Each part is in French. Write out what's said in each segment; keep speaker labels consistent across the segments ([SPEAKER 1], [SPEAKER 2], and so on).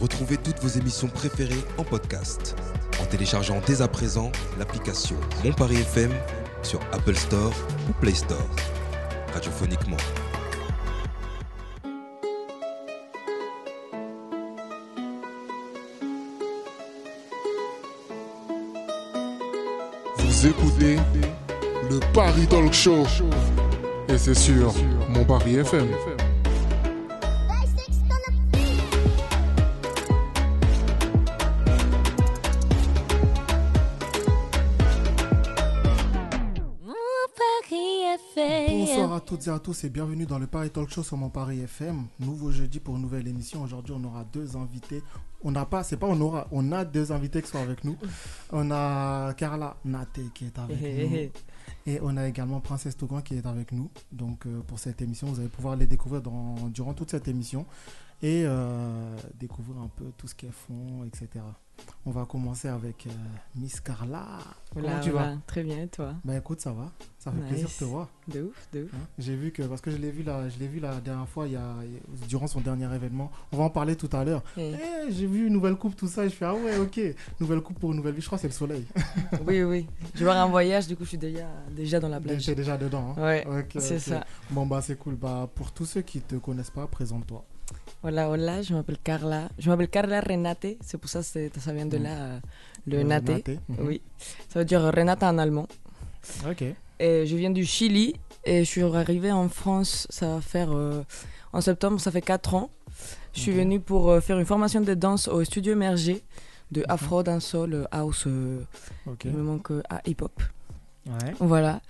[SPEAKER 1] Retrouvez toutes vos émissions préférées en podcast en téléchargeant dès à présent l'application Mon Paris FM sur Apple Store ou Play Store. Radiophoniquement.
[SPEAKER 2] Vous écoutez le Paris Talk Show. Et c'est sur Mon Paris FM.
[SPEAKER 3] Toutes et à tous et bienvenue dans le Paris Talk Show sur mon Paris FM. Nouveau jeudi pour une nouvelle émission. Aujourd'hui, on aura deux invités. On n'a pas, c'est pas on aura, on a deux invités qui sont avec nous. On a Carla Nate qui est avec nous. Et on a également Princesse Togan qui est avec nous. Donc euh, pour cette émission, vous allez pouvoir les découvrir dans, durant toute cette émission et euh, découvrir un peu tout ce qu'elles font, etc. On va commencer avec euh, Miss Carla. Comment
[SPEAKER 4] Voilà,
[SPEAKER 3] tu vas?
[SPEAKER 4] voilà. Très bien, et toi?
[SPEAKER 3] Bah écoute, ça va. Ça fait
[SPEAKER 4] Nice.
[SPEAKER 3] plaisir de te voir.
[SPEAKER 4] De ouf, de ouf.
[SPEAKER 3] Hein, J'ai vu que, parce que je l'ai vu, la, je vu la dernière fois, il y a, durant son dernier événement. On va en parler tout à l'heure. Eh, j'ai vu une nouvelle coupe, tout ça, et je fais, ah ouais, ok. Nouvelle coupe pour une nouvelle vie, je crois que c'est le soleil.
[SPEAKER 4] oui, oui. Je vais avoir un voyage, du coup, je suis déjà, déjà dans la plage.
[SPEAKER 3] J'étais déjà dedans. hein.
[SPEAKER 4] Ouais, c'est ça.
[SPEAKER 3] Bon, bah c'est cool. Bah, pour tous ceux qui te connaissent pas, présente-toi.
[SPEAKER 4] Hola, hola, je m'appelle Carla. Je m'appelle Carla Renate, c'est pour ça que ça vient de là, le nate?
[SPEAKER 3] Nate, mhm.
[SPEAKER 4] Oui. Ça veut dire Renata en allemand.
[SPEAKER 3] Ok.
[SPEAKER 4] Et je viens du Chili et je suis arrivée en France, ça va faire. euh, en septembre, ça fait 4 ans. Je suis
[SPEAKER 3] Ok.
[SPEAKER 4] venue pour euh, faire une formation de danse au studio émergé de
[SPEAKER 3] Mhm.
[SPEAKER 4] Afro, Dancehall, euh, House, euh,
[SPEAKER 3] Ok.
[SPEAKER 4] il me manque à hip-hop.
[SPEAKER 3] Ouais.
[SPEAKER 4] Voilà.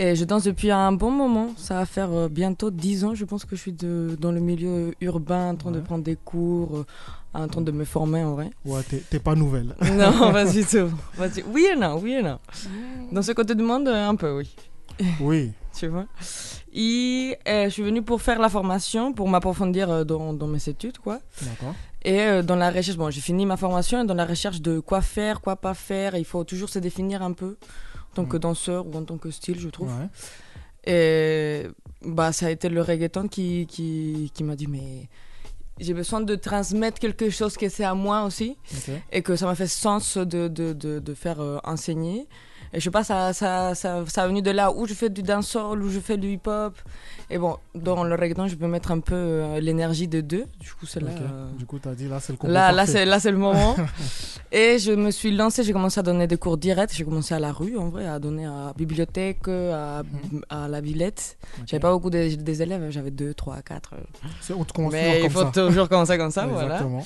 [SPEAKER 4] Et je danse depuis un bon moment. Ça va faire euh, bientôt 10 ans. Je pense que je suis de, dans le milieu urbain, en train de prendre des cours, euh, en train de me former en vrai.
[SPEAKER 3] Ouais, t'es, pas nouvelle.
[SPEAKER 4] non, pas du tout. Pas du- Oui et non, oui et non. Dans ce côté du monde, un peu, oui.
[SPEAKER 3] oui.
[SPEAKER 4] Tu vois. Et euh, je suis venue pour faire la formation, pour m'approfondir euh, dans, dans mes études, quoi.
[SPEAKER 3] D'accord.
[SPEAKER 4] Et euh, dans la recherche, bon, j'ai fini ma formation et dans la recherche de quoi faire, quoi pas faire, il faut toujours se définir un peu tant que
[SPEAKER 3] Mhm.
[SPEAKER 4] danseur ou en tant que style, je trouve.
[SPEAKER 3] Ouais.
[SPEAKER 4] Et bah, ça a été le reggaeton qui, qui, qui m'a dit mais j'ai besoin de transmettre quelque chose que c'est à moi aussi et que ça m'a fait sens de, de, de, de faire euh, enseigner. Et je sais pas, ça, ça, ça, ça est venu de là où je fais du dancehall, où je fais du hip-hop. Et bon, dans le reggaeton, je peux mettre un peu euh, l'énergie de deux. Du coup, c'est là.
[SPEAKER 3] Ok.
[SPEAKER 4] euh,
[SPEAKER 3] Du coup, t'as dit là, c'est le combo
[SPEAKER 4] Là, là, c'est, là, c'est le moment. et je me suis lancée, j'ai commencé à donner des cours directs. J'ai commencé à la rue, en vrai, à donner à la bibliothèque, à,
[SPEAKER 3] Mhm.
[SPEAKER 4] à la Villette. J'avais pas beaucoup de- des élèves, j'avais 2, 3, 4.
[SPEAKER 3] C'est- On te commence
[SPEAKER 4] Mais
[SPEAKER 3] toujours
[SPEAKER 4] il faut
[SPEAKER 3] ça.
[SPEAKER 4] toujours commencer comme ça, voilà.
[SPEAKER 3] Exactement.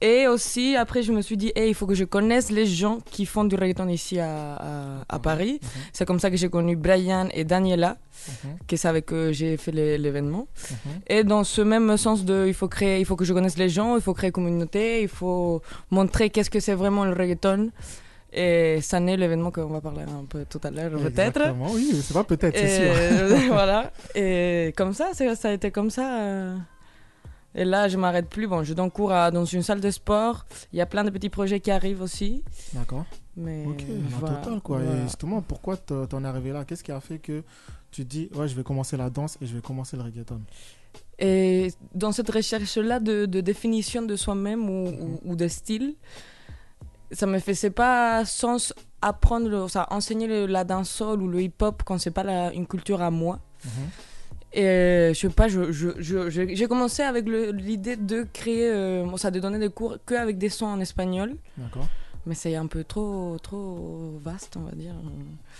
[SPEAKER 4] Et aussi, après, je me suis dit, hey, il faut que je connaisse les gens qui font du reggaeton ici à, à, à
[SPEAKER 3] Mhm.
[SPEAKER 4] Paris. C'est comme ça que j'ai connu Brian et Daniela,
[SPEAKER 3] Mhm,
[SPEAKER 4] que c'est avec eux que j'ai fait l'é- l'événement.
[SPEAKER 3] mhm.
[SPEAKER 4] Et dans ce même sens de, il faut créer, il faut que je connaisse les gens, il faut créer communauté, il faut montrer qu'est-ce que c'est vraiment le reggaeton. Et ça naît l'événement qu'on va parler un peu tout à l'heure, peut-être.
[SPEAKER 3] Exactement, oui, c'est pas peut-être, c'est sûr.
[SPEAKER 4] Voilà. Et comme ça, ça a été comme ça. euh. Et là, je m'arrête plus. Bon, je donne cours à- dans une salle de sport. Il y a plein de petits projets qui arrivent aussi.
[SPEAKER 3] D'accord.
[SPEAKER 4] Mais
[SPEAKER 3] Ok,
[SPEAKER 4] voilà,
[SPEAKER 3] totale quoi.
[SPEAKER 4] voilà.
[SPEAKER 3] Et justement, pourquoi t'en es arrivé là? Qu'est-ce qui a fait que tu te dis, ouais, je vais commencer la danse et je vais commencer le reggaeton?
[SPEAKER 4] Et dans cette recherche-là de, de définition de soi-même ou,
[SPEAKER 3] Mhm.
[SPEAKER 4] ou- ou de style, ça me faisait pas sens apprendre, le- ça, enseigner le- la dancehall ou le hip-hop quand c'est pas la- une culture à moi.
[SPEAKER 3] Mhm.
[SPEAKER 4] Et euh, je sais pas, je, je, je- je- j'ai commencé avec l'idée de créer, euh, bon, ça de donner des cours que avec des sons en espagnol,
[SPEAKER 3] D'accord,
[SPEAKER 4] mais c'est un peu trop, trop vaste, on va dire.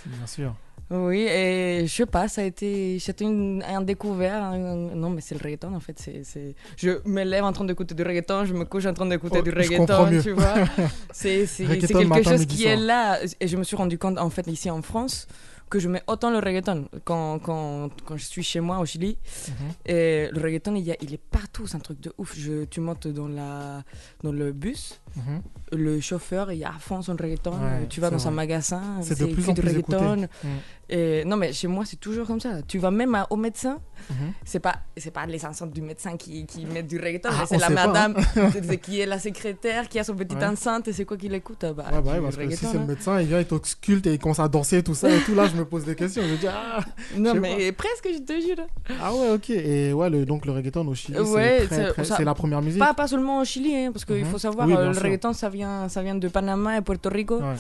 [SPEAKER 3] bien sûr.
[SPEAKER 4] Oui, et je sais pas, ça a été, c'était un découvert. un- non, mais c'est le reggaeton en fait. C'est. Je me lève en train d'écouter du reggaeton, je me couche en train d'écouter
[SPEAKER 3] Oh,
[SPEAKER 4] du reggaeton,
[SPEAKER 3] mieux.
[SPEAKER 4] tu vois. C'est, quelque
[SPEAKER 3] matin,
[SPEAKER 4] chose qui
[SPEAKER 3] soir.
[SPEAKER 4] est là. Et je me suis rendu compte en fait ici en France que je mets autant le reggaeton quand, quand, quand je suis chez moi au Chili.
[SPEAKER 3] Mhm.
[SPEAKER 4] Et le reggaeton, il, y a, il est partout, c'est un truc de ouf. Je, tu montes dans, la, dans le bus,
[SPEAKER 3] Mhm.
[SPEAKER 4] le chauffeur, il est à fond son reggaeton.
[SPEAKER 3] Ouais,
[SPEAKER 4] tu vas dans un magasin,
[SPEAKER 3] C'est de plus
[SPEAKER 4] que
[SPEAKER 3] en
[SPEAKER 4] du
[SPEAKER 3] plus
[SPEAKER 4] reggaeton. Et non, mais chez moi, c'est toujours comme ça. Tu vas même à- au médecin,
[SPEAKER 3] Mhm.
[SPEAKER 4] c'est pas, c'est pas les enceintes du médecin qui, qui mettent du reggaeton,
[SPEAKER 3] Ah,
[SPEAKER 4] c'est la
[SPEAKER 3] pas,
[SPEAKER 4] madame qui est la secrétaire, qui a son petit
[SPEAKER 3] Ouais.
[SPEAKER 4] enceinte, et c'est quoi qu'il écoute bah,
[SPEAKER 3] Ouais, bah ouais, parce que si c'est le
[SPEAKER 4] hein.
[SPEAKER 3] médecin, il vient, il t'ausculte et il commence à danser, tout ça et tout. Là, je me pose des questions. Je dis, ah,
[SPEAKER 4] Non, mais presque, je te jure.
[SPEAKER 3] ah ouais, ok. Et ouais, le, donc le reggaeton au Chili, c'est la première musique?
[SPEAKER 4] Pas, pas seulement au Chili, hein, parce qu'il
[SPEAKER 3] Mhm.
[SPEAKER 4] faut savoir, euh, le. Reggaeton, ça vient, ça vient de Panama et Puerto Rico.
[SPEAKER 3] Ouais.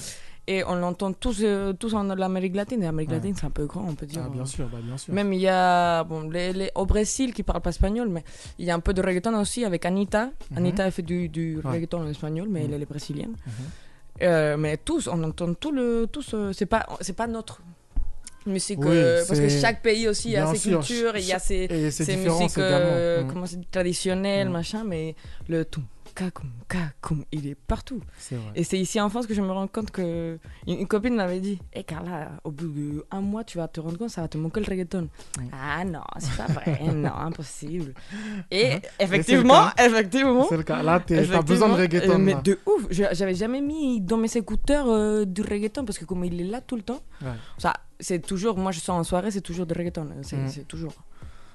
[SPEAKER 4] Et on l'entend tous, euh, tous en Amérique latine. Et l'Amérique
[SPEAKER 3] Ouais.
[SPEAKER 4] latine, c'est un peu grand, on peut dire.
[SPEAKER 3] Ah, bien sûr, bah, bien sûr.
[SPEAKER 4] Même il y a, bon, les, les- au Brésil, qui parlent pas espagnol, mais il y a un peu de reggaeton aussi avec Anita.
[SPEAKER 3] Mhm.
[SPEAKER 4] Anita, fait du, du reggaeton en espagnol, mais elle est brésilienne.
[SPEAKER 3] Mhm.
[SPEAKER 4] Euh, mais tous, on entend tout le. Tous, euh, c'est pas, c'est pas notre musique.
[SPEAKER 3] Oui,
[SPEAKER 4] euh, parce que chaque pays aussi a ses
[SPEAKER 3] sûr,
[SPEAKER 4] cultures, et il y a ses, ses musiques euh, comment c'est, traditionnelles,
[SPEAKER 3] Mhm.
[SPEAKER 4] machin, mais le tout. Kakoum, kakoum, il est partout.
[SPEAKER 3] Vrai.
[SPEAKER 4] Et c'est ici en France que je me rends compte que. Une, une copine m'avait dit Hé Carla, au bout d'un mois, tu vas te rendre compte, ça va te manquer le reggaeton.
[SPEAKER 3] Mm.
[SPEAKER 4] Ah non, c'est pas vrai, non, impossible. Et
[SPEAKER 3] Mhm.
[SPEAKER 4] effectivement,
[SPEAKER 3] Et
[SPEAKER 4] effectivement.
[SPEAKER 3] C'est le cas. Là, t'as besoin de reggaeton.
[SPEAKER 4] euh, Mais
[SPEAKER 3] là.
[SPEAKER 4] de ouf, j'avais jamais mis dans mes écouteurs euh, du reggaeton parce que comme il est là tout le temps,
[SPEAKER 3] Ouais.
[SPEAKER 4] ça, c'est toujours, moi je sors en soirée, c'est toujours du reggaeton, euh, c'est
[SPEAKER 3] Mhm.
[SPEAKER 4] c'est toujours.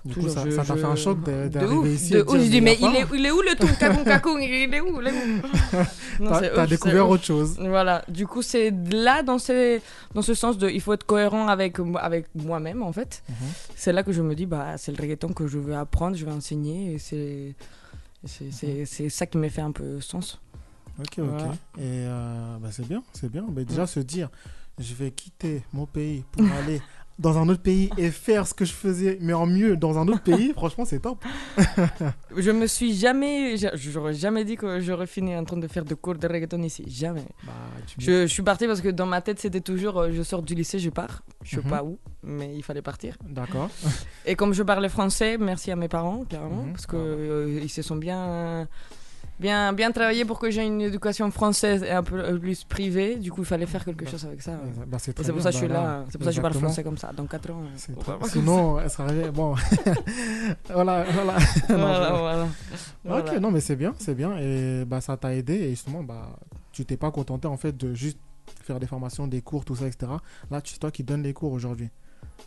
[SPEAKER 3] Du coup, ça
[SPEAKER 4] je-
[SPEAKER 3] ça t'a
[SPEAKER 4] je-
[SPEAKER 3] fait un choc d'arriver ici.
[SPEAKER 4] de
[SPEAKER 3] et
[SPEAKER 4] ouf, je dis, mais il est, il est où le tout Kakoum, kakoum, il est où, il est où
[SPEAKER 3] T'as découvert autre chose.
[SPEAKER 4] Voilà, du coup, c'est là, dans ce, dans ce sens de il faut être cohérent avec, avec moi-même, en fait.
[SPEAKER 3] Mhm.
[SPEAKER 4] C'est là que je me dis, bah, c'est le reggaeton que je veux apprendre, je veux enseigner, et c'est. c'est- C'est ça qui me fait un peu sens.
[SPEAKER 3] Ok, ok.
[SPEAKER 4] Voilà.
[SPEAKER 3] Et euh, bah, c'est bien, c'est bien. Mais déjà,
[SPEAKER 4] Ouais.
[SPEAKER 3] se dire, je vais quitter mon pays pour aller dans un autre pays et faire ce que je faisais, mais en mieux dans un autre pays, franchement, c'est top.
[SPEAKER 4] Je me suis jamais. j'a- J'aurais jamais dit que j'aurais fini en train de faire de cours de reggaeton ici. Jamais.
[SPEAKER 3] Bah,
[SPEAKER 4] Je, je suis partie parce que dans ma tête, c'était toujours euh, je sors du lycée, je pars. Je sais
[SPEAKER 3] Mhm.
[SPEAKER 4] pas où, mais il fallait partir.
[SPEAKER 3] D'accord.
[SPEAKER 4] Et comme je parlais français, merci à mes parents, clairement,
[SPEAKER 3] Mhm.
[SPEAKER 4] parce
[SPEAKER 3] ouais.
[SPEAKER 4] euh, ils se sont bien, bien, bien travaillés pour que j'ai une éducation française et un peu euh, plus privée. Du coup, il fallait faire quelque
[SPEAKER 3] Bah,
[SPEAKER 4] chose avec ça.
[SPEAKER 3] Bah, c'est
[SPEAKER 4] pour ça que je suis là. C'est pour ça que je parle français comme ça. Dans 4 ans. Voir
[SPEAKER 3] Sinon, elle sera arrivée. Bon. voilà, voilà. Non,
[SPEAKER 4] Voilà,
[SPEAKER 3] je-
[SPEAKER 4] voilà.
[SPEAKER 3] Ok,
[SPEAKER 4] Voilà.
[SPEAKER 3] non, mais c'est bien, c'est bien. Et bah, ça t'a aidé. Et justement, bah, tu t'es pas contenté en fait de juste faire des formations, des cours, tout ça, etc. Là, c'est toi qui donnes les cours aujourd'hui.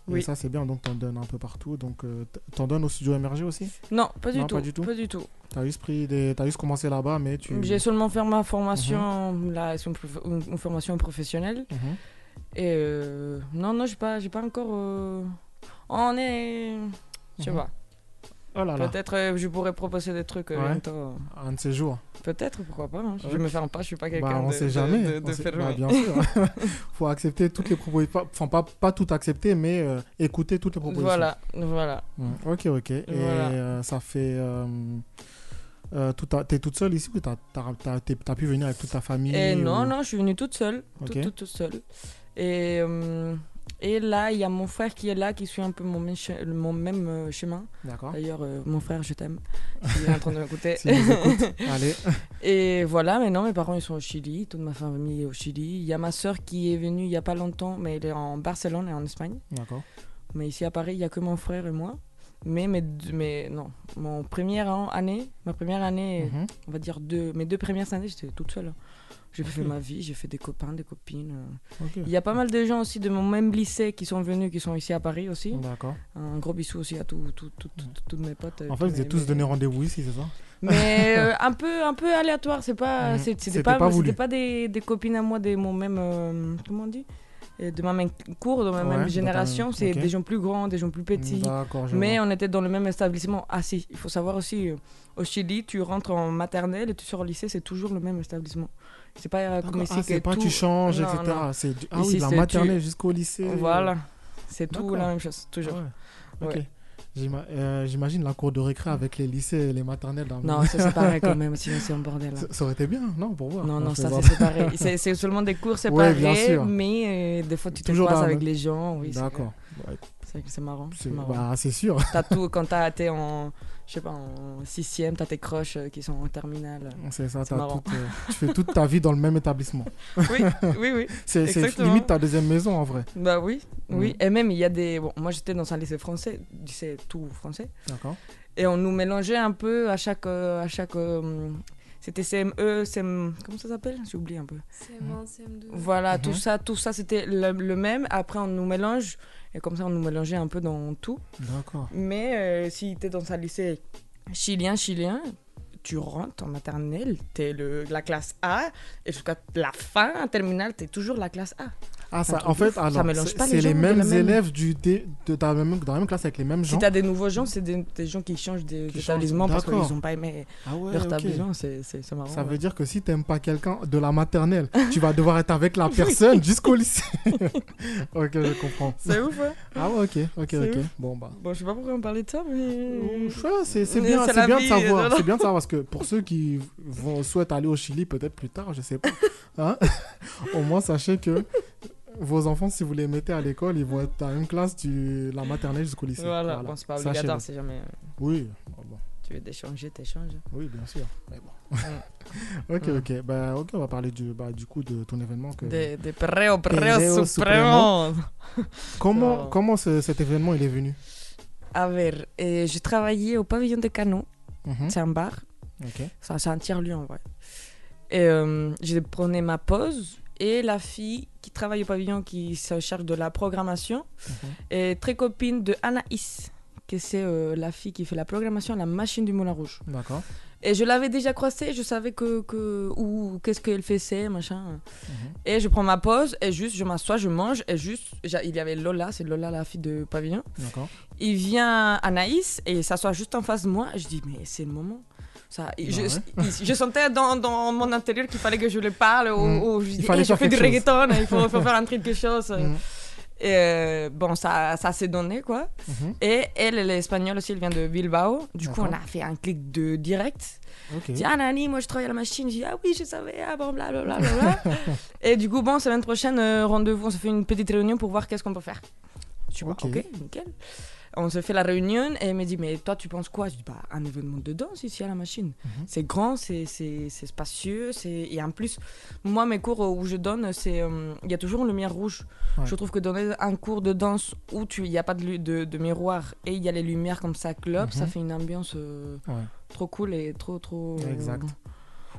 [SPEAKER 3] Et
[SPEAKER 4] Oui.
[SPEAKER 3] ça, c'est bien. Donc, t'en donnes un peu partout. Donc, euh, t'en donnes au studio émergé aussi?
[SPEAKER 4] Non, pas du
[SPEAKER 3] Non,
[SPEAKER 4] tout.
[SPEAKER 3] pas du tout.
[SPEAKER 4] Pas du tout.
[SPEAKER 3] T'as juste pris des... Juste commencé là-bas, mais tu.
[SPEAKER 4] J'ai seulement fait ma formation,
[SPEAKER 3] Mhm.
[SPEAKER 4] là, une, formation professionnelle.
[SPEAKER 3] Mhm.
[SPEAKER 4] Et euh, non, non, j'ai pas, pas encore. euh, On est. Je sais pas.
[SPEAKER 3] Oh là là.
[SPEAKER 4] Peut-être euh, je pourrais proposer des trucs euh,
[SPEAKER 3] Ouais.
[SPEAKER 4] bientôt.
[SPEAKER 3] Un de ces jours.
[SPEAKER 4] Peut-être, pourquoi pas. hein. Je
[SPEAKER 3] Ouais.
[SPEAKER 4] me ferme pas, je suis pas quelqu'un
[SPEAKER 3] Bah, on
[SPEAKER 4] de,
[SPEAKER 3] sait
[SPEAKER 4] de-
[SPEAKER 3] jamais.
[SPEAKER 4] de,
[SPEAKER 3] On
[SPEAKER 4] de
[SPEAKER 3] sait-
[SPEAKER 4] fermé.
[SPEAKER 3] bah, bien sûr. Faut accepter toutes les propositions. Enfin, pas, pas tout accepter, mais euh, écouter toutes les propositions.
[SPEAKER 4] Voilà, voilà.
[SPEAKER 3] Mm. Ok, ok. Et
[SPEAKER 4] Voilà.
[SPEAKER 3] euh, ça fait. Euh, euh, tout ta- T'es toute seule ici ou t'as t'as- t'as- t'es- t'as pu venir avec toute ta famille
[SPEAKER 4] Et non,
[SPEAKER 3] ou-
[SPEAKER 4] non, je suis venue toute seule.
[SPEAKER 3] Ok.
[SPEAKER 4] Toute, toute, toute seule. Et, euh, et là, il y a mon frère qui est là, qui suit un peu mon même, che- mon même euh, chemin.
[SPEAKER 3] D'accord.
[SPEAKER 4] D'ailleurs, euh, mon frère, je t'aime. Il est en train de m'écouter.
[SPEAKER 3] Allez.
[SPEAKER 4] Et voilà, maintenant mes parents ils sont au Chili, toute ma famille est au Chili. Il y a ma soeur qui est venue il y a pas longtemps, mais elle est en Barcelone et en Espagne.
[SPEAKER 3] D'accord.
[SPEAKER 4] Mais ici à Paris, il y a que mon frère et moi. Mais, mes deux- mais non, mon première an- année, ma première année,
[SPEAKER 3] Mhm.
[SPEAKER 4] on va dire deux, mes deux premières années, j'étais toute seule. J'ai fait ma vie, j'ai fait des copains, des copines. euh. Il y a pas mal de gens aussi de mon même lycée qui sont venus, qui sont ici à Paris aussi.
[SPEAKER 3] D'accord.
[SPEAKER 4] Un gros bisou aussi à tous tout, tout, tout- mes potes. euh,
[SPEAKER 3] En fait, vous êtes tous donné rendez-vous ici, c'est ça?
[SPEAKER 4] Mais euh, un peu un peu aléatoire c'est pas
[SPEAKER 3] Mhm.
[SPEAKER 4] c'était pas,
[SPEAKER 3] pas
[SPEAKER 4] pas des, des copines à moi de mon même euh, comment on dit? De ma même cours de ma
[SPEAKER 3] Ouais,
[SPEAKER 4] même génération c'est des gens plus grands des gens plus petits mais
[SPEAKER 3] vois.
[SPEAKER 4] on était dans le même établissement ah si il faut savoir aussi euh, au Chili tu rentres en maternelle et tu sors au lycée c'est toujours le même établissement c'est pas euh, comme
[SPEAKER 3] D'accord.
[SPEAKER 4] ici
[SPEAKER 3] Ah,
[SPEAKER 4] que
[SPEAKER 3] c'est pas
[SPEAKER 4] tout-
[SPEAKER 3] tu changes,
[SPEAKER 4] Non,
[SPEAKER 3] etc. C'est du- Ah oui, de la
[SPEAKER 4] tu-
[SPEAKER 3] maternelle jusqu'au lycée.
[SPEAKER 4] voilà c'est tout la même chose toujours
[SPEAKER 3] Ouais.
[SPEAKER 4] Ouais.
[SPEAKER 3] Euh, J'imagine la cour de récré avec les lycées et les maternelles. dans le
[SPEAKER 4] non ça c'est pareil quand même sinon c'est un bordel hein.
[SPEAKER 3] ça, ça aurait été bien, non, pour voir.
[SPEAKER 4] Non,
[SPEAKER 3] On
[SPEAKER 4] non, ça c'est séparé. C'est seulement des cours séparés,
[SPEAKER 3] sûr.
[SPEAKER 4] mais euh, des fois tu te
[SPEAKER 3] Toujours
[SPEAKER 4] croises
[SPEAKER 3] dans
[SPEAKER 4] avec
[SPEAKER 3] le-
[SPEAKER 4] les gens. Oui,
[SPEAKER 3] D'accord.
[SPEAKER 4] C'est c'est marrant.
[SPEAKER 3] c'est
[SPEAKER 4] C'est marrant.
[SPEAKER 3] bah, c'est sûr.
[SPEAKER 4] T'as tout, quand t'as été en, je sais pas, en sixième, t'as tes croches euh, qui sont en terminale.
[SPEAKER 3] C'est ça,
[SPEAKER 4] C'est
[SPEAKER 3] t'as
[SPEAKER 4] marrant.
[SPEAKER 3] toute, euh, tu fais toute ta vie dans le même établissement.
[SPEAKER 4] Oui, oui, oui.
[SPEAKER 3] C'est limite ta deuxième maison en vrai.
[SPEAKER 4] Bah oui, oui.
[SPEAKER 3] Mhm.
[SPEAKER 4] Et même il y a des, bon, moi j'étais dans un lycée français, lycée tout français,
[SPEAKER 3] D'accord.
[SPEAKER 4] et on nous mélangeait un peu à chaque, euh, à chaque, euh, c'était CME, CM, comment ça s'appelle? J'ai oublié un peu.
[SPEAKER 5] CM1, CM2.
[SPEAKER 4] Voilà, tout
[SPEAKER 3] Mhm.
[SPEAKER 4] ça, tout ça c'était le, le même. Après, on nous mélange et comme ça, on nous mélangeait un peu dans tout.
[SPEAKER 3] D'accord.
[SPEAKER 4] Mais euh, si tu es dans un lycée chilien, chilien, tu rentres en maternelle, tu es la classe A et jusqu'à la fin, en terminale, tu es toujours la classe A.
[SPEAKER 3] Ah, ça, en fait, c'est
[SPEAKER 4] les gens
[SPEAKER 3] mêmes élèves du, dé- de, dans, la même, dans la même classe avec les mêmes
[SPEAKER 4] Si
[SPEAKER 3] gens.
[SPEAKER 4] t'as des nouveaux gens, c'est des, des gens qui changent d'établissement parce qu'ils n'ont pas aimé
[SPEAKER 3] Ah ouais,
[SPEAKER 4] leur établissement. C'est c'est- marrant.
[SPEAKER 3] Ça
[SPEAKER 4] ouais.
[SPEAKER 3] veut dire que si t'aimes pas quelqu'un de la maternelle, tu vas devoir être avec la personne jusqu'au lycée. ok, je comprends.
[SPEAKER 4] C'est ouf, ouais.
[SPEAKER 3] Ah ouais, ok, ok, ok.
[SPEAKER 4] ouf.
[SPEAKER 3] Bon, bah.
[SPEAKER 4] Bon, je sais pas pourquoi on parlait de ça, mais.
[SPEAKER 3] Ouais, c'est bien,
[SPEAKER 4] c'est
[SPEAKER 3] bien de savoir. C'est bien de savoir parce que pour ceux qui vont souhaitent aller au Chili peut-être plus tard, je sais pas. hein, au moins sachez que vos enfants, si vous les mettez à l'école, ils vont être dans une classe du la maternelle jusqu'au lycée.
[SPEAKER 4] Voilà, bon, c'est pas obligatoire si jamais euh,
[SPEAKER 3] Oui, ah bon.
[SPEAKER 4] tu veux t'échanger, t'échanges.
[SPEAKER 3] oui, bien sûr. Mais bon. ok, ok. Bah, ok, on va parler du, bah, du coup de ton événement. Que...
[SPEAKER 4] De, de Perreo Supremo.
[SPEAKER 3] Comment, comment ce- cet événement il est venu?
[SPEAKER 4] A ver, eh, j'ai travaillé au pavillon de Cano,
[SPEAKER 3] Mhm.
[SPEAKER 4] c'est un bar,
[SPEAKER 3] Ok.
[SPEAKER 4] c'est c'est un tiers-lieu en vrai. Et euh, je prenais ma pause et la fille qui travaille au pavillon, qui se charge de la programmation,
[SPEAKER 3] Mhm.
[SPEAKER 4] est très copine de Anaïs, que c'est euh, la fille qui fait la programmation à la machine du Moulin Rouge.
[SPEAKER 3] D'accord.
[SPEAKER 4] Et je l'avais déjà croisée, je savais que, que ou qu'est-ce qu'elle faisait, machin.
[SPEAKER 3] Mhm.
[SPEAKER 4] Et je prends ma pause et juste je m'assois, je mange et juste il y avait Lola, c'est Lola la fille de pavillon.
[SPEAKER 3] D'accord.
[SPEAKER 4] Il vient Anaïs et il s'assoit juste en face de moi. Et je dis mais c'est le moment. Ça, et je,
[SPEAKER 3] ouais.
[SPEAKER 4] il- je sentais dans, dans mon intérieur qu'il fallait que je lui parle ou,
[SPEAKER 3] Mm.
[SPEAKER 4] ou je
[SPEAKER 3] Il fallait
[SPEAKER 4] Eh, je
[SPEAKER 3] faire
[SPEAKER 4] fais du reggaeton, il faut, faut faire un truc quelque chose.
[SPEAKER 3] Mhm.
[SPEAKER 4] Et euh, bon ça, ça s'est donné quoi.
[SPEAKER 3] Mhm.
[SPEAKER 4] Et elle, elle est espagnole aussi, elle vient de Bilbao. Du coup, on a fait un clic de direct.
[SPEAKER 3] Ok.
[SPEAKER 4] Je dis, ah Nani, moi je travaille à la machine. Je dis, ah oui, je savais, ah bon, blablabla. et du coup, bon, semaine prochaine, euh, rendez-vous, on se fait une petite réunion pour voir qu'est-ce qu'on peut faire. Bah,
[SPEAKER 3] Ok.
[SPEAKER 4] ok, nickel. On se fait la réunion et elle me dit, mais toi, tu penses quoi? Je dis, bah, un événement de danse ici à la machine.
[SPEAKER 3] Mhm.
[SPEAKER 4] C'est grand, c'est c'est- c'est spacieux. c'est- Et en plus, moi, mes cours où je donne, c'est euh, il y a toujours une lumière rouge.
[SPEAKER 3] Ouais.
[SPEAKER 4] Je trouve que donner un cours de danse où tu- il n'y a pas de, de, de miroir et il y a les lumières comme ça clope, ça
[SPEAKER 3] Mhm.
[SPEAKER 4] fait une ambiance euh,
[SPEAKER 3] Ouais.
[SPEAKER 4] trop cool et trop, trop.
[SPEAKER 3] Exact.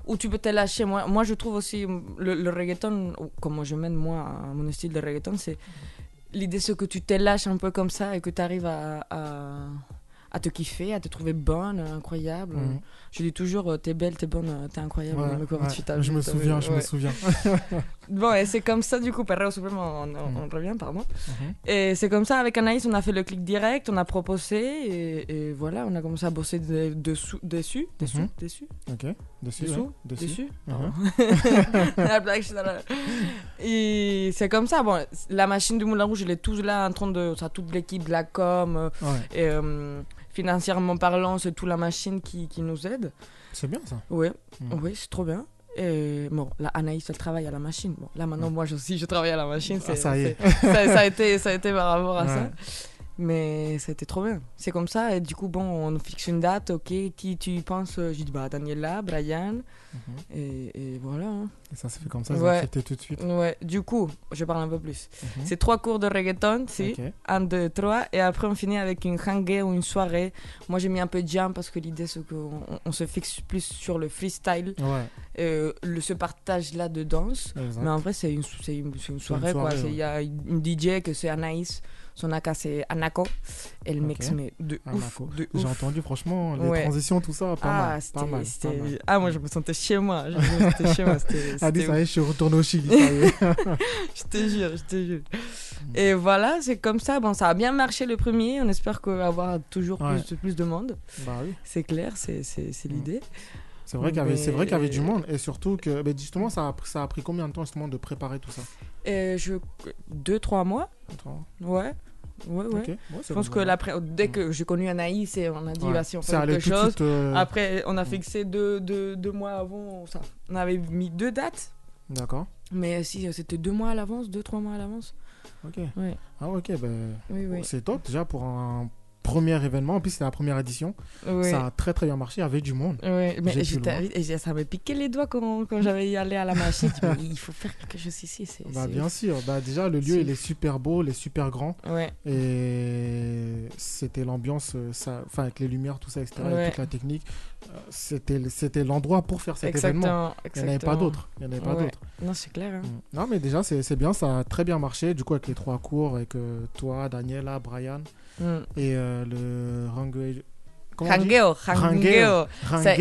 [SPEAKER 4] Où tu peux te lâcher. Moi, moi je trouve aussi le, le reggaeton, comment je mène moi à mon style de reggaeton, c'est l'idée c'est que tu te lâches un peu comme ça et que tu arrives à, à, te kiffer, à te trouver bonne, incroyable. Je dis toujours, euh, t'es belle, t'es bonne, euh, t'es incroyable.
[SPEAKER 3] Ouais,
[SPEAKER 4] mais comment
[SPEAKER 3] ouais.
[SPEAKER 4] tu t'as
[SPEAKER 3] Je me
[SPEAKER 4] t'as
[SPEAKER 3] souviens, je me souviens.
[SPEAKER 4] Bon, et c'est comme ça, du coup, Perreo Supremo, on, on, on revient, pardon.
[SPEAKER 3] Mhm.
[SPEAKER 4] Et c'est comme ça, avec Anaïs, on a fait le clic direct, on a proposé, et, et voilà, on a commencé à bosser de- dessous, dessus, dessus,
[SPEAKER 3] Mhm.
[SPEAKER 4] dessus,
[SPEAKER 3] Ok. Dessus.
[SPEAKER 4] dessous,
[SPEAKER 3] ouais. Dessus.
[SPEAKER 4] dessus. La- Et c'est comme ça, bon, la machine du Moulin Rouge, elle est tous là en train de, ça, toute l'équipe de la com, euh,
[SPEAKER 3] Ouais.
[SPEAKER 4] et euh, financièrement parlant, c'est toute la machine qui, qui nous aide.
[SPEAKER 3] C'est bien ça. Mhm.
[SPEAKER 4] oui, c'est trop bien. Et bon, là, Anaïs, elle travaille à la machine. Bon, là, maintenant, moi aussi, je travaille à la machine.
[SPEAKER 3] Ah, ça y est.
[SPEAKER 4] ça, ça a été, ça a été par rapport à
[SPEAKER 3] Ouais.
[SPEAKER 4] ça. Mais c'était trop bien. C'est comme ça. Et du coup, bon, on fixe une date. Ok, qui tu penses Je dis, bah, Daniela, Brian.
[SPEAKER 3] Mhm.
[SPEAKER 4] Et, et voilà. hein.
[SPEAKER 3] Et ça s'est fait comme ça,
[SPEAKER 4] Ouais.
[SPEAKER 3] tout de suite.
[SPEAKER 4] Ouais, du coup, je parle un peu plus.
[SPEAKER 3] Mhm.
[SPEAKER 4] C'est trois cours de reggaeton, si. Un, deux, trois. Et après, on finit avec une hangé ou une soirée. Moi, j'ai mis un peu de jam parce que l'idée, c'est qu'on on se fixe plus sur le freestyle,
[SPEAKER 3] Ouais.
[SPEAKER 4] euh, le, ce partage-là de danse.
[SPEAKER 3] Exact.
[SPEAKER 4] Mais en vrai, c'est une, une, une soirée, quoi. Il
[SPEAKER 3] ouais.
[SPEAKER 4] y a une DJ que c'est Anaïs. Son AK, c'est Anako. Elle
[SPEAKER 3] Ok.
[SPEAKER 4] mixe, mais de ouf.
[SPEAKER 3] Anako.
[SPEAKER 4] De
[SPEAKER 3] J'ai
[SPEAKER 4] ouf.
[SPEAKER 3] entendu, franchement, les
[SPEAKER 4] Ouais.
[SPEAKER 3] transitions, tout ça, pas
[SPEAKER 4] Ah,
[SPEAKER 3] mal. Pas mal, pas
[SPEAKER 4] c'était-
[SPEAKER 3] mal.
[SPEAKER 4] ah, moi, je me sentais chez moi. Je me sentais chez moi.
[SPEAKER 3] Ah, dit, ça y est, je suis retourné au Chili.
[SPEAKER 4] Je te jure, je te jure.
[SPEAKER 3] Mm.
[SPEAKER 4] Et voilà, c'est comme ça. Bon, ça a bien marché le premier. On espère qu'on va avoir toujours
[SPEAKER 3] Ouais.
[SPEAKER 4] plus, plus de monde.
[SPEAKER 3] bah oui.
[SPEAKER 4] C'est clair, c'est
[SPEAKER 3] Mm.
[SPEAKER 4] l'idée.
[SPEAKER 3] C'est vrai qu'il y avait, c'est vrai qu'il y avait du monde et surtout que, mais justement, ça a, pris- ça a pris combien de temps justement de préparer tout ça?
[SPEAKER 4] Et je... Deux, trois mois.
[SPEAKER 3] Attends.
[SPEAKER 4] Ouais. Ouais, ouais.
[SPEAKER 3] Ouais,
[SPEAKER 4] Je pense que l'après, dès que j'ai connu Anaïs et on a dit,
[SPEAKER 3] Ouais.
[SPEAKER 4] bah, si on fait
[SPEAKER 3] Ça
[SPEAKER 4] quelque chose.
[SPEAKER 3] suite, euh,
[SPEAKER 4] Après, on a fixé deux, deux, deux mois avant. Ça. On avait mis deux dates.
[SPEAKER 3] D'accord.
[SPEAKER 4] Mais si c'était deux mois à l'avance, deux, trois mois à l'avance.
[SPEAKER 3] Ok.
[SPEAKER 4] Ouais.
[SPEAKER 3] Ah ok,
[SPEAKER 4] Oui, oui.
[SPEAKER 3] c'est top déjà pour un premier événement. En plus, c'était la première édition.
[SPEAKER 4] Oui.
[SPEAKER 3] Ça a très très bien marché. Il y avait du monde.
[SPEAKER 4] Oui, mais ça me piquait les doigts quand, quand j'avais y allé à la machine. Mais il faut faire quelque chose ici.
[SPEAKER 3] Bah, bien sûr. Bah, déjà, le lieu, il est super beau, il est super grand.
[SPEAKER 4] Ouais,
[SPEAKER 3] Et c'était l'ambiance, euh, ça, enfin, avec les lumières, tout ça, etc. et toute la technique. C'était, l'endroit pour faire cet événement.
[SPEAKER 4] exactement.
[SPEAKER 3] Il n'y en avait pas
[SPEAKER 4] exactement.
[SPEAKER 3] d'autres. Il y en avait pas
[SPEAKER 4] Ouais.
[SPEAKER 3] d'autres.
[SPEAKER 4] Non, c'est clair. hein.
[SPEAKER 3] Mm. Non, mais déjà, c'est, c'est bien. Ça a très bien marché. Du coup, avec les trois cours, avec euh, toi, Daniela, Brian
[SPEAKER 4] Mm.
[SPEAKER 3] et euh, le Rangue
[SPEAKER 4] C'est-
[SPEAKER 3] Hangueo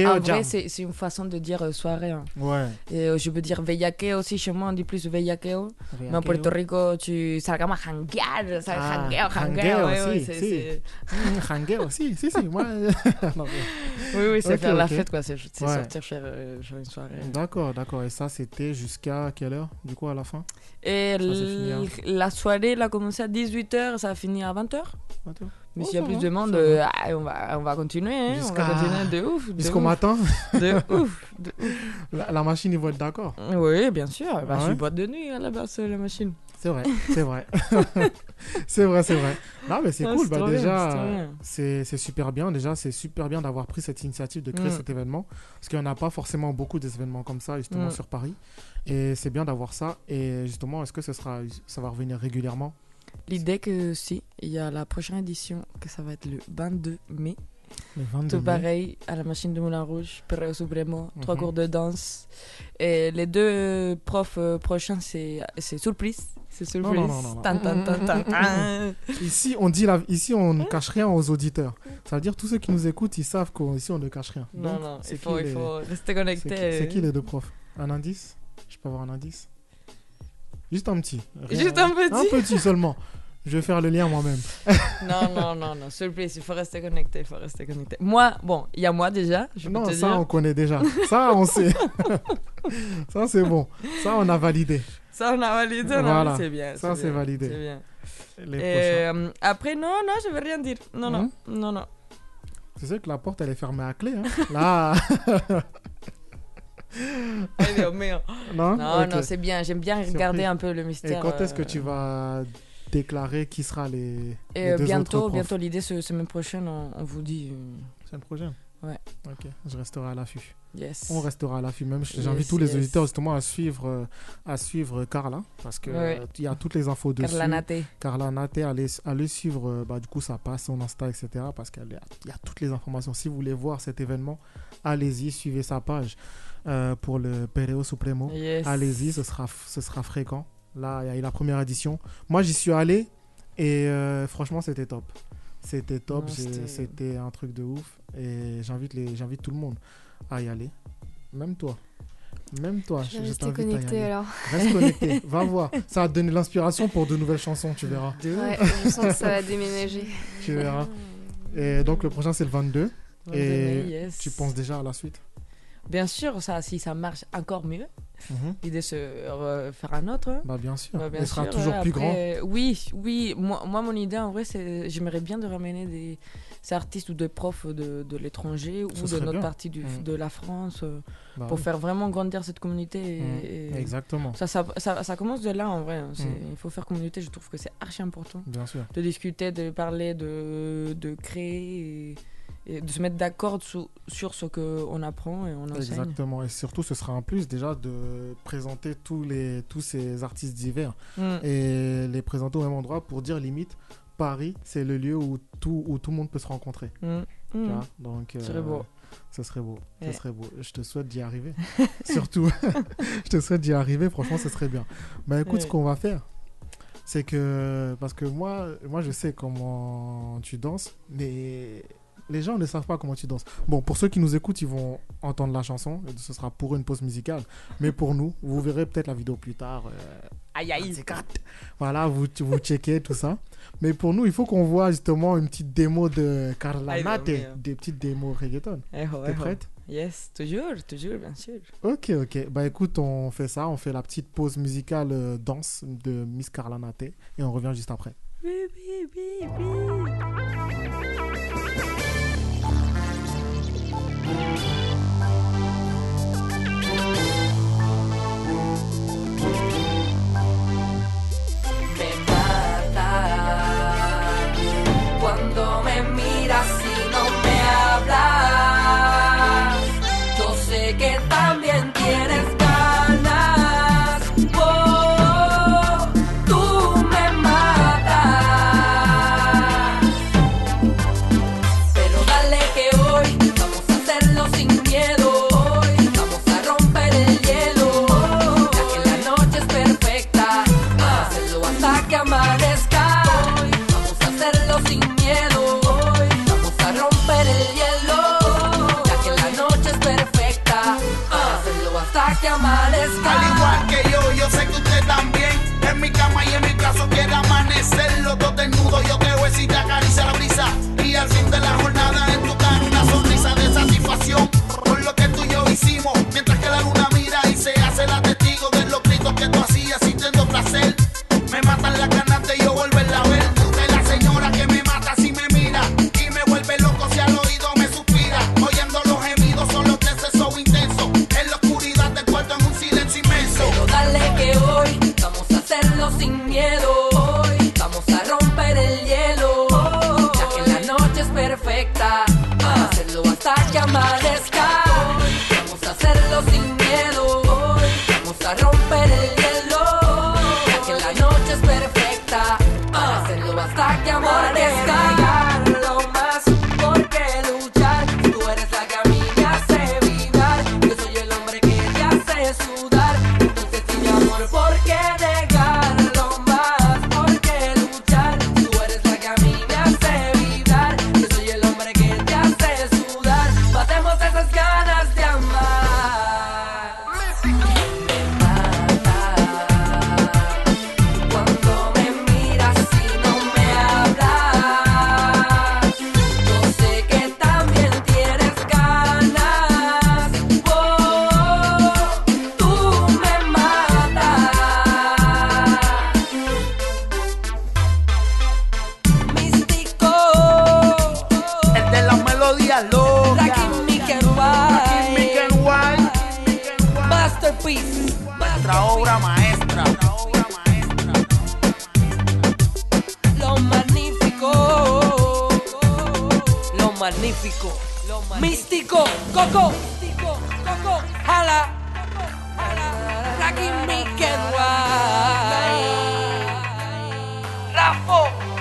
[SPEAKER 4] En vrai, c'est une façon de dire euh, soirée. hein.
[SPEAKER 3] Ouais.
[SPEAKER 4] Et euh, je peux dire veillakeo aussi, chez moi on dit plus veillakeo. Mais en. Puerto Rico, tu salgamos a janguear, ça, jangueo, jangueo. ouais,
[SPEAKER 3] si, si. si. Moi... non,
[SPEAKER 4] Oui, oui, c'est faire la fête, quoi. C'est c'est
[SPEAKER 3] Ouais.
[SPEAKER 4] sortir faire, euh, faire une soirée.
[SPEAKER 3] D'accord, d'accord. Et ça, c'était jusqu'à quelle heure, du coup, à la fin?
[SPEAKER 4] Et
[SPEAKER 3] Ça,
[SPEAKER 4] la soirée, elle a commencé à 18h, ça a fini à 20h.
[SPEAKER 3] Attends.
[SPEAKER 4] Mais
[SPEAKER 3] Oh,
[SPEAKER 4] s'il y a plus
[SPEAKER 3] va,
[SPEAKER 4] de monde, euh, on, va, on va continuer. Hein, on
[SPEAKER 3] Jusqu'à-
[SPEAKER 4] va continuer de ouf.
[SPEAKER 3] Jusqu'au matin,
[SPEAKER 4] De ouf. de ouf.
[SPEAKER 3] la, la machine, ils vont être d'accord.
[SPEAKER 4] Oui, bien sûr. Bah,
[SPEAKER 3] Ah
[SPEAKER 4] Je suis boîte de nuit à la base, la machine.
[SPEAKER 3] C'est vrai, c'est vrai. c'est vrai, c'est vrai. Non, mais c'est
[SPEAKER 4] Ah,
[SPEAKER 3] cool. Bah,
[SPEAKER 4] bien,
[SPEAKER 3] déjà,
[SPEAKER 4] c'est
[SPEAKER 3] super bien. Déjà, c'est super bien d'avoir pris cette initiative de créer
[SPEAKER 4] Mm.
[SPEAKER 3] cet événement. Parce qu'il n'y en a pas forcément beaucoup d'événements comme ça, justement,
[SPEAKER 4] Mm.
[SPEAKER 3] sur Paris. Et c'est bien d'avoir ça. Et justement, est-ce que ce sera, ça va revenir régulièrement?
[SPEAKER 4] L'idée que si, il y a la prochaine édition, que ça va être le 22 mai.
[SPEAKER 3] Le 22
[SPEAKER 4] Tout
[SPEAKER 3] mai
[SPEAKER 4] pareil, à la machine de Moulin Rouge, Perreo Supremo, trois
[SPEAKER 3] Mhm.
[SPEAKER 4] cours de danse. Et les deux profs euh, prochains, c'est c'est surprise. C'est surprise.
[SPEAKER 3] non, non, non, non.
[SPEAKER 4] Tan, tan, tan, tan, tan.
[SPEAKER 3] Ici, on dit la... Ici, on ne cache rien aux auditeurs. Ça veut dire tous ceux qui nous écoutent, ils savent qu'ici, on ne cache rien.
[SPEAKER 4] Non,
[SPEAKER 3] Donc,
[SPEAKER 4] non,
[SPEAKER 3] c'est
[SPEAKER 4] il faut, il
[SPEAKER 3] les-
[SPEAKER 4] faut rester
[SPEAKER 3] C'est
[SPEAKER 4] connecté.
[SPEAKER 3] qui, c'est qui les deux profs? Un indice? Je peux avoir un indice? Juste un petit. Rien-
[SPEAKER 4] Juste un petit
[SPEAKER 3] Un petit seulement. Je vais faire le lien moi-même.
[SPEAKER 4] Non, non, non, non, surprise, il faut rester connecté, il faut rester connecté. Moi, bon, il y a moi déjà, je
[SPEAKER 3] Non,
[SPEAKER 4] te
[SPEAKER 3] ça,
[SPEAKER 4] dire.
[SPEAKER 3] on connaît déjà. Ça, on sait. ça, c'est bon. Ça, on a validé.
[SPEAKER 4] Ça, on a validé, non,
[SPEAKER 3] Voilà.
[SPEAKER 4] c'est bien.
[SPEAKER 3] Ça, c'est validé.
[SPEAKER 4] C'est bien.
[SPEAKER 3] Les
[SPEAKER 4] euh, après, non, non, je vais rien dire. Non, non,
[SPEAKER 3] Mhm.
[SPEAKER 4] non, non.
[SPEAKER 3] Tu sais que la porte, elle est fermée à clé. Hein Là.
[SPEAKER 4] Ay, Dios mío.
[SPEAKER 3] non?
[SPEAKER 4] Non,
[SPEAKER 3] Ok.
[SPEAKER 4] non, c'est bien, j'aime bien
[SPEAKER 3] Surprise.
[SPEAKER 4] regarder un peu le
[SPEAKER 3] Et
[SPEAKER 4] mystère.
[SPEAKER 3] quand est-ce que
[SPEAKER 4] euh,
[SPEAKER 3] tu vas déclarer qui sera les,
[SPEAKER 4] Et
[SPEAKER 3] les
[SPEAKER 4] euh,
[SPEAKER 3] deux
[SPEAKER 4] bientôt,
[SPEAKER 3] autres profs?
[SPEAKER 4] bientôt, l'idée, ce semaine prochaine, on, on vous dit. euh,
[SPEAKER 3] Semaine prochaine?
[SPEAKER 4] Ouais.
[SPEAKER 3] Ok, je resterai à l'affût.
[SPEAKER 4] yes.
[SPEAKER 3] On restera à l'affût. Même,
[SPEAKER 4] Yes,
[SPEAKER 3] j'invite tous les
[SPEAKER 4] yes.
[SPEAKER 3] auditeurs justement à suivre, à suivre Carla parce que
[SPEAKER 4] Ouais.
[SPEAKER 3] il y a toutes les infos dessus.
[SPEAKER 4] Carla Nate.
[SPEAKER 3] Carla Naté, allez, allez suivre bah, du coup ça passe son Insta, etc. Parce qu'il y a toutes les informations. Si vous voulez voir cet événement, allez-y, suivez sa page euh, pour le Pereo Supremo.
[SPEAKER 4] Yes.
[SPEAKER 3] Allez-y, ce sera, ce sera fréquent. Là, il y a eu la première édition. Moi, j'y suis allé et euh, franchement, c'était top. C'était top,
[SPEAKER 4] c'était-
[SPEAKER 3] un truc de ouf. Et j'invite tout le monde à y aller. Même toi. Même toi,
[SPEAKER 5] Je
[SPEAKER 3] t'invite
[SPEAKER 5] connecté alors.
[SPEAKER 3] Reste connecté, va voir. Ça va te donner l'inspiration pour de nouvelles chansons, tu verras.
[SPEAKER 5] Ouais, je sens que ça va déménager.
[SPEAKER 3] Tu verras. Et donc le prochain c'est le 22.
[SPEAKER 4] Ouais,
[SPEAKER 3] Et
[SPEAKER 4] mais yes.
[SPEAKER 3] Tu penses déjà à la suite?
[SPEAKER 4] Bien sûr, ça, si ça marche encore mieux,
[SPEAKER 3] Mhm.
[SPEAKER 4] l'idée c'est euh, faire un autre.
[SPEAKER 3] Bah bien sûr.
[SPEAKER 4] Bah, bien
[SPEAKER 3] sera toujours plus
[SPEAKER 4] après, Oui, oui. Moi, moi, mon idée en vrai, c'est j'aimerais bien de ramener des, artistes ou des profs de, de l'étranger ou de notre
[SPEAKER 3] bien.
[SPEAKER 4] partie du,
[SPEAKER 3] Mm.
[SPEAKER 4] de la France euh,
[SPEAKER 3] grand. Bah
[SPEAKER 4] pour
[SPEAKER 3] oui.
[SPEAKER 4] faire vraiment grandir cette communauté. Et,
[SPEAKER 3] Mhm.
[SPEAKER 4] et-
[SPEAKER 3] Exactement.
[SPEAKER 4] Ça, ça, ça, ça commence de là en vrai. hein.
[SPEAKER 3] Mm.
[SPEAKER 4] Il faut faire communauté, je trouve que c'est archi important.
[SPEAKER 3] Bien sûr.
[SPEAKER 4] De discuter, de parler, de, de créer et, et de se mettre d'accord sur, ce qu'on apprend et on enseigne.
[SPEAKER 3] Exactement. Et surtout, ce sera un plus déjà de présenter tous, les, tous ces artistes divers
[SPEAKER 4] Mm.
[SPEAKER 3] et les présenter au même endroit pour dire limite, Paris, c'est le lieu où tout, où tout le monde peut se rencontrer.
[SPEAKER 4] Mm.
[SPEAKER 3] tu vois. Donc,
[SPEAKER 4] Ce serait
[SPEAKER 3] euh,
[SPEAKER 4] beau.
[SPEAKER 3] Ce serait beau.
[SPEAKER 4] Ouais.
[SPEAKER 3] Ce serait beau. Je te souhaite d'y arriver. Surtout, je te souhaite d'y arriver. Franchement, ce serait bien. Bah écoute, ce qu'on va faire, c'est que parce que moi, moi, je sais comment tu danses, mais les gens ne savent pas comment tu danses. Bon, pour ceux qui nous écoutent, ils vont entendre la chanson. et Ce sera pour une pause musicale. Mais pour nous, vous verrez peut-être la vidéo plus tard. euh,
[SPEAKER 4] Aïe aïe.
[SPEAKER 3] Voilà, vous, vous checkez tout ça. Mais pour nous, il faut qu'on voit justement une petite démo de Carla
[SPEAKER 4] mío.
[SPEAKER 3] des petites démos reggaeton.
[SPEAKER 4] Eh oh,
[SPEAKER 3] T'es
[SPEAKER 4] eh oh.
[SPEAKER 3] prête?
[SPEAKER 4] Yes, toujours, toujours, bien sûr.
[SPEAKER 3] Ok, ok. Bah écoute, on fait ça. On fait la petite pause musicale euh, danse de Miss Carla Nate et on revient juste après.
[SPEAKER 4] Oui, oui, oui, oui.
[SPEAKER 6] Me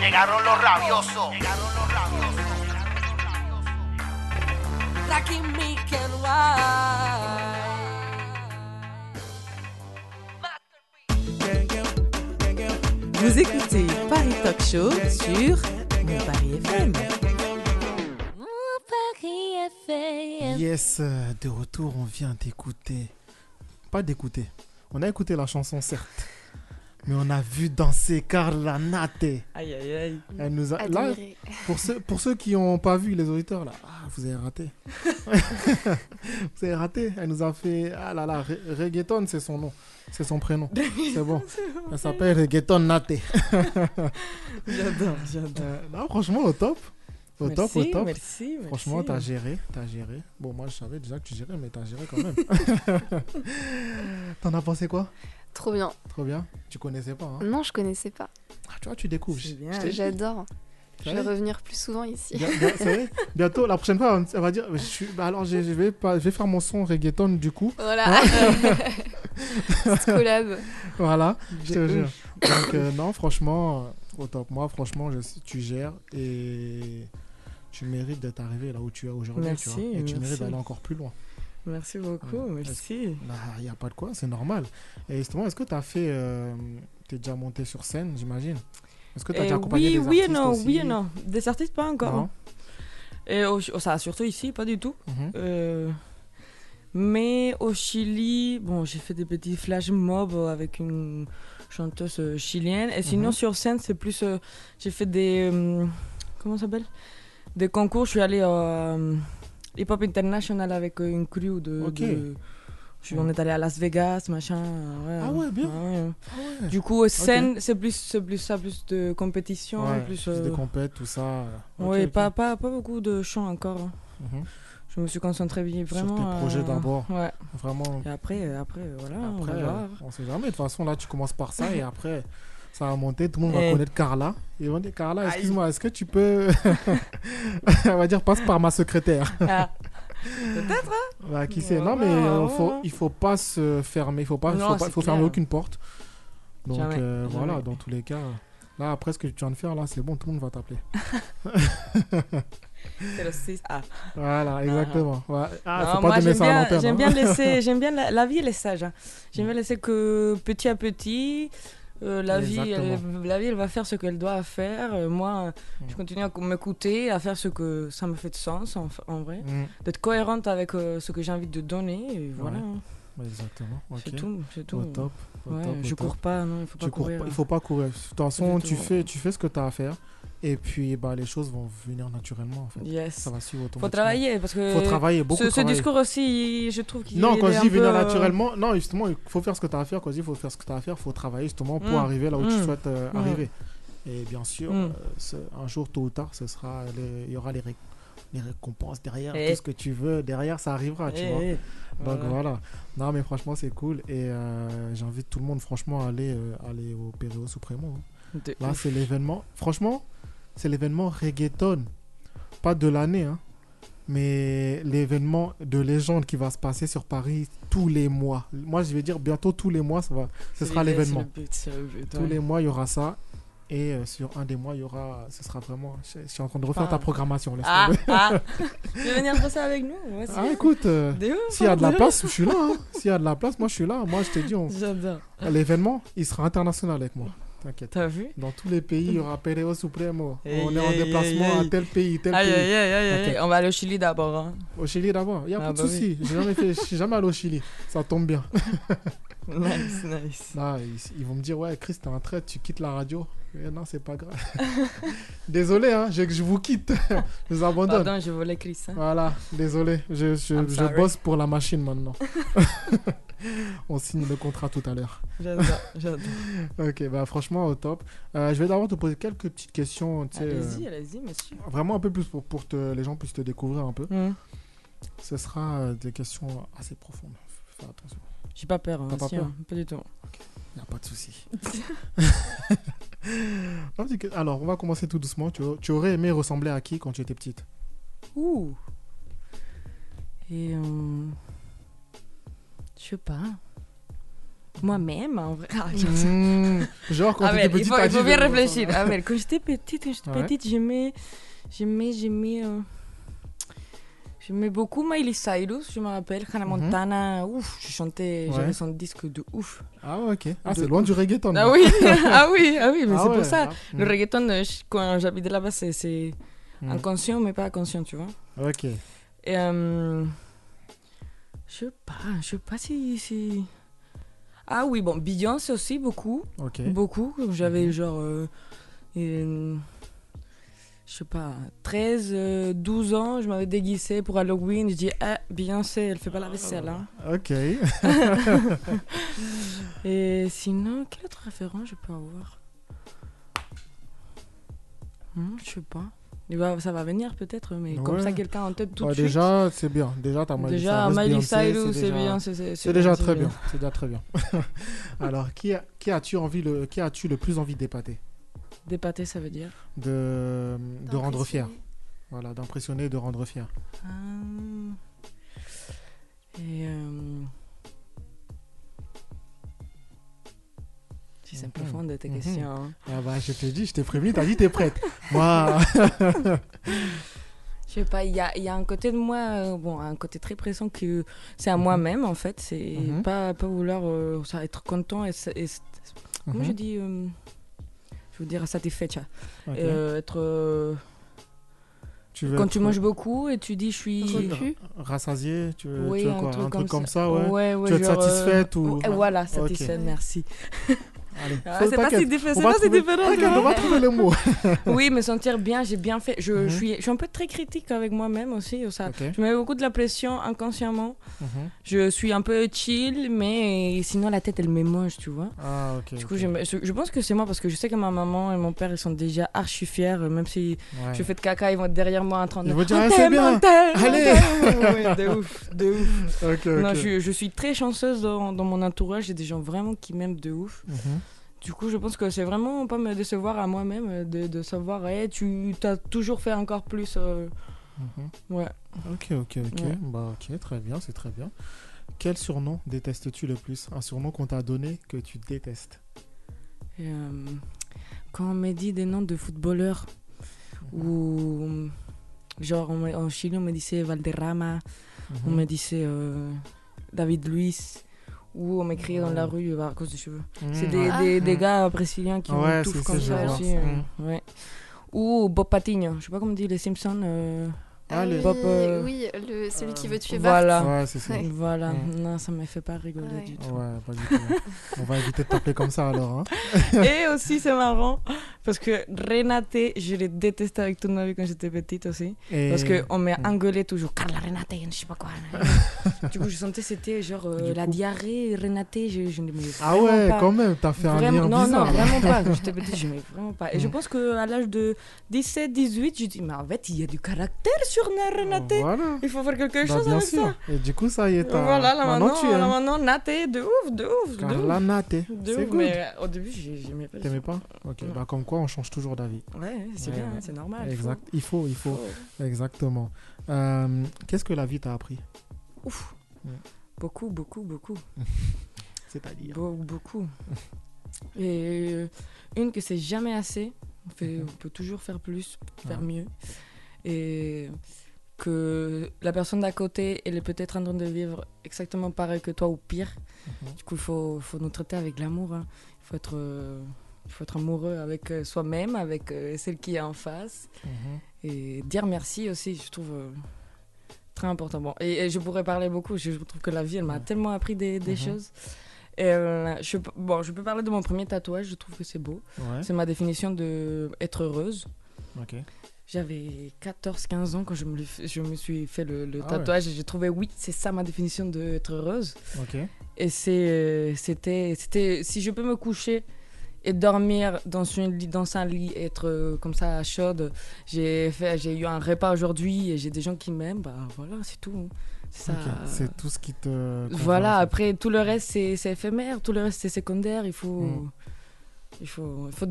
[SPEAKER 7] Llegaron los rabiosos.
[SPEAKER 8] Vous écoutez Paris Talk Show sur Mon Paris FM.
[SPEAKER 3] Yes, euh, de retour, on vient d'écouter. Pas d'écouter. On a écouté la chanson, certes. Mais on a vu danser Carla Nate.
[SPEAKER 4] Aïe, aïe, aïe.
[SPEAKER 3] Elle nous a... Là, pour ceux, pour ceux qui n'ont pas vu, les auditeurs, là, ah, vous avez raté. vous avez raté. Elle nous a fait. Ah là là, Re- Reggaeton, c'est son nom. C'est son prénom. C'est bon. Elle s'appelle Reggaeton Nate.
[SPEAKER 4] J'adore, j'adore.
[SPEAKER 3] Euh, non, franchement, au top. Au top, au top.
[SPEAKER 4] merci,
[SPEAKER 3] Franchement,
[SPEAKER 4] merci.
[SPEAKER 3] t'as géré, t'as géré. Bon, moi, je savais déjà que tu gérais, mais t'as géré quand même. T'en as pensé quoi?
[SPEAKER 5] Trop bien.
[SPEAKER 3] Trop bien. Tu connaissais pas, hein
[SPEAKER 5] Non, je connaissais pas.
[SPEAKER 3] Ah, Tu vois, tu découvres.
[SPEAKER 5] J'adore. Je vais revenir plus souvent ici.
[SPEAKER 3] Bien- bien- c'est vrai Bientôt, la prochaine fois, elle va dire je suis- bah alors, je, je vais pas, je vais faire mon son reggaeton du coup.
[SPEAKER 5] Voilà. Petite collab.
[SPEAKER 3] Voilà, je te jure. Donc, euh, non, franchement, euh, au top. Moi, franchement, je, tu gères et tu mérites d'être arrivé là où tu es aujourd'hui. et tu
[SPEAKER 4] merci.
[SPEAKER 3] mérites d'aller encore plus loin.
[SPEAKER 4] Merci beaucoup, merci.
[SPEAKER 3] Il n'y a pas de quoi, c'est normal. Et justement, est-ce que tu as fait. tu es déjà monté sur scène, j'imagine? Est-ce que tu as
[SPEAKER 4] Eh,
[SPEAKER 3] déjà accompagné
[SPEAKER 4] oui,
[SPEAKER 3] des
[SPEAKER 4] oui et
[SPEAKER 3] artistes
[SPEAKER 4] non,
[SPEAKER 3] aussi?
[SPEAKER 4] oui et non. Des artistes, pas encore.
[SPEAKER 3] Non
[SPEAKER 4] Et au, oh, ça, surtout ici, pas du tout.
[SPEAKER 3] Mhm.
[SPEAKER 4] Euh, mais au Chili, bon, j'ai fait des petits flash mobs avec une chanteuse euh, chilienne. Et sinon,
[SPEAKER 3] Mhm.
[SPEAKER 4] sur scène, c'est plus. euh, j'ai fait des. euh, comment ça s'appelle? Des concours. Je suis allée euh, Hip Hop International avec euh, une crew de.
[SPEAKER 3] Ok.
[SPEAKER 4] de- on est allé à Las Vegas, machin. ouais.
[SPEAKER 3] Ah ouais, bien.
[SPEAKER 4] ouais.
[SPEAKER 3] Ah ouais.
[SPEAKER 4] Du coup, scène, c'est plus, c'est plus ça, plus de compétition, plus.
[SPEAKER 3] plus des
[SPEAKER 4] euh,
[SPEAKER 3] compètes, tout ça. Ok.
[SPEAKER 4] Pas, pas, pas beaucoup de chants encore. hein.
[SPEAKER 3] Mhm.
[SPEAKER 4] Je me suis concentrée bien-
[SPEAKER 3] Sur
[SPEAKER 4] vraiment.
[SPEAKER 3] tes projets
[SPEAKER 4] euh,
[SPEAKER 3] d'abord.
[SPEAKER 4] Ouais.
[SPEAKER 3] Vraiment.
[SPEAKER 4] Et après, euh, après euh, voilà,
[SPEAKER 3] Après,
[SPEAKER 4] on va
[SPEAKER 3] euh,
[SPEAKER 4] voir.
[SPEAKER 3] on sait jamais. De toute façon, là, tu commences par ça et après, ça va monter. Tout le monde va
[SPEAKER 4] Eh.
[SPEAKER 3] connaître Carla. Ils vont dire Carla, excuse-moi, est-ce que tu peux. On va dire, passe par ma secrétaire?
[SPEAKER 4] Ah. Peut-être, hein
[SPEAKER 3] Bah, qui sait? Non, mais euh, faut,
[SPEAKER 4] ouais.
[SPEAKER 3] il faut pas se fermer. Il faut pas,
[SPEAKER 4] Non,
[SPEAKER 3] faut, pas- faut fermer aucune porte. Donc
[SPEAKER 4] Jamais,
[SPEAKER 3] euh, voilà, dans tous les cas. Là, après ce que tu viens de faire, là, c'est bon, tout le monde va t'appeler.
[SPEAKER 4] C'est le 6 A.
[SPEAKER 3] Voilà, exactement. Ouais. Ah,
[SPEAKER 4] Non,
[SPEAKER 3] faut pas
[SPEAKER 4] j'aime
[SPEAKER 3] ça à
[SPEAKER 4] bien, j'aime
[SPEAKER 3] hein.
[SPEAKER 4] bien laisser. J'aime bien la, la vie, elle est sage. hein. J'aime bien laisser que petit à petit. Euh, la, vie, elle, la vie, elle va faire ce qu'elle doit faire. Euh, moi,
[SPEAKER 3] Mm.
[SPEAKER 4] je continue à m'écouter, à faire ce que ça me fait de sens, en, en vrai.
[SPEAKER 3] Mm,
[SPEAKER 4] D'être cohérente avec euh, ce que j'ai envie de donner. Et voilà, hein.
[SPEAKER 3] Exactement.
[SPEAKER 4] C'est tout. C'est tout.
[SPEAKER 3] Au top. au
[SPEAKER 4] Ouais,
[SPEAKER 3] top, au
[SPEAKER 4] je
[SPEAKER 3] top.
[SPEAKER 4] cours pas, non, il faut pas
[SPEAKER 3] Tu cours
[SPEAKER 4] courir.
[SPEAKER 3] pas- il faut pas courir. De toute façon, tu fais, tu fais ce que tu as à faire. Et puis, bah, les choses vont venir naturellement. En fait.
[SPEAKER 4] Yes.
[SPEAKER 3] Ça va suivre
[SPEAKER 4] Faut travailler parce que
[SPEAKER 3] Faut travailler, beaucoup
[SPEAKER 4] ce, ce
[SPEAKER 3] travailler.
[SPEAKER 4] discours aussi, je trouve qu'il
[SPEAKER 3] Non, quand je dis venir
[SPEAKER 4] euh,
[SPEAKER 3] naturellement, non, justement, il faut faire ce que tu as à faire. Quand je dis il faut faire ce que tu as à faire, il faut travailler justement pour
[SPEAKER 4] Mm.
[SPEAKER 3] arriver là où tu
[SPEAKER 4] Mm.
[SPEAKER 3] souhaites euh,
[SPEAKER 4] Mm.
[SPEAKER 3] arriver. Et bien sûr, euh, un jour, tôt ou tard, ce sera les- il y aura les, ré- les récompenses derrière,
[SPEAKER 4] Eh.
[SPEAKER 3] tout ce que tu veux. Derrière, ça arrivera, tu
[SPEAKER 4] eh,
[SPEAKER 3] vois. Donc
[SPEAKER 4] voilà.
[SPEAKER 3] voilà. Non, mais franchement, c'est cool. Et euh, j'invite tout le monde, franchement, à aller, aller au Péréo Supremo. hein. Là, c'est l'événement. Franchement, c'est l'événement reggaeton. Pas de l'année, hein, mais l'événement de légende qui va se passer sur Paris tous les mois. Moi, je vais dire bientôt tous les mois, ça va, ce sera l'événement.
[SPEAKER 4] le
[SPEAKER 3] Tous les mois, il y aura ça. Et euh, sur un des mois, il y aura. Ce sera vraiment. Je, je suis en train de refaire ta programmation. laisse
[SPEAKER 4] Ah, ah. Tu veux venir bosser avec nous?
[SPEAKER 3] Ah, écoute, euh, s'il y a de la place, je suis là. hein. S'il y a de la place, moi, je suis là. Moi, je te dis, on-
[SPEAKER 4] J'adore.
[SPEAKER 3] l'événement, il sera international avec moi. T'inquiète.
[SPEAKER 4] T'as vu
[SPEAKER 3] Dans tous les pays, il y aura Péréo Supremo.
[SPEAKER 4] Hey,
[SPEAKER 3] on est en déplacement
[SPEAKER 4] hey,
[SPEAKER 3] à tel pays, tel
[SPEAKER 4] Aïe,
[SPEAKER 3] pays.
[SPEAKER 4] aïe. On va aller au Chili d'abord. hein.
[SPEAKER 3] Au Chili d'abord. Il n'y a
[SPEAKER 4] Ah
[SPEAKER 3] pas de
[SPEAKER 4] bah oui.
[SPEAKER 3] souci. Fait, je suis jamais allé au Chili. Ça tombe bien.
[SPEAKER 4] Nice, nice.
[SPEAKER 3] Là, ils, ils vont me dire Ouais, Chris, t'es un trait, tu quittes la radio. Eh non, c'est pas grave. désolé, hein, je, je vous quitte. je vous abandonne.
[SPEAKER 4] Pardon, je volais Chris. hein.
[SPEAKER 3] Voilà, désolé. Je, je, je bosse pour la machine maintenant. On signe le contrat tout à l'heure.
[SPEAKER 4] J'adore, j'adore.
[SPEAKER 3] Ok, bah franchement, au top. Euh, je vais d'abord te poser quelques petites questions.
[SPEAKER 4] Allez-y,
[SPEAKER 3] euh,
[SPEAKER 4] allez-y, monsieur.
[SPEAKER 3] vraiment un peu plus pour, pour que les gens puissent te découvrir un peu.
[SPEAKER 4] Hmm.
[SPEAKER 3] Ce sera euh, des questions assez profondes. Fais attention.
[SPEAKER 4] J'ai pas peur. hein,
[SPEAKER 3] pas
[SPEAKER 4] si,
[SPEAKER 3] peur
[SPEAKER 4] hein, Pas du tout.
[SPEAKER 3] Il n'y a pas de souci. Alors, on va commencer tout doucement. Tu, tu aurais aimé ressembler à qui quand tu étais petite?
[SPEAKER 4] Ouh. Et. euh, Je sais pas. Moi-même, en vrai. Ah,
[SPEAKER 3] Mmh, Genre, quand
[SPEAKER 4] Ah,
[SPEAKER 3] tu
[SPEAKER 4] mais
[SPEAKER 3] étais petite,
[SPEAKER 4] il faut, il faut bien réfléchir. Ah, quand j'étais petite, quand j'étais
[SPEAKER 3] Ouais.
[SPEAKER 4] petite, j'aimais, j'aimais, j'aimais, euh, j'aimais beaucoup Miley Cyrus, je me rappelle, Hannah
[SPEAKER 3] Mhm.
[SPEAKER 4] Montana. Ouf, je chantais, j'avais son disque de ouf.
[SPEAKER 3] Ah, ouais, ok. Ah, c'est loin du reggaeton.
[SPEAKER 4] Ah oui, ah oui, ah oui, mais
[SPEAKER 3] Ah
[SPEAKER 4] c'est pour ça. Le
[SPEAKER 3] mmh.
[SPEAKER 4] reggaeton, euh, quand j'habitais là-bas, c'est,
[SPEAKER 3] Mhm.
[SPEAKER 4] inconscient, mais pas inconscient, tu vois.
[SPEAKER 3] Ok.
[SPEAKER 4] Et euh, je sais pas, je sais pas si, si. Ah oui, bon, Beyoncé aussi, beaucoup.
[SPEAKER 3] Ok.
[SPEAKER 4] Beaucoup. J'avais
[SPEAKER 3] Mhm.
[SPEAKER 4] genre. euh, euh, je sais pas, 13, euh, 12 ans, je m'avais déguisé pour Halloween. Je dis, ah, Beyoncé, elle fait pas la vaisselle. Hein.
[SPEAKER 3] Ok.
[SPEAKER 4] Et sinon, quel autre référent je peux avoir? Hmm, Je sais pas. Va- ça va venir peut-être, mais comme ça, quelqu'un en tête tout
[SPEAKER 3] Ouais,
[SPEAKER 4] de suite.
[SPEAKER 3] déjà, c'est bien. Déjà, t'as Miley
[SPEAKER 4] Déjà, Miley Cyrus, c'est
[SPEAKER 3] déjà-
[SPEAKER 4] bien. C'est
[SPEAKER 3] C'est déjà très bien. C'est déjà très bien. Alors, qui, a- qui as-tu envie le, qui as-tu le plus envie d'épater?
[SPEAKER 4] Dépater, ça veut dire
[SPEAKER 3] de, de rendre fier. Voilà, d'impressionner et de rendre fier.
[SPEAKER 4] Ah. Et. euh, Si c'est
[SPEAKER 3] Mhm.
[SPEAKER 4] profond de tes
[SPEAKER 3] Mhm.
[SPEAKER 4] questions. hein.
[SPEAKER 3] Ah bah, je t'ai dit, je t'ai prévenu, t'as dit t'es prête. Moi,
[SPEAKER 4] Je sais pas, il y a, il y a un côté de moi, euh, bon, un côté très pressant que c'est à moi-même en fait. C'est
[SPEAKER 3] Mhm.
[SPEAKER 4] pas, pas vouloir euh, ça, être content et, comment je
[SPEAKER 3] Mhm.
[SPEAKER 4] dis euh, Je veux dire satisfait, tu vois.
[SPEAKER 3] Ok.
[SPEAKER 4] Euh, être. euh,
[SPEAKER 3] tu veux
[SPEAKER 4] quand
[SPEAKER 3] être
[SPEAKER 4] tu manges beaucoup et tu dis je suis.
[SPEAKER 3] Rassasié, tu veux,
[SPEAKER 4] Oui,
[SPEAKER 3] tu veux
[SPEAKER 4] un
[SPEAKER 3] quoi
[SPEAKER 4] truc
[SPEAKER 3] Un truc
[SPEAKER 4] comme
[SPEAKER 3] comme ça, ouais.
[SPEAKER 4] ouais, ouais,
[SPEAKER 3] Tu veux être
[SPEAKER 4] genre, euh,
[SPEAKER 3] satisfaite ou-
[SPEAKER 4] Voilà, satisfaite, merci. Ah, c'est pas si différent,
[SPEAKER 3] on
[SPEAKER 4] c'est pas si différent.
[SPEAKER 3] on va trouver le mot.
[SPEAKER 4] oui, me sentir bien, j'ai bien fait. Je,
[SPEAKER 3] Mhm.
[SPEAKER 4] je, suis, je suis un peu très critique avec moi-même aussi. Ça,
[SPEAKER 3] Ok.
[SPEAKER 4] Je mets beaucoup de la pression inconsciemment.
[SPEAKER 3] Mhm.
[SPEAKER 4] Je suis un peu chill, mais sinon la tête elle me mange, tu vois.
[SPEAKER 3] Ah, ok.
[SPEAKER 4] Du coup,
[SPEAKER 3] ok.
[SPEAKER 4] j'aime- je, je pense que c'est moi parce que je sais que ma maman et mon père ils sont déjà archi fiers, euh, même si
[SPEAKER 3] Ouais.
[SPEAKER 4] je fais de caca, ils vont être derrière moi en train de.
[SPEAKER 3] Ils vont dire,
[SPEAKER 4] On
[SPEAKER 3] Ah, c'est bien. Allez.
[SPEAKER 4] de ouf, de ouf. Non, je, je suis très chanceuse dans, dans mon entourage. J'ai des gens vraiment qui m'aiment de ouf.
[SPEAKER 3] Mhm.
[SPEAKER 4] Du coup, je pense que c'est vraiment pas me décevoir à moi-même de, de savoir, hey, tu as toujours fait encore plus. euh,
[SPEAKER 3] Mhm.
[SPEAKER 4] Ouais.
[SPEAKER 3] Ok, ok, ok.
[SPEAKER 4] Ouais.
[SPEAKER 3] Bah, ok, très bien, c'est très bien. Quel surnom détestes-tu le plus? Un surnom qu'on t'a donné que tu détestes?
[SPEAKER 4] Et, euh, quand on me dit des noms de footballeurs, ou genre on me- en Chili on me disait Valderrama, on
[SPEAKER 3] Mhm.
[SPEAKER 4] me disait euh, David Luiz, Ou on m'écrit dans la rue bah, à cause des cheveux. C'est
[SPEAKER 3] Mm.
[SPEAKER 4] des,
[SPEAKER 5] Ah.
[SPEAKER 4] des, des
[SPEAKER 3] Mm.
[SPEAKER 4] gars brésiliens qui
[SPEAKER 3] Ouais,
[SPEAKER 4] me touffent
[SPEAKER 3] c'est-
[SPEAKER 4] comme
[SPEAKER 3] c'est-
[SPEAKER 4] ça aussi. euh,
[SPEAKER 3] Mm.
[SPEAKER 4] ouais. Ou Bob Patigno, je sais pas comment on dit les Simpsons. euh,
[SPEAKER 5] Ah
[SPEAKER 3] Allez.
[SPEAKER 5] oui,
[SPEAKER 4] Bob, euh,
[SPEAKER 5] oui, le, celui qui veut tuer Bart.
[SPEAKER 4] voilà.
[SPEAKER 3] Ouais, c'est ça.
[SPEAKER 5] Ouais.
[SPEAKER 4] Voilà, non, ça me fait pas rigoler
[SPEAKER 5] Ouais.
[SPEAKER 4] du tout.
[SPEAKER 3] Ouais, pas du tout. On va éviter de t'appeler comme ça alors. Hein.
[SPEAKER 4] Et aussi, c'est marrant parce que Renate, je l'ai détesté avec toute ma vie quand j'étais petite aussi.
[SPEAKER 3] Et...
[SPEAKER 4] Parce qu'on m'a
[SPEAKER 3] Mm.
[SPEAKER 4] engueulé toujours. Carla Renate, je sais pas quoi. du coup, je sentais que c'était genre euh, la
[SPEAKER 3] coup-
[SPEAKER 4] diarrhée, Renate. Je, je n'aimais
[SPEAKER 3] Ah ouais,
[SPEAKER 4] pas.
[SPEAKER 3] quand même, t'as fait un lien
[SPEAKER 4] non,
[SPEAKER 3] bizarre.
[SPEAKER 4] non,
[SPEAKER 3] là.
[SPEAKER 4] vraiment pas. Quand j'étais petite, j'aimais vraiment pas. Et je
[SPEAKER 3] Mm.
[SPEAKER 4] pense qu'à l'âge de 17, 18, je dis, mais en fait, il y a du caractère
[SPEAKER 3] Voilà.
[SPEAKER 4] Il faut faire quelque
[SPEAKER 3] Bah,
[SPEAKER 4] chose
[SPEAKER 3] bien
[SPEAKER 4] avec
[SPEAKER 3] sûr.
[SPEAKER 4] ça.
[SPEAKER 3] Et du coup, ça y est.
[SPEAKER 4] Voilà, là
[SPEAKER 3] maintenant,
[SPEAKER 4] maintenant,
[SPEAKER 3] tu
[SPEAKER 4] là
[SPEAKER 3] aimes.
[SPEAKER 4] maintenant, Nate, de ouf, de ouf, de ouf.
[SPEAKER 3] Nate,
[SPEAKER 4] De ouf,
[SPEAKER 3] good.
[SPEAKER 4] mais euh, au début, j'ai- j'aimais pas.
[SPEAKER 3] T'aimais pas? Ok,
[SPEAKER 4] Non.
[SPEAKER 3] bah comme quoi on change toujours d'avis.
[SPEAKER 4] Ouais, c'est
[SPEAKER 3] Ouais,
[SPEAKER 4] bien,
[SPEAKER 3] ouais.
[SPEAKER 4] c'est normal. il faut-
[SPEAKER 3] Exact, il faut, il faut, exactement. Euh, Qu'est-ce que la vie t'a appris?
[SPEAKER 4] Ouf.
[SPEAKER 3] Ouais.
[SPEAKER 4] Beaucoup, beaucoup, beaucoup.
[SPEAKER 3] C'est-à-dire
[SPEAKER 4] Be- beaucoup. Et une que c'est jamais assez. On, fait-
[SPEAKER 3] Mhm.
[SPEAKER 4] on peut toujours faire plus, faire mieux. Et que la personne d'à côté, elle est peut-être en train de vivre exactement pareil que toi ou pire.
[SPEAKER 3] Mhm.
[SPEAKER 4] Du coup, il faut, faut nous traiter avec l'amour. hein. Il faut être. euh, faut être amoureux avec euh, soi-même, avec euh, celle qui est en face.
[SPEAKER 3] Mhm.
[SPEAKER 4] Et dire merci aussi, je trouve euh, très important. Bon, et, et je pourrais parler beaucoup, je trouve que la vie, elle m'a tellement appris des, des
[SPEAKER 3] Mhm.
[SPEAKER 4] choses. Et, je, bon, je peux parler de mon premier tatouage, je trouve que c'est beau.
[SPEAKER 3] Ouais,
[SPEAKER 4] C'est ma définition de être heureuse.
[SPEAKER 3] ok.
[SPEAKER 4] J'avais 14-15 ans quand je me, je me suis fait le, le
[SPEAKER 3] Ah ouais.
[SPEAKER 4] tatouage et j'ai trouvé, oui, c'est ça ma définition d'être heureuse.
[SPEAKER 3] Ok.
[SPEAKER 4] Et euh, c'était, c'était, si je peux me coucher et dormir dans, une, dans un lit, être euh, comme ça chaude, j'ai, eu un repas aujourd'hui et j'ai des gens qui m'aiment, bah voilà, c'est tout. hein. C'est ça.
[SPEAKER 3] Ok, C'est tout ce qui te. convient,
[SPEAKER 4] Voilà, après tout le reste c'est, c'est éphémère, tout le reste c'est secondaire, il faut.
[SPEAKER 3] Mm.
[SPEAKER 4] Il faut, il faut.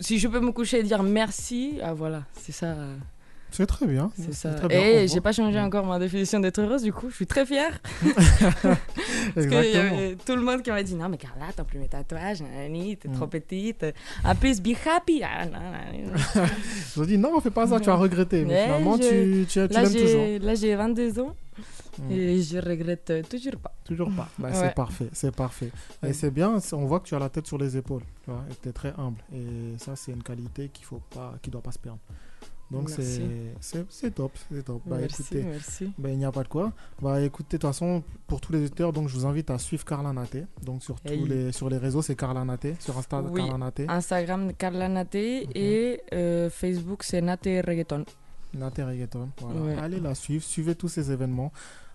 [SPEAKER 4] Si je peux me coucher et dire merci, ah voilà, c'est ça.
[SPEAKER 3] C'est très bien.
[SPEAKER 4] C'est ça.
[SPEAKER 3] très bien, on
[SPEAKER 4] Et
[SPEAKER 3] voit.
[SPEAKER 4] j'ai pas changé
[SPEAKER 3] Mm.
[SPEAKER 4] encore ma définition d'être heureuse, du coup, je suis très fière. Parce qu'il y
[SPEAKER 3] Exactement.
[SPEAKER 4] avait tout le monde qui m'a dit Non, mais Carla, t'as plus mes tatouages, t'es
[SPEAKER 3] Mm.
[SPEAKER 4] trop petite. En plus, be happy. Ah, non, non.
[SPEAKER 3] Je dis non, fais pas ça, tu vas regretter. Mais
[SPEAKER 4] Ouais,
[SPEAKER 3] finalement,
[SPEAKER 4] je-
[SPEAKER 3] tu, tu, tu l'aimes toujours.
[SPEAKER 4] là, j'ai 22 ans
[SPEAKER 3] Mm.
[SPEAKER 4] Et je regrette toujours pas.
[SPEAKER 3] Toujours pas. Bah,
[SPEAKER 4] Ouais.
[SPEAKER 3] C'est parfait, c'est parfait. Et c'est bien, on voit que tu as la tête sur les épaules. Tu vois, tu es très humble. Et ça, c'est une qualité qu'il faut pas, qui doit pas se perdre. Donc c'est c'est c'est top, c'est top. Bah
[SPEAKER 4] merci,
[SPEAKER 3] écoutez,
[SPEAKER 4] merci.
[SPEAKER 3] bah, il n'y a pas de quoi. Bah écoutez, de toute façon, pour tous les auditeurs, donc je vous invite à suivre Carla Naté. Donc sur tous les sur les réseaux, c'est Carla Naté. Sur Insta,
[SPEAKER 4] Oui.
[SPEAKER 3] Carla Naté.
[SPEAKER 4] Instagram, Carla
[SPEAKER 3] Mhm.
[SPEAKER 4] et euh, Facebook, c'est Nate Reggaeton.
[SPEAKER 3] Naté Reggaeton. Voilà.
[SPEAKER 4] Ouais.
[SPEAKER 3] Allez la suivre, suivez tous ces événements.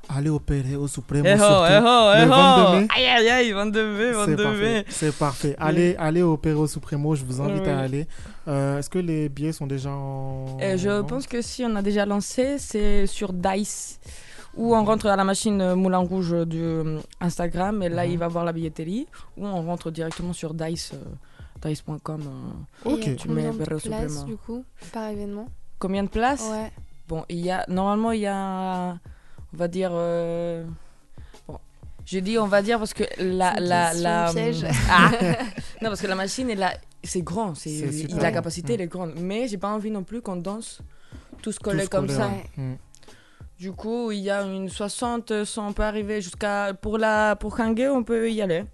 [SPEAKER 3] Allez opérer au Supremo.
[SPEAKER 4] Eh oh,
[SPEAKER 3] surtout.
[SPEAKER 4] eh oh,
[SPEAKER 3] le
[SPEAKER 4] eh
[SPEAKER 3] 22 mai.
[SPEAKER 4] oh. Aïe, aïe, aïe, 22 mai,
[SPEAKER 3] C'est
[SPEAKER 4] 22
[SPEAKER 3] parfait.
[SPEAKER 4] mai.
[SPEAKER 3] C'est parfait. Allez, allez au Péro Supremo, je vous invite
[SPEAKER 4] Oui.
[SPEAKER 3] à aller. Euh, Est-ce que les billets sont déjà en.
[SPEAKER 4] Euh, je
[SPEAKER 3] en
[SPEAKER 4] pense que si on a déjà lancé, c'est sur Dice. Où on rentre à la machine Moulin Rouge du euh, Instagram et là
[SPEAKER 3] Mhm.
[SPEAKER 4] il va voir la billetterie. Ou on rentre directement sur Dice, euh, dice.com. euh.
[SPEAKER 3] Ok.
[SPEAKER 5] Et
[SPEAKER 4] Tu
[SPEAKER 5] combien
[SPEAKER 4] mets
[SPEAKER 5] de
[SPEAKER 4] Perro
[SPEAKER 5] places,
[SPEAKER 4] Supremo.
[SPEAKER 5] du coup, par événement?
[SPEAKER 4] Combien de places?
[SPEAKER 5] Ouais.
[SPEAKER 4] Bon, il y a normalement il y a, on va dire. euh, Bon, je dis on va dire parce que la la. Ah non parce que la machine est là, c'est grand, c'est
[SPEAKER 3] C'est super
[SPEAKER 4] la capacité
[SPEAKER 3] Mm.
[SPEAKER 4] elle est grande. Mais j'ai pas envie non plus qu'on danse tous collés
[SPEAKER 3] Tous
[SPEAKER 4] comme
[SPEAKER 3] collés,
[SPEAKER 4] ça.
[SPEAKER 3] ouais. Mm.
[SPEAKER 4] Du coup, il y a une 60, 100, on peut arriver jusqu'à. Pour, la... pour on peut y aller.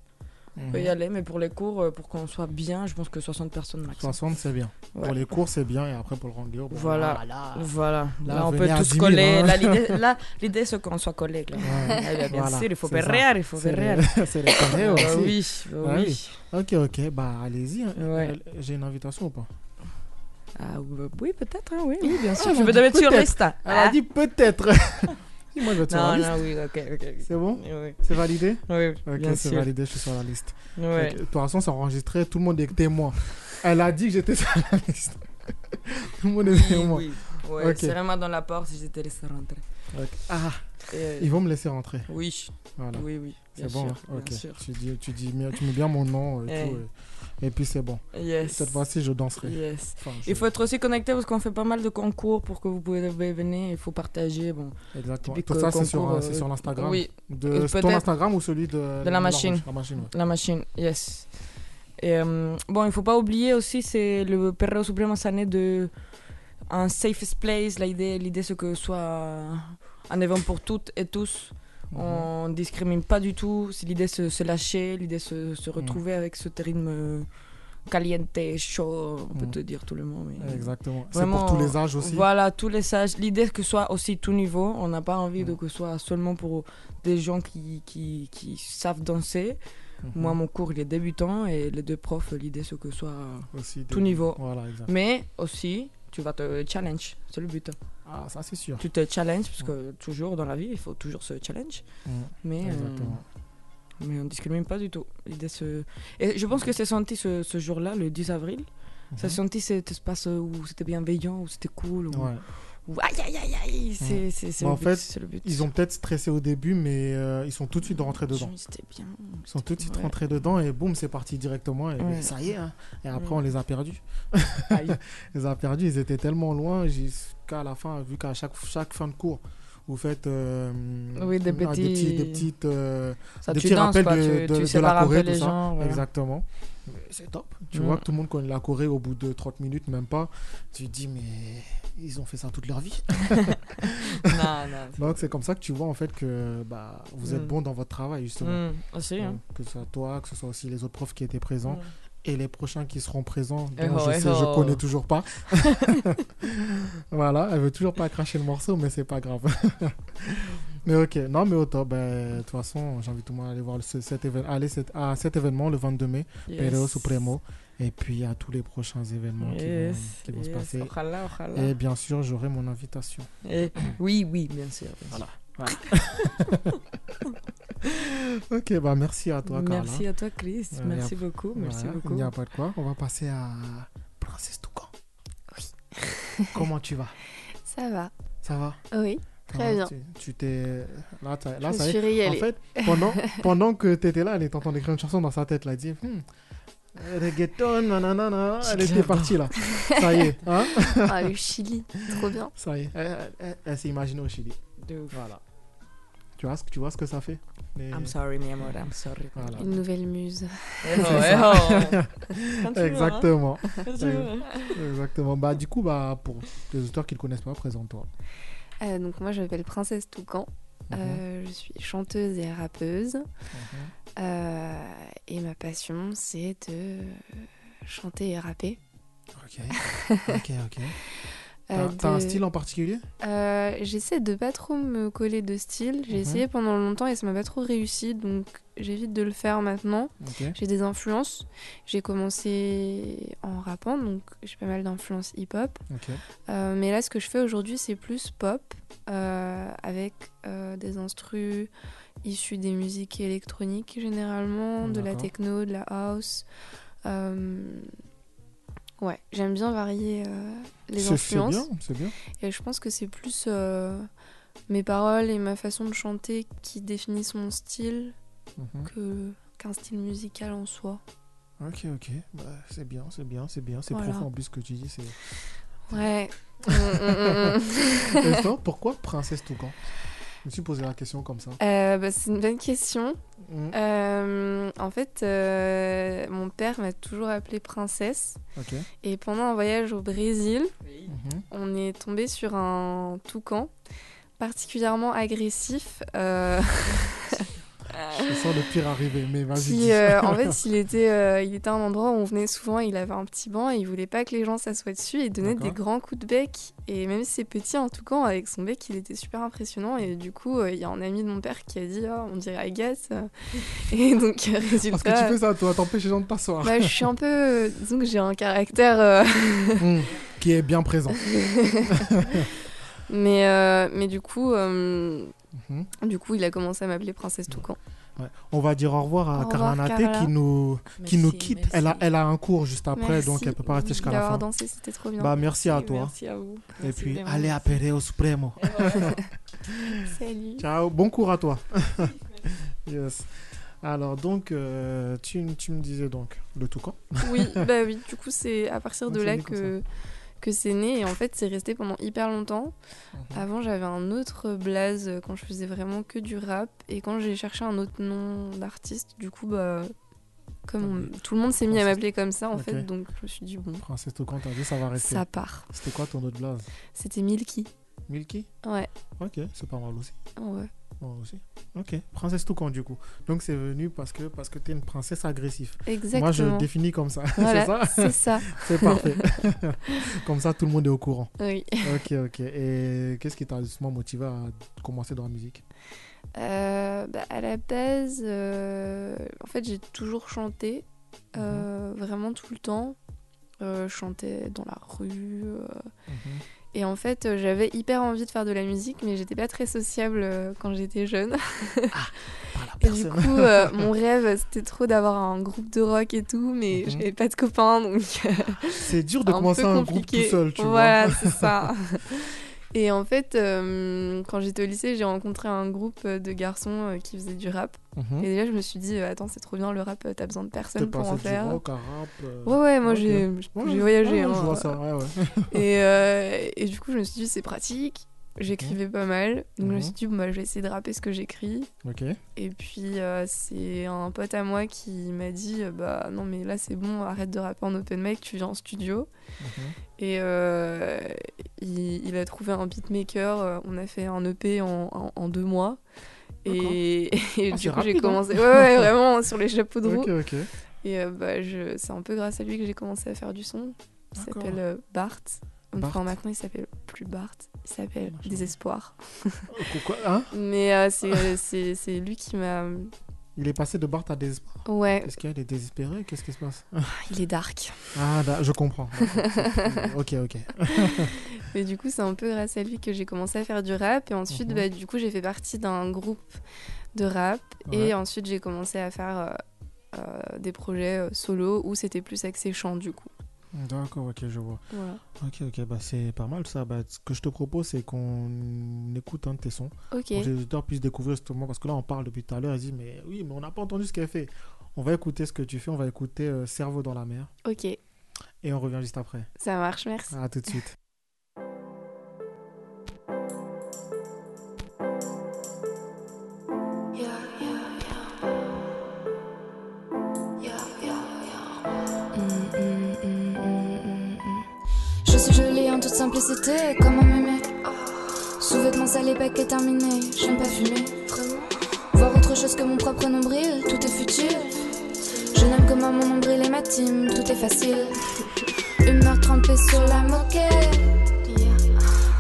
[SPEAKER 4] On peut y
[SPEAKER 3] Mhm.
[SPEAKER 4] aller, mais pour les cours, euh, pour qu'on soit bien, je pense que 60 personnes max.
[SPEAKER 3] 60, c'est bien.
[SPEAKER 4] Ouais.
[SPEAKER 3] Pour les cours, c'est bien. Et après, pour le rangleur, bon,
[SPEAKER 4] Voilà.
[SPEAKER 3] là, là.
[SPEAKER 4] Voilà,
[SPEAKER 3] Là,
[SPEAKER 4] là, on peut tous
[SPEAKER 3] 10 000,
[SPEAKER 4] coller.
[SPEAKER 3] hein.
[SPEAKER 4] Là, l'idée, c'est qu'on soit. Là.
[SPEAKER 3] Ouais.
[SPEAKER 4] Ah, bien
[SPEAKER 3] Voilà,
[SPEAKER 4] sûr, il faut perrer, il faut
[SPEAKER 3] C'est
[SPEAKER 4] perrer.
[SPEAKER 3] les- c'est les
[SPEAKER 4] Ah,
[SPEAKER 3] aussi.
[SPEAKER 4] oui, bah
[SPEAKER 3] Ah
[SPEAKER 4] oui.
[SPEAKER 3] Ok, ok, bah allez-y. hein.
[SPEAKER 4] Ouais.
[SPEAKER 3] Euh, J'ai une invitation ou pas?
[SPEAKER 4] Ah, bah, oui, peut-être, hein, oui, oui, bien sûr.
[SPEAKER 3] Ah,
[SPEAKER 4] je
[SPEAKER 3] elle
[SPEAKER 4] vais
[SPEAKER 3] a
[SPEAKER 4] te mettre sur. Insta.
[SPEAKER 3] Elle a
[SPEAKER 4] Ah.
[SPEAKER 3] dit peut-être. Si, Moi, je vais être sur
[SPEAKER 4] Non,
[SPEAKER 3] la liste.
[SPEAKER 4] non, oui, ok, ok.
[SPEAKER 3] C'est bon
[SPEAKER 4] Oui.
[SPEAKER 3] C'est validé
[SPEAKER 4] Oui,
[SPEAKER 3] Ok,
[SPEAKER 4] bien
[SPEAKER 3] c'est
[SPEAKER 4] sûr.
[SPEAKER 3] validé, je suis sur la liste.
[SPEAKER 4] Ouais.
[SPEAKER 3] De toute façon, c'est enregistré, tout le monde est témoin. Elle a dit que j'étais sur la liste. tout le monde est
[SPEAKER 4] Oui,
[SPEAKER 3] témoin.
[SPEAKER 4] oui. Ouais,
[SPEAKER 3] Ok.
[SPEAKER 4] c'est vraiment dans la porte, je t'ai laissé rentrer.
[SPEAKER 3] Ok. Ah,
[SPEAKER 4] Et, euh,
[SPEAKER 3] ils vont me laisser rentrer.
[SPEAKER 4] Oui,
[SPEAKER 3] Voilà.
[SPEAKER 4] oui, oui. bien
[SPEAKER 3] C'est bon,
[SPEAKER 4] sûr,
[SPEAKER 3] hein ok.
[SPEAKER 4] bien sûr.
[SPEAKER 3] Tu, dis, tu, dis, bien- tu mets bien mon nom et
[SPEAKER 4] Eh.
[SPEAKER 3] tout. Et, et puis c'est bon.
[SPEAKER 4] Yes.
[SPEAKER 3] Cette fois-ci, je danserai.
[SPEAKER 4] Yes.
[SPEAKER 3] Enfin, je-
[SPEAKER 4] Il faut être aussi connecté parce qu'on fait pas mal de concours pour que vous pouvez venir. Il faut partager. Bon,
[SPEAKER 3] Exactement.
[SPEAKER 4] typique,
[SPEAKER 3] Tout ça,
[SPEAKER 4] euh,
[SPEAKER 3] c'est sur, euh,
[SPEAKER 4] euh,
[SPEAKER 3] sur l'Instagram.
[SPEAKER 4] Oui,
[SPEAKER 3] De ton Instagram ou celui de,
[SPEAKER 4] De la machine.
[SPEAKER 3] La machine, ouais.
[SPEAKER 4] la machine. Yes. Et euh, bon, il faut pas oublier aussi, c'est le Perreo Supremo Sané de un safest place. L'idée, l'idée c'est que ce soit un événement pour toutes et tous On discrimine pas du tout. C'est l'idée de se, se lâcher, l'idée de se, se retrouver avec ce rythme euh, caliente, chaud, on peut
[SPEAKER 3] Mhm.
[SPEAKER 4] te dire tout le monde. mais-
[SPEAKER 3] Exactement. C'est pour tous les âges aussi.
[SPEAKER 4] Voilà, tous les âges. L'idée que ce soit aussi tout niveau. On n'a pas envie de
[SPEAKER 3] Mhm.
[SPEAKER 4] que ce soit seulement pour des gens qui, qui, qui savent danser.
[SPEAKER 3] Mhm.
[SPEAKER 4] Moi, mon cours, il est débutant et les deux profs, l'idée c'est que ce soit
[SPEAKER 3] Aussi
[SPEAKER 4] tout niveau.
[SPEAKER 3] Voilà.
[SPEAKER 4] Mais aussi, tu vas te challenge. C'est le but.
[SPEAKER 3] Ah, ça c'est sûr.
[SPEAKER 4] Tu te challenges parce que toujours dans la vie, il faut toujours se challenge. Mais, euh, mais on discrimine pas du tout. Se... Et je pense que c'est senti ce, ce jour-là, le 10 avril. Ça
[SPEAKER 3] Mhm.
[SPEAKER 4] senti cet espace où c'était bienveillant, où c'était cool, où,
[SPEAKER 3] Ouais.
[SPEAKER 4] Aïe aïe aïe aïe. C'est c'est- c'est
[SPEAKER 3] Bah,
[SPEAKER 4] le
[SPEAKER 3] en
[SPEAKER 4] but,
[SPEAKER 3] fait,
[SPEAKER 4] c'est le but.
[SPEAKER 3] Ils ont peut-être stressé au début, mais euh, ils sont tout de suite rentrés dedans.
[SPEAKER 4] Bien.
[SPEAKER 3] Ils sont tout de suite
[SPEAKER 4] Ouais.
[SPEAKER 3] rentrés dedans et boum, c'est parti directement. Et
[SPEAKER 4] Ouais.
[SPEAKER 3] ça y est. hein. Et après,
[SPEAKER 4] Ouais.
[SPEAKER 3] on les a perdus.
[SPEAKER 4] Aïe.
[SPEAKER 3] les a perdus. Ils étaient tellement loin jusqu'à la fin, vu qu'à chaque, chaque fin de cours, vous faites euh,
[SPEAKER 4] Oui, des
[SPEAKER 3] ah, des, petits- des petites. euh,
[SPEAKER 4] Ça,
[SPEAKER 3] des
[SPEAKER 4] tu
[SPEAKER 3] petits
[SPEAKER 4] danses,
[SPEAKER 3] rappels
[SPEAKER 4] quoi,
[SPEAKER 3] de,
[SPEAKER 4] tu-
[SPEAKER 3] de-
[SPEAKER 4] tu
[SPEAKER 3] de la Corée, tout ça.
[SPEAKER 4] gens, voilà.
[SPEAKER 3] Exactement. Mais C'est top. Tu
[SPEAKER 4] Mm.
[SPEAKER 3] vois que tout le monde connaît la Corée au bout de 30 minutes, même pas. Tu te dis, mais ils ont fait ça toute leur vie.
[SPEAKER 4] non, non.
[SPEAKER 3] Donc c'est comme ça que tu vois en fait que bah, vous êtes
[SPEAKER 4] Mm.
[SPEAKER 3] bon dans votre travail justement.
[SPEAKER 4] Mm, aussi, hein.
[SPEAKER 3] Que ce soit toi, que ce soit aussi les autres profs qui étaient présents
[SPEAKER 4] Mm.
[SPEAKER 3] et les prochains qui seront présents, dont
[SPEAKER 4] Eh oh,
[SPEAKER 3] je
[SPEAKER 4] eh
[SPEAKER 3] sais, je
[SPEAKER 4] oh.
[SPEAKER 3] connais toujours pas. voilà, elle veut toujours pas cracher le morceau, mais c'est pas grave. mais ok, non mais au top, ben, de toute façon, j'invite tout le monde à aller voir ce- cet, événement, aller cet- à cet événement le 22 mai,
[SPEAKER 4] Yes.
[SPEAKER 3] Pereo Supremo, et puis à tous les prochains événements qui vont,
[SPEAKER 4] Yes,
[SPEAKER 3] qui vont se passer.
[SPEAKER 4] Ojalá, ojalá.
[SPEAKER 3] Et bien sûr, j'aurai mon invitation.
[SPEAKER 4] Et- oui, oui, bien sûr. bien sûr.
[SPEAKER 3] Ok, bah merci à toi, Carla.
[SPEAKER 4] Merci à toi, Chris.
[SPEAKER 3] Euh,
[SPEAKER 4] Merci
[SPEAKER 3] a-
[SPEAKER 4] beaucoup. Merci
[SPEAKER 3] Voilà,
[SPEAKER 4] beaucoup.
[SPEAKER 3] Il n'y a pas de quoi. On va passer à Princesse Toucan.
[SPEAKER 5] Oui.
[SPEAKER 3] Comment tu vas?
[SPEAKER 5] Ça va.
[SPEAKER 3] Ça va?
[SPEAKER 5] Oui, très bien.
[SPEAKER 3] Tu, t'es. Là, là,
[SPEAKER 5] je
[SPEAKER 3] ça
[SPEAKER 5] me
[SPEAKER 3] y
[SPEAKER 5] suis
[SPEAKER 3] est. En fait, pendant, pendant que tu étais là, elle était en train d'écrire une chanson dans sa tête. Là, elle dit hmm, reggaeton, nanana. Elle était partie là. Ça y est. Hein
[SPEAKER 5] Ah, le Chili, trop bien.
[SPEAKER 3] ça y est. Elle, elle- elle- elle s'est imaginée au Chili.
[SPEAKER 4] De ouf.
[SPEAKER 3] Voilà. Tu vois, ce que- tu vois ce que ça fait? Les-
[SPEAKER 4] I'm sorry, mi amor, I'm sorry.
[SPEAKER 3] Voilà.
[SPEAKER 5] Une nouvelle muse.
[SPEAKER 4] Eh oh, eh oh. Quand tu veux, hein.
[SPEAKER 3] Exactement.
[SPEAKER 4] Quand tu veux, hein.
[SPEAKER 3] Exactement. Bah, du coup, bah, pour les auteurs qui ne le connaissent pas, présente-toi.
[SPEAKER 5] Euh, donc moi, je m'appelle Princesse Toucan.
[SPEAKER 3] Mhm.
[SPEAKER 5] Euh, je suis chanteuse et rappeuse.
[SPEAKER 3] Mhm.
[SPEAKER 5] Euh, et ma passion, c'est de chanter et rapper.
[SPEAKER 3] Ok. ok, ok.
[SPEAKER 5] Euh,
[SPEAKER 3] T'as un
[SPEAKER 5] de-
[SPEAKER 3] style en particulier?
[SPEAKER 5] Euh, J'essaie de pas trop me coller de style. J'ai
[SPEAKER 3] Mhm.
[SPEAKER 5] essayé pendant longtemps et ça m'a pas trop réussi, donc j'évite de le faire maintenant. J'ai des influences. J'ai commencé en rappant, donc j'ai pas mal d'influences hip-hop. Euh, mais là, ce que je fais aujourd'hui, c'est plus pop, euh, avec euh, des instrus issus des musiques électroniques généralement, de la techno, de la house. Ouais, j'aime bien varier euh, les
[SPEAKER 3] C'est- C'est
[SPEAKER 5] influences.
[SPEAKER 3] bien, c'est bien.
[SPEAKER 5] Et je pense que c'est plus euh, mes paroles et ma façon de chanter qui définissent mon style
[SPEAKER 3] Mhm.
[SPEAKER 5] que qu'un style musical en soi.
[SPEAKER 3] Ok, ok. Bah, c'est bien, c'est bien, c'est bien. C'est
[SPEAKER 5] Voilà.
[SPEAKER 3] profond en plus ce que tu dis. c'est-
[SPEAKER 5] Ouais. Mm, mm, mm.
[SPEAKER 3] Pourquoi Princesse Toucan? Me suis posé la question comme ça.
[SPEAKER 5] Euh, bah, c'est une bonne question.
[SPEAKER 3] Mhm.
[SPEAKER 5] Euh, en fait, euh, mon père m'a toujours appelée princesse. Et pendant un voyage au Brésil, on est tombé sur un toucan particulièrement agressif. euh,
[SPEAKER 3] Je sens le pire arriver, mais vas-y.
[SPEAKER 5] euh, en fait, il était, euh, il était à un endroit où on venait souvent. Il avait un petit banc et il voulait pas que les gens s'assoient dessus. Et il donnait des grands coups de bec. Et même si c'est petit, en tout cas, avec son bec, il était super impressionnant. Et du coup, euh, il y a un ami de mon père qui a dit Ah, on dirait Agathe. Et donc, euh, résultat.
[SPEAKER 3] Parce que tu fais ça, toi, t'empêches les gens de t'asseoir.
[SPEAKER 5] Bah, je suis un peu. euh, disons que j'ai un caractère. euh,
[SPEAKER 3] Mhm. Qui est bien présent.
[SPEAKER 5] mais, euh, mais du coup,
[SPEAKER 3] Mhm.
[SPEAKER 5] du coup, il a commencé à m'appeler Princesse Toucan.
[SPEAKER 3] Ouais. On va dire au revoir à
[SPEAKER 5] Au revoir,
[SPEAKER 3] Carla Naté
[SPEAKER 5] Carla.
[SPEAKER 3] qui nous, qui nous quitte.
[SPEAKER 4] merci.
[SPEAKER 3] Elle a, elle a un cours juste après,
[SPEAKER 5] Merci
[SPEAKER 3] donc elle peut pas rester jusqu'à la
[SPEAKER 5] d'avoir
[SPEAKER 3] fin.
[SPEAKER 5] dansé, c'était trop bien.
[SPEAKER 3] Bah, merci à toi.
[SPEAKER 4] Merci à vous.
[SPEAKER 3] Et
[SPEAKER 4] Merci
[SPEAKER 3] puis,
[SPEAKER 4] vraiment.
[SPEAKER 3] allez à Pereo Supremo.
[SPEAKER 5] Salut.
[SPEAKER 3] Ciao, bon cours à toi. yes. Alors, donc, euh, tu, tu me disais donc le toucan.
[SPEAKER 5] Oui, bah oui, du coup, c'est à partir de là que, que c'est né. Et en fait, c'est resté pendant hyper longtemps.
[SPEAKER 3] Mhm.
[SPEAKER 5] Avant, j'avais un autre blaze euh, quand je faisais vraiment que du rap. Et quand j'ai cherché un autre nom d'artiste, du coup, bah. Comme on- tout le monde s'est mis à m'appeler comme ça, en fait, donc je me suis dit, bon,
[SPEAKER 3] Princesse Toucan, t'as dit, ça va rester.
[SPEAKER 5] ça part.
[SPEAKER 3] C'était quoi ton autre blaze?
[SPEAKER 5] C'était Milky.
[SPEAKER 3] Milky?
[SPEAKER 5] Ouais,
[SPEAKER 3] Ok, c'est pas mal aussi.
[SPEAKER 5] ouais.
[SPEAKER 3] Moi aussi. Ok, princesse Toucan du coup. Donc c'est venu parce que, parce que tu es une princesse agressive.
[SPEAKER 5] Exactement.
[SPEAKER 3] Moi je le définis comme ça.
[SPEAKER 5] Voilà,
[SPEAKER 3] c'est ça
[SPEAKER 5] c'est
[SPEAKER 3] parfait. comme ça tout le monde est au courant.
[SPEAKER 5] Oui.
[SPEAKER 3] Ok, ok. Et qu'est-ce qui t'a justement motivé à commencer dans la musique?
[SPEAKER 5] Euh, bah, à la base, euh, en fait, j'ai toujours chanté, euh, vraiment tout le temps. Je chantais dans la rue. euh, Et en fait, euh, j'avais hyper envie de faire de la musique, mais j'étais pas très sociable euh, quand j'étais jeune. et du coup, euh, mon rêve, c'était trop d'avoir un groupe de rock et tout, mais
[SPEAKER 3] Mhm.
[SPEAKER 5] j'avais pas de copains, donc
[SPEAKER 3] C'est dur de
[SPEAKER 5] un
[SPEAKER 3] commencer un groupe tout seul, tu
[SPEAKER 5] voilà,
[SPEAKER 3] vois.
[SPEAKER 5] c'est ça. Et en fait, euh, quand j'étais au lycée, j'ai rencontré un groupe de garçons euh, qui faisaient du rap.
[SPEAKER 3] Mhm.
[SPEAKER 5] Et déjà, je me suis dit, euh, attends, c'est trop bien le rap, t'as besoin de personne pour en
[SPEAKER 3] du
[SPEAKER 5] faire.
[SPEAKER 3] rock à rap. euh,
[SPEAKER 5] Ouais, ouais, moi
[SPEAKER 3] ok.
[SPEAKER 5] j'ai
[SPEAKER 3] Ouais,
[SPEAKER 5] voyagé.
[SPEAKER 3] ouais,
[SPEAKER 5] hein.
[SPEAKER 3] Je vois ça, ouais, ouais.
[SPEAKER 5] Et, euh, et du coup, je me suis dit, c'est pratique. J'écrivais pas mal. Donc, je me
[SPEAKER 3] Mhm.
[SPEAKER 5] suis dit, bon, bah, je vais essayer de rapper ce que j'écris.
[SPEAKER 3] Ok.
[SPEAKER 5] Et puis, euh, c'est un pote à moi qui m'a dit, euh, bah non, mais là, c'est bon, arrête de rapper en open mic, tu viens en studio.
[SPEAKER 3] Mhm.
[SPEAKER 5] Et euh, il, il a trouvé un beatmaker. On a fait un EP en, en- en deux mois. Et, et
[SPEAKER 3] Ah,
[SPEAKER 5] du coup, j'ai
[SPEAKER 3] hein.
[SPEAKER 5] commencé. Ouais, ouais, vraiment, sur les chapeaux de roue. Et euh, bah, je... c'est un peu grâce à lui que j'ai commencé à faire du son. Il s'appelle Bart. Enfin, maintenant, il s'appelle plus Bart. Il s'appelle. Désespoir.
[SPEAKER 3] Pourquoi hein
[SPEAKER 5] Mais euh, c'est- c'est c'est lui qui m'a.
[SPEAKER 3] Il est passé de Bart à désespoir.
[SPEAKER 5] Ouais,
[SPEAKER 3] Qu'est-ce qu'il y a Il est désespéré Qu'est-ce qui se passe?
[SPEAKER 5] Il est dark.
[SPEAKER 3] Ah, da- je comprends. ok, ok.
[SPEAKER 5] Et du coup, c'est un peu grâce à lui que j'ai commencé à faire du rap. Et ensuite,
[SPEAKER 3] Mhm.
[SPEAKER 5] bah, du coup, j'ai fait partie d'un groupe de rap.
[SPEAKER 3] Ouais.
[SPEAKER 5] Et ensuite, j'ai commencé à faire euh, euh, des projets euh, solo où c'était plus axé chant, du coup.
[SPEAKER 3] D'accord, ok, je vois.
[SPEAKER 5] Voilà.
[SPEAKER 3] Ok, ok, bah c'est pas mal ça. Bah, ce que je te propose, c'est qu'on écoute un de tes sons.
[SPEAKER 5] Ok.
[SPEAKER 3] Pour que les auditeurs puissent découvrir justement, parce que là, on parle depuis tout à l'heure. Ils disent, mais oui, mais on n'a pas entendu ce qu'elle fait. On va écouter ce que tu fais. On va écouter euh, Cerveau dans la mer.
[SPEAKER 5] Ok.
[SPEAKER 3] Et on revient juste après.
[SPEAKER 5] Ça marche, merci.
[SPEAKER 3] À tout de suite.
[SPEAKER 9] Simplicité, comme un mémé. Sous-vêtements salés, paquet terminé. J'aime pas fumer. Voir autre chose que mon propre nombril, tout est futile. Je n'aime que moi, mon nombril et ma team, tout est facile. Heure trempée sur la moquette.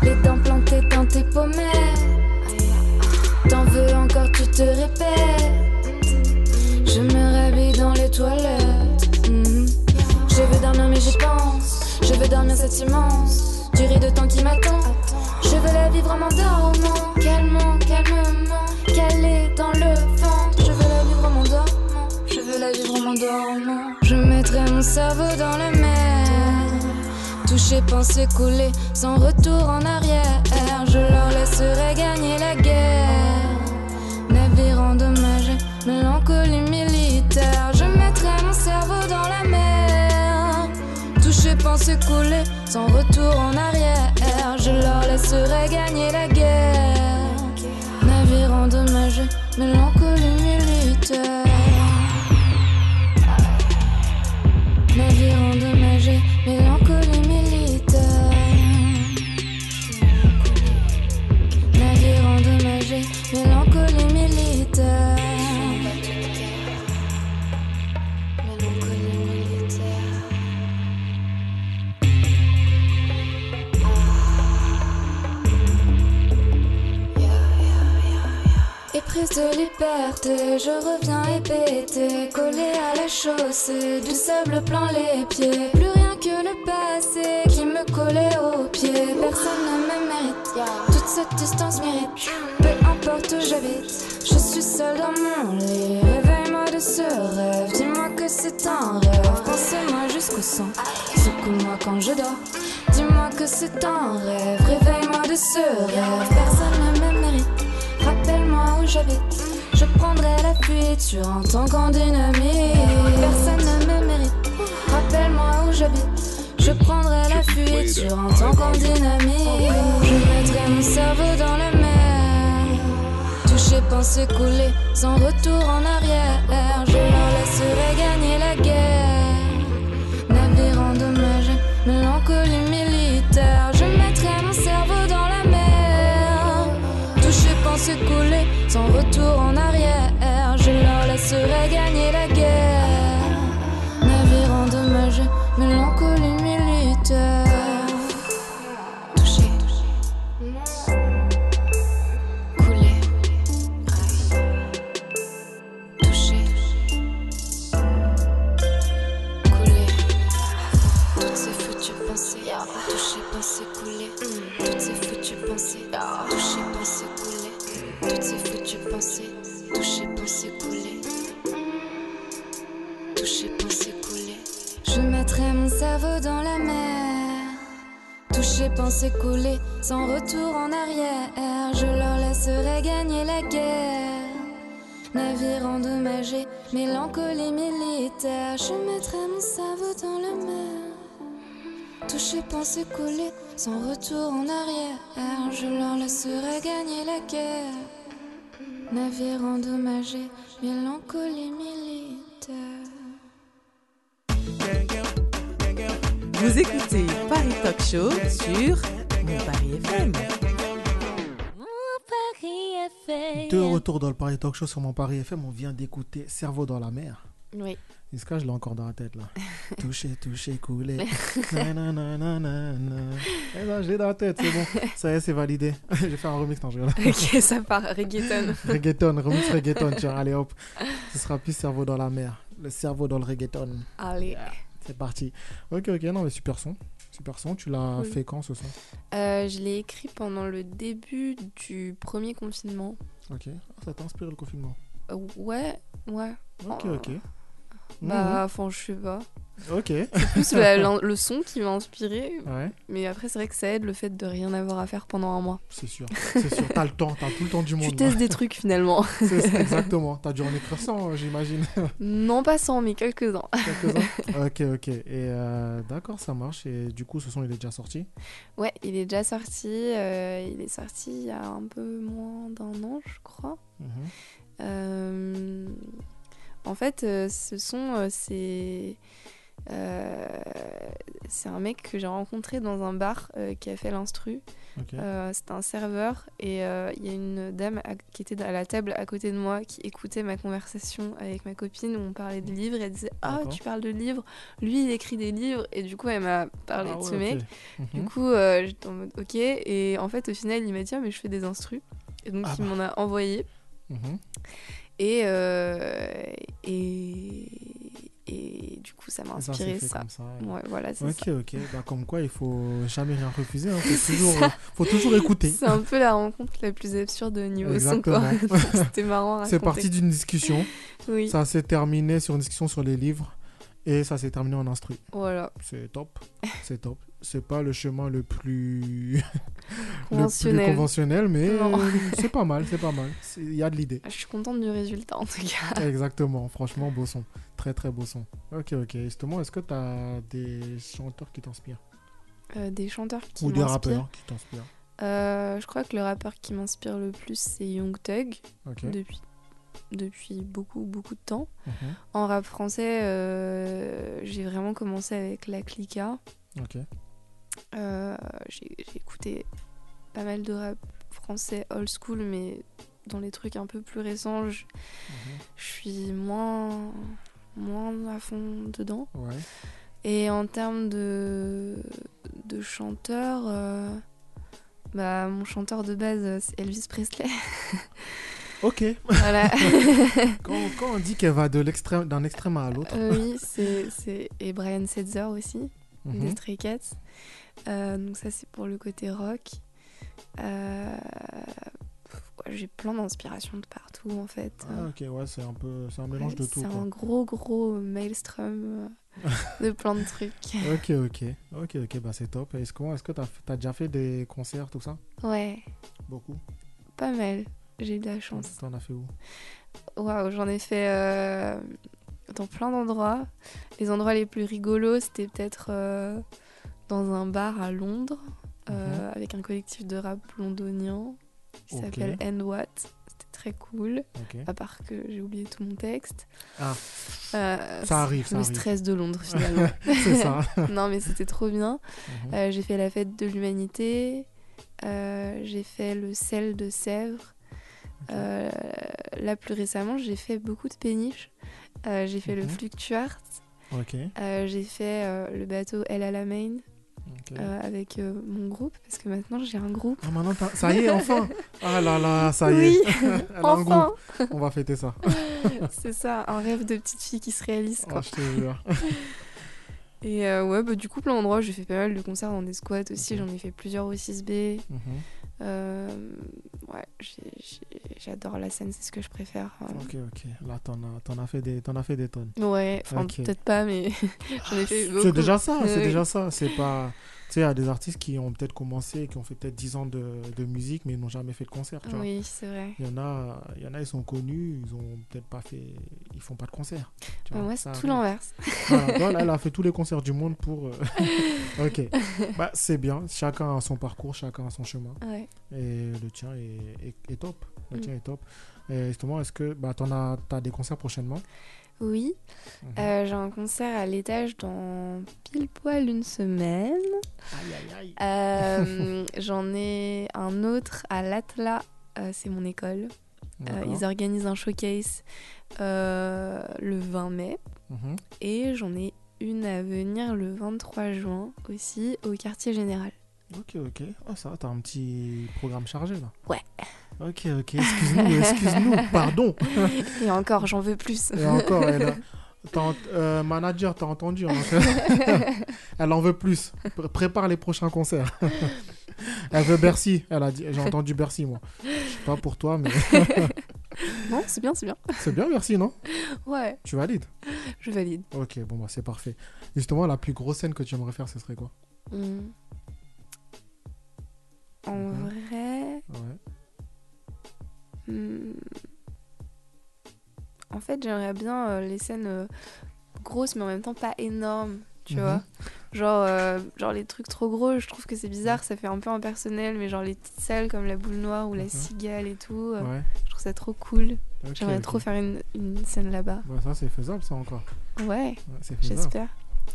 [SPEAKER 9] Les dents plantées dans tes pommettes. T'en veux encore, tu te répètes. Je me rhabille dans les toilettes. Mhm. Je veux dormir, mais j'y pense. Je veux dormir cette immense durée de temps qui m'attend. Je veux la vivre en m'endormant, calmement, calmement, calée dans le ventre. Je veux la vivre en m'endormant. Je veux la vivre en m'endormant. Je mettrai mon cerveau dans la mer. Toucher, penser, couler, sans retour en arrière. Je leur laisserai gagner la guerre. Navire endommagé, Toucher, penser, couler, sans retour en arrière. Je leur laisserai gagner la guerre. Navire endommagé, mélancolie militaire. Je reviens hébété, collé à la chaussée, du sable plein les pieds. Plus rien que le passé qui me collait aux pieds. Personne ne me mérite, toute cette distance mérite. Peu importe où j'habite, je suis seule dans mon lit. Réveille-moi de ce rêve, dis-moi que c'est un rêve. Pensez-moi jusqu'au sang, secoue-moi quand je dors. Dis-moi que c'est un rêve, réveille-moi de ce rêve. Personne ne me mérite. Je prendrai la fuite sur un tank en dynamite. Personne ne me mérite. Rappelle-moi où j'habite. Je prendrai la fuite sur un tank en dynamite. Je mettrai mon cerveau dans la mer. Toucher, penser, couler, sans retour en arrière. Je leur laisserai gagner sans retour en arrière. Dans la mer. Toucher, penser, sans retour en arrière. Je leur laisserai gagner la guerre. Navire endommagé, mélancolie militaire. Je mettrai mon cerveau dans la mer. Toucher, penser, couler, sans retour en arrière. Je leur laisserai gagner la guerre. Navire endommagé, mélancolie militaire.
[SPEAKER 8] Vous écoutez Paris Talk Show sur Mon Paris FM.
[SPEAKER 3] De retour dans le Paris Talk Show sur mon Paris FM, on vient d'écouter Cerveau dans la mer.
[SPEAKER 5] Oui.
[SPEAKER 3] Niska, je l'ai encore dans la tête là? toucher, toucher, couler. Nananana. Eh ben, je l'ai dans la tête, c'est bon. Ça y est, c'est validé. je vais faire un remix, non, je rigole.
[SPEAKER 5] Ok, ça part. Reggaeton.
[SPEAKER 3] reggaeton, remix reggaeton, tiens, allez hop. Ce sera plus cerveau dans la mer. Le cerveau dans le reggaeton.
[SPEAKER 5] Allez.
[SPEAKER 3] C'est parti. Ok, ok, non, mais super son. Super son. Tu l'as
[SPEAKER 5] Oui.
[SPEAKER 3] fait quand ce son?
[SPEAKER 5] Euh, je l'ai écrit pendant le début du premier confinement.
[SPEAKER 3] Ok. Ah, ça t'inspire le confinement?
[SPEAKER 5] Euh, ouais, ouais.
[SPEAKER 3] Ok,
[SPEAKER 5] Oh.
[SPEAKER 3] ok.
[SPEAKER 5] Bah, enfin, je sais pas.
[SPEAKER 3] Ok.
[SPEAKER 5] Plus la- l'in- le son qui m'a inspiré.
[SPEAKER 3] Ouais.
[SPEAKER 5] Mais après, c'est vrai que ça aide le fait de rien avoir à faire pendant un mois.
[SPEAKER 3] C'est sûr. C'est sûr. T'as le temps. T'as tout le temps du monde.
[SPEAKER 5] Tu testes des trucs finalement.
[SPEAKER 3] C'est exactement. T'as dû en écrire 100, j'imagine.
[SPEAKER 5] non pas 100, mais quelques-uns.
[SPEAKER 3] Quelques-uns Ok, ok. Et euh, d'accord, ça marche. Et du coup, ce son, il est déjà sorti?
[SPEAKER 5] Ouais, il est déjà sorti. euh, il est sorti il y a un peu moins d'un an, je crois.
[SPEAKER 3] Mhm.
[SPEAKER 5] Euh, en fait, ce son, c'est. Euh, c'est un mec que j'ai rencontré dans un bar euh, qui a fait l'instru. Euh, C'était un serveur et il y a une dame à- qui était à la table à côté de moi qui écoutait ma conversation avec ma copine où on parlait de livres et elle disait Ah,
[SPEAKER 3] D'accord.
[SPEAKER 5] tu parles de livres Lui, il écrit des livres et du coup, elle m'a parlé
[SPEAKER 3] Ah
[SPEAKER 5] de ce
[SPEAKER 3] ouais,
[SPEAKER 5] mec.
[SPEAKER 3] ok.
[SPEAKER 5] Du
[SPEAKER 3] Mhm.
[SPEAKER 5] coup, j'étais en mode Ok. Et en fait, au final, il m'a dit Ah, mais je fais des instrus. Et donc,
[SPEAKER 3] Ah
[SPEAKER 5] il
[SPEAKER 3] bah.
[SPEAKER 5] m'en a envoyé.
[SPEAKER 3] Mhm.
[SPEAKER 5] Et, et, et du coup, ça m'a
[SPEAKER 3] ça s'est
[SPEAKER 5] inspiré ça.
[SPEAKER 3] comme ça,
[SPEAKER 5] Ouais, voilà, c'est
[SPEAKER 3] Ok,
[SPEAKER 5] ça.
[SPEAKER 3] ok. Bah, comme quoi, il faut jamais rien refuser. hein. Faut, toujours, euh, faut toujours écouter.
[SPEAKER 5] C'est un peu la rencontre la plus absurde au niveau son.
[SPEAKER 3] Exactement.
[SPEAKER 5] C'était marrant
[SPEAKER 3] C'est parti d'une discussion.
[SPEAKER 5] Oui.
[SPEAKER 3] Ça s'est terminé sur une discussion sur les livres. Et ça s'est terminé en instru.
[SPEAKER 5] Voilà.
[SPEAKER 3] C'est top. C'est top. C'est pas le chemin le plus le plus
[SPEAKER 5] Conventionnel.
[SPEAKER 3] conventionnel, mais c'est pas mal, c'est pas mal. Il y a de l'idée.
[SPEAKER 5] Je suis contente du résultat en tout cas.
[SPEAKER 3] Exactement, franchement, beau son. Très très beau son. Ok, ok. Justement, est-ce que tu as des chanteurs qui t'inspirent?
[SPEAKER 5] Euh, des chanteurs qui
[SPEAKER 3] Ou des rappeurs qui t'inspirent
[SPEAKER 5] Euh, je crois que le rappeur qui m'inspire le plus, c'est Young Thug.
[SPEAKER 3] Ok.
[SPEAKER 5] Depuis, depuis beaucoup, beaucoup de temps.
[SPEAKER 3] Mhm.
[SPEAKER 5] En rap français, euh, j'ai vraiment commencé avec La Clica.
[SPEAKER 3] Ok.
[SPEAKER 5] Euh, j'ai écouté pas mal de rap français old school, mais dans les trucs un peu plus récents, je,
[SPEAKER 3] Mhm.
[SPEAKER 5] je suis moins, moins à fond dedans.
[SPEAKER 3] Ouais.
[SPEAKER 5] Et en termes de, de chanteur, euh, bah, mon chanteur de base, c'est Elvis Presley.
[SPEAKER 3] Ok.
[SPEAKER 5] Voilà.
[SPEAKER 3] quand, quand on dit qu'elle va de l'extrême, d'un extrême à l'autre.
[SPEAKER 5] Euh, oui, c'est, c'est... et Brian Setzer aussi, des Stray Cats. Euh, donc ça, c'est pour le côté rock. Euh, j'ai plein d'inspirations de partout, en fait.
[SPEAKER 3] Ah, ok, ouais, c'est un peu, c'est un mélange de tout.
[SPEAKER 5] c'est un gros, gros maelstrom de plein de trucs.
[SPEAKER 3] Ok, ok, ok, ok, bah c'est top. Est-ce que, est-ce que t'as, as déjà fait des concerts, tout ça?
[SPEAKER 5] Ouais,
[SPEAKER 3] Beaucoup?
[SPEAKER 5] pas mal. J'ai eu de la chance.
[SPEAKER 3] T'en as fait où?
[SPEAKER 5] Waouh, j'en ai fait euh, dans plein d'endroits. Les endroits les plus rigolos, c'était peut-être euh, dans un bar à Londres euh, avec un collectif de rap londonien qui s'appelle End What. C'était très cool. À part que j'ai oublié tout mon texte.
[SPEAKER 3] Ah. Ça arrive, ça
[SPEAKER 5] Le
[SPEAKER 3] arrive.
[SPEAKER 5] stress de Londres finalement.
[SPEAKER 3] C'est ça.
[SPEAKER 5] non mais c'était trop bien.
[SPEAKER 3] Mhm.
[SPEAKER 5] J'ai fait la fête de l'humanité. Euh, j'ai fait le sel de Sèvres. Euh, là, plus récemment, j'ai fait beaucoup de péniches. Euh, j'ai fait le
[SPEAKER 3] Mhm.
[SPEAKER 5] Fluctuart. Euh, j'ai fait le bateau El Alamein
[SPEAKER 3] ok.
[SPEAKER 5] euh, avec mon groupe parce que maintenant j'ai un groupe.
[SPEAKER 3] Ah, maintenant, ça y est, enfin Ah là là, ça y
[SPEAKER 5] oui,
[SPEAKER 3] est. Elle a un groupe. On va fêter ça.
[SPEAKER 5] C'est ça, un rêve de petite fille qui se réalise.
[SPEAKER 3] Oh,
[SPEAKER 5] Quoi.
[SPEAKER 3] je te jure.
[SPEAKER 5] Et ouais, bah, du coup, plein d'endroits, j'ai fait pas mal de concerts dans des squats aussi. J'en ai fait plusieurs au 6B.
[SPEAKER 3] Mhm.
[SPEAKER 5] Euh, ouais, j'ai- j'ai- j'adore la scène, c'est ce que je préfère. Euh,
[SPEAKER 3] Ok, ok. Là, t'en as, t'en as, fait des- t'en as fait des tonnes.
[SPEAKER 5] Ouais, enfin peut-être pas, mais j'en ai fait beaucoup.
[SPEAKER 3] C'est déjà ça, c'est déjà ça. C'est pas. Tu sais, il y a des artistes qui ont peut-être commencé, qui ont fait peut-être 10 ans de, de musique, mais ils n'ont jamais fait de concert. Tu vois.
[SPEAKER 5] Oui, c'est vrai.
[SPEAKER 3] Il y en a, il y en a, ils sont connus, ils ont peut-être pas fait, ils font pas de concert. tu
[SPEAKER 5] Bah,
[SPEAKER 3] vois,
[SPEAKER 5] moi,
[SPEAKER 3] ça
[SPEAKER 5] c'est tout l'inverse.
[SPEAKER 3] Voilà, elle a fait tous les concerts du monde pour. euh, ok, bah, c'est bien. Chacun a son parcours, chacun a son chemin,
[SPEAKER 5] Ouais.
[SPEAKER 3] et le tien est, est- est top. Le
[SPEAKER 5] Mm.
[SPEAKER 3] tien est top. Et justement, est-ce que bah, t'en as, t'as des concerts prochainement?
[SPEAKER 5] Oui,
[SPEAKER 3] Mhm.
[SPEAKER 5] euh, j'ai un concert à l'étage dans pile poil une semaine.
[SPEAKER 3] Aïe, aïe, aïe.
[SPEAKER 5] Euh, J'en ai un autre à l'Atla, euh, c'est mon école. Ils organisent un showcase le 20 mai.
[SPEAKER 3] Mhm.
[SPEAKER 5] Et j'en ai une à venir le 23 juin aussi au quartier général.
[SPEAKER 3] Ok, ok. Oh, ça va, t'as un petit programme chargé là.
[SPEAKER 5] Ouais.
[SPEAKER 3] Ok, ok. Excuse-nous, excuse-nous, pardon.
[SPEAKER 5] Et encore, j'en veux plus.
[SPEAKER 3] Et encore, elle a- t'as ent- euh, manager, t'as entendu hein, Elle en veut plus. Pr- Prépare les prochains concerts. elle veut Bercy. Elle a dit. J'ai entendu Bercy, moi. Je sais pas pour toi, mais
[SPEAKER 5] non, c'est bien, c'est bien.
[SPEAKER 3] c'est bien Bercy, non?
[SPEAKER 5] Ouais,
[SPEAKER 3] Tu valides?
[SPEAKER 5] Je valide.
[SPEAKER 3] Ok, bon bah c'est parfait. Justement, la plus grosse scène que tu aimerais faire, ce serait quoi?
[SPEAKER 5] Hmm. En vrai,
[SPEAKER 3] Ouais.
[SPEAKER 5] hmm, en fait, j'aimerais bien euh, les scènes euh, grosses, mais en même temps pas énormes, tu
[SPEAKER 3] Mhm.
[SPEAKER 5] vois. Genre, euh, genre les trucs trop gros, je trouve que c'est bizarre, ça fait un peu impersonnel, mais genre les petites salles comme la boule noire ou la
[SPEAKER 3] Mhm.
[SPEAKER 5] cigale et tout,
[SPEAKER 3] Ouais.
[SPEAKER 5] je trouve ça trop cool. J'aimerais trop faire une, une scène là-bas.
[SPEAKER 3] Bah, ça, c'est faisable, ça encore.
[SPEAKER 5] Ouais,
[SPEAKER 3] Ouais, c'est faisable.
[SPEAKER 5] j'espère.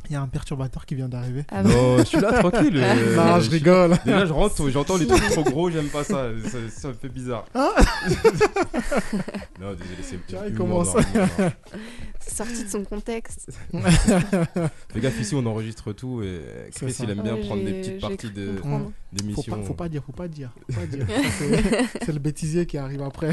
[SPEAKER 3] Il y a un perturbateur qui vient d'arriver.
[SPEAKER 5] Ah bon
[SPEAKER 10] Non, je suis là tranquille. euh,
[SPEAKER 3] non, je rigole.
[SPEAKER 10] Déjà, je rentre, j'entends les trucs trop gros, j'aime pas ça. Ça, ça me fait bizarre.
[SPEAKER 3] Ah
[SPEAKER 10] non, désolé, c'est
[SPEAKER 3] Tu vois, il commence.
[SPEAKER 5] Sorti de son contexte.
[SPEAKER 10] Fais gaffe, ici, on enregistre tout et Chris, il aime bien
[SPEAKER 5] Ouais,
[SPEAKER 10] prendre des petites parties de-
[SPEAKER 5] comprendre.
[SPEAKER 3] Faut faut pas dire, faut pas dire. Faut pas dire. C'est- c'est le bêtisier qui arrive après.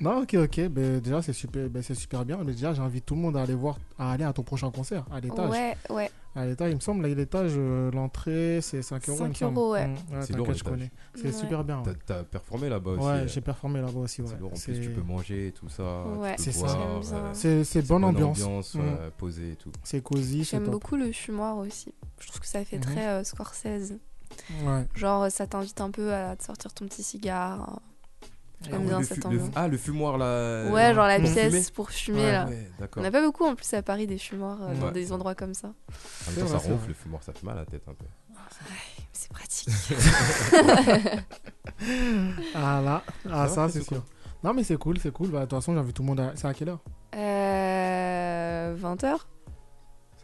[SPEAKER 3] non, ok, ok. Ben, déjà, c'est super, ben, c'est super bien. Mais déjà, j'invite tout le monde à aller voir, à aller à ton prochain concert, à l'étage.
[SPEAKER 5] Ouais, ouais.
[SPEAKER 3] À l'étage, il me semble, là, l'étage, euh, l'entrée, c'est 5 euros. il me
[SPEAKER 5] 5
[SPEAKER 3] semble.
[SPEAKER 5] euros, ouais.
[SPEAKER 3] Mm,
[SPEAKER 10] C'est
[SPEAKER 3] t'inquiète,
[SPEAKER 10] lourd,
[SPEAKER 3] je connais. C'est
[SPEAKER 5] Ouais.
[SPEAKER 3] super bien.
[SPEAKER 10] T'as
[SPEAKER 3] Ouais,
[SPEAKER 10] t'as performé là-bas aussi.
[SPEAKER 3] Ouais,
[SPEAKER 10] euh,
[SPEAKER 3] j'ai performé là-bas aussi. Ouais.
[SPEAKER 10] C'est lourd. En
[SPEAKER 3] C'est-
[SPEAKER 10] plus, tu peux manger et tout ça.
[SPEAKER 5] Ouais,
[SPEAKER 3] c'est ça.
[SPEAKER 10] euh,
[SPEAKER 3] C'est c'est bonne ambiance.
[SPEAKER 10] ambiance,
[SPEAKER 3] Mm.
[SPEAKER 10] ouais, posée et tout.
[SPEAKER 3] C'est cosy, c'est
[SPEAKER 5] J'aime beaucoup le fumoir aussi. Je trouve que ça fait
[SPEAKER 3] Mhm.
[SPEAKER 5] très euh, Scorsese.
[SPEAKER 3] Ouais.
[SPEAKER 5] Genre, ça t'invite un peu à te sortir ton petit cigare.
[SPEAKER 10] Ah,
[SPEAKER 5] bien cette
[SPEAKER 10] le-. Ah, le fumoir là.
[SPEAKER 5] Ouais, genre la pièce
[SPEAKER 10] fumer
[SPEAKER 5] pour fumer
[SPEAKER 3] Ouais,
[SPEAKER 5] là.
[SPEAKER 10] Ouais,
[SPEAKER 5] On n'a pas beaucoup en plus à Paris des fumoirs euh, dans
[SPEAKER 10] Ouais.
[SPEAKER 5] des endroits comme ça.
[SPEAKER 10] En même temps, ça ronfle le fumoir, ça fait mal à la tête un peu.
[SPEAKER 5] C'est pratique.
[SPEAKER 3] Ah là, ah
[SPEAKER 10] Ça
[SPEAKER 3] c'est sûr. Non, mais c'est cool, c'est cool. Bah, De toute façon, j'invite tout le monde à. C'est à quelle heure?
[SPEAKER 5] Euh, 20h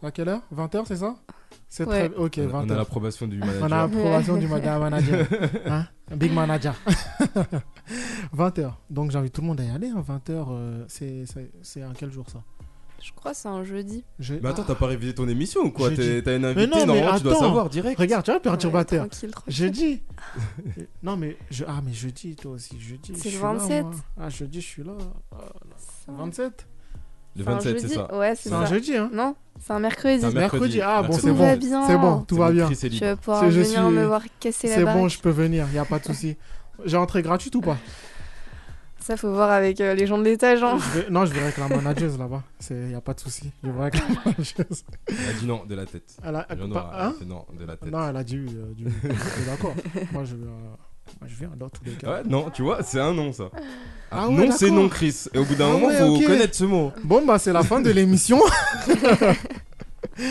[SPEAKER 3] C'est à quelle heure? 20h, c'est ça? C'est
[SPEAKER 5] Ouais.
[SPEAKER 3] très. Ok,
[SPEAKER 10] On a-
[SPEAKER 3] 20h.
[SPEAKER 10] on a l'approbation du
[SPEAKER 3] On a
[SPEAKER 10] manager.
[SPEAKER 3] l'approbation du madame manager. Hein? Big manager. 20h. Donc j'invite tout le monde à y aller. 20h, c'est c'est- c'est à quel jour ça?
[SPEAKER 5] Je crois que c'est un jeudi.
[SPEAKER 10] Mais attends, t'as pas révisé ton émission ou quoi
[SPEAKER 3] J'ai
[SPEAKER 10] T'es-
[SPEAKER 3] dit-
[SPEAKER 10] T'as une invitée,
[SPEAKER 3] non, mais
[SPEAKER 10] normalement tu dois
[SPEAKER 3] attends.
[SPEAKER 10] savoir direct.
[SPEAKER 3] Regarde, tu vois,
[SPEAKER 5] Ouais,
[SPEAKER 3] perturbateur.
[SPEAKER 5] tranquille, tranquille.
[SPEAKER 3] Jeudi. non, mais. Je... Ah, mais jeudi, toi aussi. Jeudi.
[SPEAKER 5] C'est
[SPEAKER 3] je
[SPEAKER 5] le
[SPEAKER 3] suis là,
[SPEAKER 5] 27.
[SPEAKER 3] moi. ah, jeudi, je suis là. Ah, là.
[SPEAKER 5] Ça.
[SPEAKER 3] 27
[SPEAKER 10] Le
[SPEAKER 5] C'est un
[SPEAKER 10] 27, c'est
[SPEAKER 5] jeudi
[SPEAKER 10] ça.
[SPEAKER 5] Ouais, c'est
[SPEAKER 3] un jeudi, hein
[SPEAKER 5] Non, c'est un mercredi.
[SPEAKER 10] C'est un
[SPEAKER 3] Mercredi. Ah, bon,
[SPEAKER 10] Mercredi.
[SPEAKER 3] c'est bon. C'est bon, tout va
[SPEAKER 10] bon,
[SPEAKER 3] bien.
[SPEAKER 5] Tu vas pouvoir venir me voir casser la
[SPEAKER 3] C'est bon, je peux venir, il a pas de souci. J'ai entrée gratuite ou pas?
[SPEAKER 5] Ça, faut voir avec euh, les gens de l'étage. Hein.
[SPEAKER 3] Je vais- Non, je verrai avec la manageuse là-bas. Il n'y a pas de souci. Je verrai avec la manageuse.
[SPEAKER 10] Elle a dit non, de la tête.
[SPEAKER 3] Elle a- pas-
[SPEAKER 10] elle a
[SPEAKER 3] hein?
[SPEAKER 10] non, de la tête.
[SPEAKER 3] Non, elle a dit oui. euh, du... D'accord. Moi, je, euh, moi, je viens dans tous les cas.
[SPEAKER 10] Ouais, non, tu vois, c'est un non ça.
[SPEAKER 3] Ah
[SPEAKER 10] non,
[SPEAKER 3] ouais,
[SPEAKER 10] c'est
[SPEAKER 3] d'accord.
[SPEAKER 10] non, Chris. Et au bout d'un
[SPEAKER 3] Ah
[SPEAKER 10] moment,
[SPEAKER 3] ouais,
[SPEAKER 10] faut
[SPEAKER 3] ok.
[SPEAKER 10] connaître ce mot.
[SPEAKER 3] Bon, bah, c'est la fin de l'émission.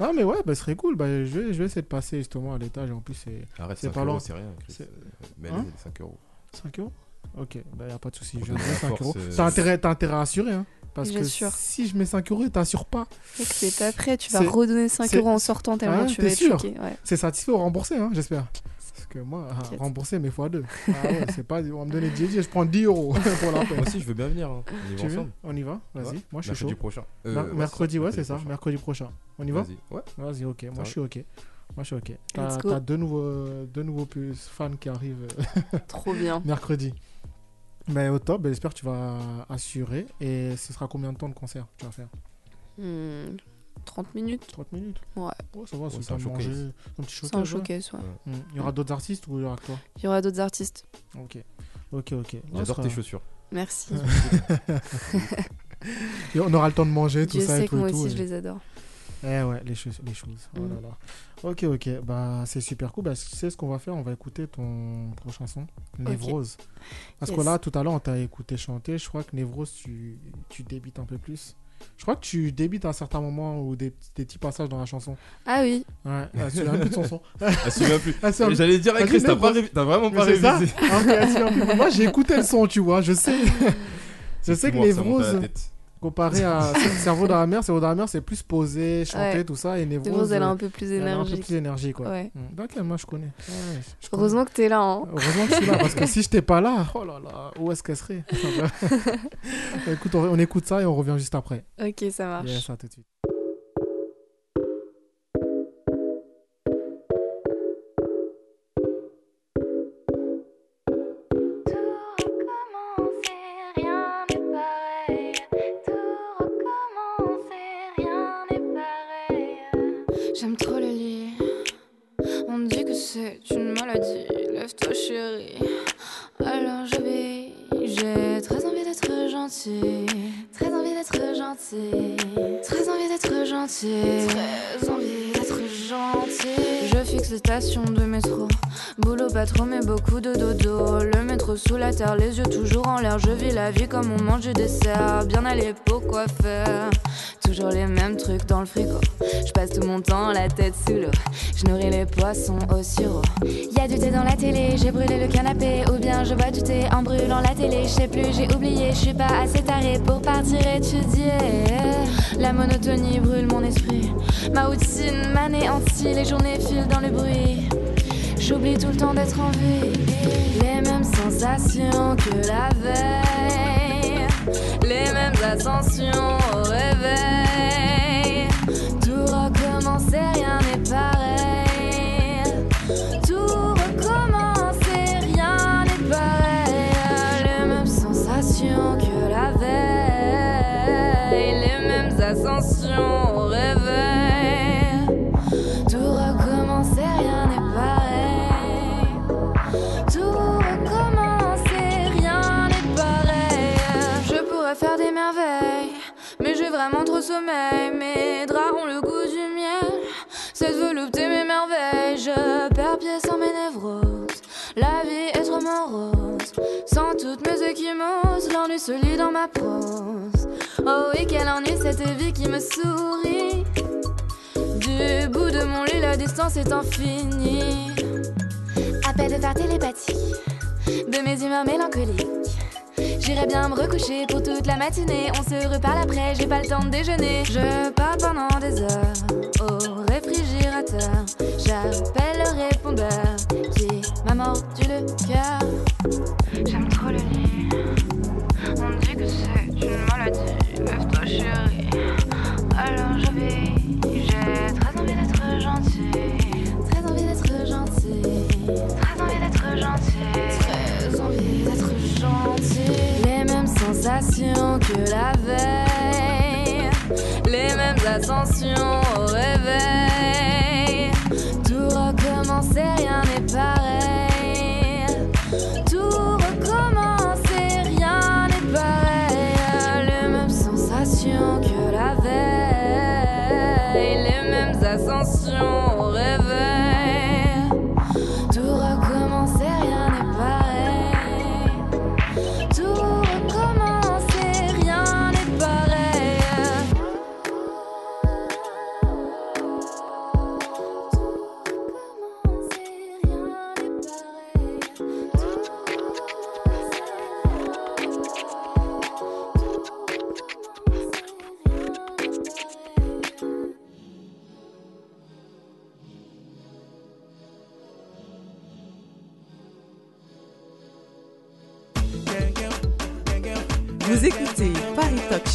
[SPEAKER 3] ah, mais ouais, bah, ce serait cool. Bah, je, vais, je vais essayer de passer justement à l'étage. En plus, c'est
[SPEAKER 10] Arrête,
[SPEAKER 3] C'est
[SPEAKER 10] 5
[SPEAKER 3] pas
[SPEAKER 10] euros,
[SPEAKER 3] loin.
[SPEAKER 10] c'est rien, Chris.
[SPEAKER 3] C'est-
[SPEAKER 10] Mais
[SPEAKER 3] Hein
[SPEAKER 10] allez, 5 euros.
[SPEAKER 3] 5 euros? Ok, bah, y a pas de souci. Je
[SPEAKER 10] la
[SPEAKER 3] 5
[SPEAKER 10] force,
[SPEAKER 3] euros.
[SPEAKER 10] euh,
[SPEAKER 3] T'as intérêt, intérêt à assurer, hein Parce que si je mets 5 euros et t'assures pas,
[SPEAKER 5] t'es pas prêt, tu vas
[SPEAKER 3] C'est-
[SPEAKER 5] redonner 5
[SPEAKER 3] c'est-
[SPEAKER 5] euros en sortant tellement
[SPEAKER 3] Ah,
[SPEAKER 5] tu vas être
[SPEAKER 3] sûr
[SPEAKER 5] choqué. Ouais.
[SPEAKER 3] c'est satisfait ou remboursé, hein, j'espère. Que moi,
[SPEAKER 5] T'inquiète.
[SPEAKER 3] rembourser mes fois 2. Ah ouais, c'est pas, on va me donner 10 je prends 10 euros pour la peine.
[SPEAKER 10] Moi aussi, je veux bien venir. hein. On y
[SPEAKER 3] Tu
[SPEAKER 10] va
[SPEAKER 3] veux
[SPEAKER 10] ensemble.
[SPEAKER 3] On y va Vas-y,
[SPEAKER 10] Ouais.
[SPEAKER 3] moi je suis
[SPEAKER 10] Mercredi
[SPEAKER 3] chaud.
[SPEAKER 10] prochain. Euh,
[SPEAKER 3] Mer-
[SPEAKER 10] ouais,
[SPEAKER 3] mercredi, ouais, c'est ça,
[SPEAKER 10] prochain.
[SPEAKER 3] mercredi prochain. On y va
[SPEAKER 10] Vas-y. Ouais.
[SPEAKER 3] Vas-y, ok. Moi, je suis ok. Moi, je suis ok. T'as
[SPEAKER 5] Let's go.
[SPEAKER 3] t'as deux nouveaux, deux nouveaux plus fans qui arrivent
[SPEAKER 5] Trop bien.
[SPEAKER 3] mercredi. Mais au top, ben, j'espère que tu vas assurer. Et ce sera combien de temps de concert que tu vas faire?
[SPEAKER 5] Hmm, 30 minutes
[SPEAKER 3] 30 minutes
[SPEAKER 5] Ouais.
[SPEAKER 3] Oh, ça va, c'est
[SPEAKER 10] c'est un
[SPEAKER 3] pas
[SPEAKER 10] showcase.
[SPEAKER 3] manger. Un petit
[SPEAKER 5] C'est un
[SPEAKER 3] showcase. ouais.
[SPEAKER 5] ouais.
[SPEAKER 3] Hmm. Il y aura d'autres artistes ou il y aura que toi
[SPEAKER 5] Il y aura d'autres artistes.
[SPEAKER 3] Ok. Ok, ok. Ouais,
[SPEAKER 10] J'adore tes chaussures.
[SPEAKER 5] Merci.
[SPEAKER 3] Et on aura le temps de manger, tout
[SPEAKER 5] Dieu
[SPEAKER 3] ça
[SPEAKER 5] sait
[SPEAKER 3] et
[SPEAKER 5] que
[SPEAKER 3] tout.
[SPEAKER 5] moi
[SPEAKER 3] et tout,
[SPEAKER 5] aussi,
[SPEAKER 3] et-
[SPEAKER 5] je les adore.
[SPEAKER 3] Eh ouais, les choses. Les choses. Oh là
[SPEAKER 5] Mm.
[SPEAKER 3] là. Ok, ok. Bah, c'est super cool. Bah, tu sais ce qu'on va faire? On va écouter ton prochain son, Névrose. Parce que là, tout à l'heure, on t'a écouté chanter. Je crois que Névrose, tu, tu débites un peu plus. Je crois que tu débites à un certain moment ou des, des petits passages dans la chanson.
[SPEAKER 5] Ah oui.
[SPEAKER 3] Ouais, elle se souvient plus de son son.
[SPEAKER 10] Elle se souvient plus.
[SPEAKER 3] Elle se souvient-
[SPEAKER 10] J'allais dire,
[SPEAKER 3] Vas-y,
[SPEAKER 10] Chris, t'as
[SPEAKER 3] Névrose.
[SPEAKER 10] pas révi- t'as vraiment
[SPEAKER 3] Mais
[SPEAKER 10] pas
[SPEAKER 3] c'est ça
[SPEAKER 10] révisé.
[SPEAKER 3] Ah, ok, elle se souvient plus. Mais Moi, j'ai écouté le son, tu vois. Je sais. je sais que
[SPEAKER 10] Moi, ça monte à la
[SPEAKER 3] Névrose,
[SPEAKER 10] tête.
[SPEAKER 3] Comparé à Cerveau dans la mer, Cerveau dans la mer, c'est plus posé, chanter,
[SPEAKER 5] Ouais.
[SPEAKER 3] tout ça. Et Névrose,
[SPEAKER 5] Névrose, elle a
[SPEAKER 3] euh,
[SPEAKER 5] un peu plus
[SPEAKER 3] elle a un peu
[SPEAKER 5] énergique.
[SPEAKER 3] plus d'énergie, quoi.
[SPEAKER 5] Ouais.
[SPEAKER 3] Mm. D'accord, moi je connais. Ouais, je connais.
[SPEAKER 5] Heureusement que t'es là, hein.
[SPEAKER 3] Heureusement que je suis là, parce que si je n'étais pas là, oh là là, où est-ce qu'elle serait? Écoute, on, on écoute ça et on revient juste après.
[SPEAKER 5] Ok, ça marche.
[SPEAKER 3] Yes, à tout de suite.
[SPEAKER 9] J'aime trop le lit. On dit que c'est une maladie. Lève-toi, chérie. Alors je vais. J'ai très envie d'être gentil. Très envie d'être gentil. Très envie d'être gentil. Très envie d'être gentil. Je fixe les stations de métro. Boulot pas trop mais beaucoup de dodo. Le métro sous la terre, les yeux toujours en l'air. Je vis la vie comme on mange du dessert. Bien à l'époque, quoi faire Toujours les mêmes trucs dans le frigo. Je passe tout mon temps la tête sous l'eau. Je nourris les poissons au sirop. Y a du thé dans la télé, j'ai brûlé le canapé. Ou bien je bois du thé en brûlant la télé. Je sais plus, j'ai oublié, je suis pas assez taré Pour partir étudier. La monotonie brûle mon esprit. Ma routine m'anéantit Les journées filent dans le bruit J'oublie tout le temps d'être en vie. Les mêmes sensations que la veille. Les mêmes ascensions au réveil. Faire des merveilles, mais j'ai vraiment trop sommeil. Mes draps ont le goût du miel. Cette volupté m'émerveille. Je perds pied sans mes névroses. La vie est trop morose. Sans toutes mes échymoses, l'ennui se lit dans ma prose. Oh oui, quel ennui cette vie qui me sourit. Du bout de mon lit, la distance est infinie. Appel de faire télépathie de mes humeurs mélancoliques. J'irai bien me recoucher pour toute la matinée. On se reparle après, j'ai pas le temps de déjeuner. Je parle pendant des heures au réfrigérateur. J'appelle le répondeur qui m'a mordu le cœur. J'aime trop le lit. On dit que c'est une maladie. Lève-toi, chérie. Alors je vais. J'ai très envie d'être gentil. Très envie d'être gentil. Très envie d'être gentil. Très envie d'être gentil. Que la veille. Les mêmes ascensions au réveil.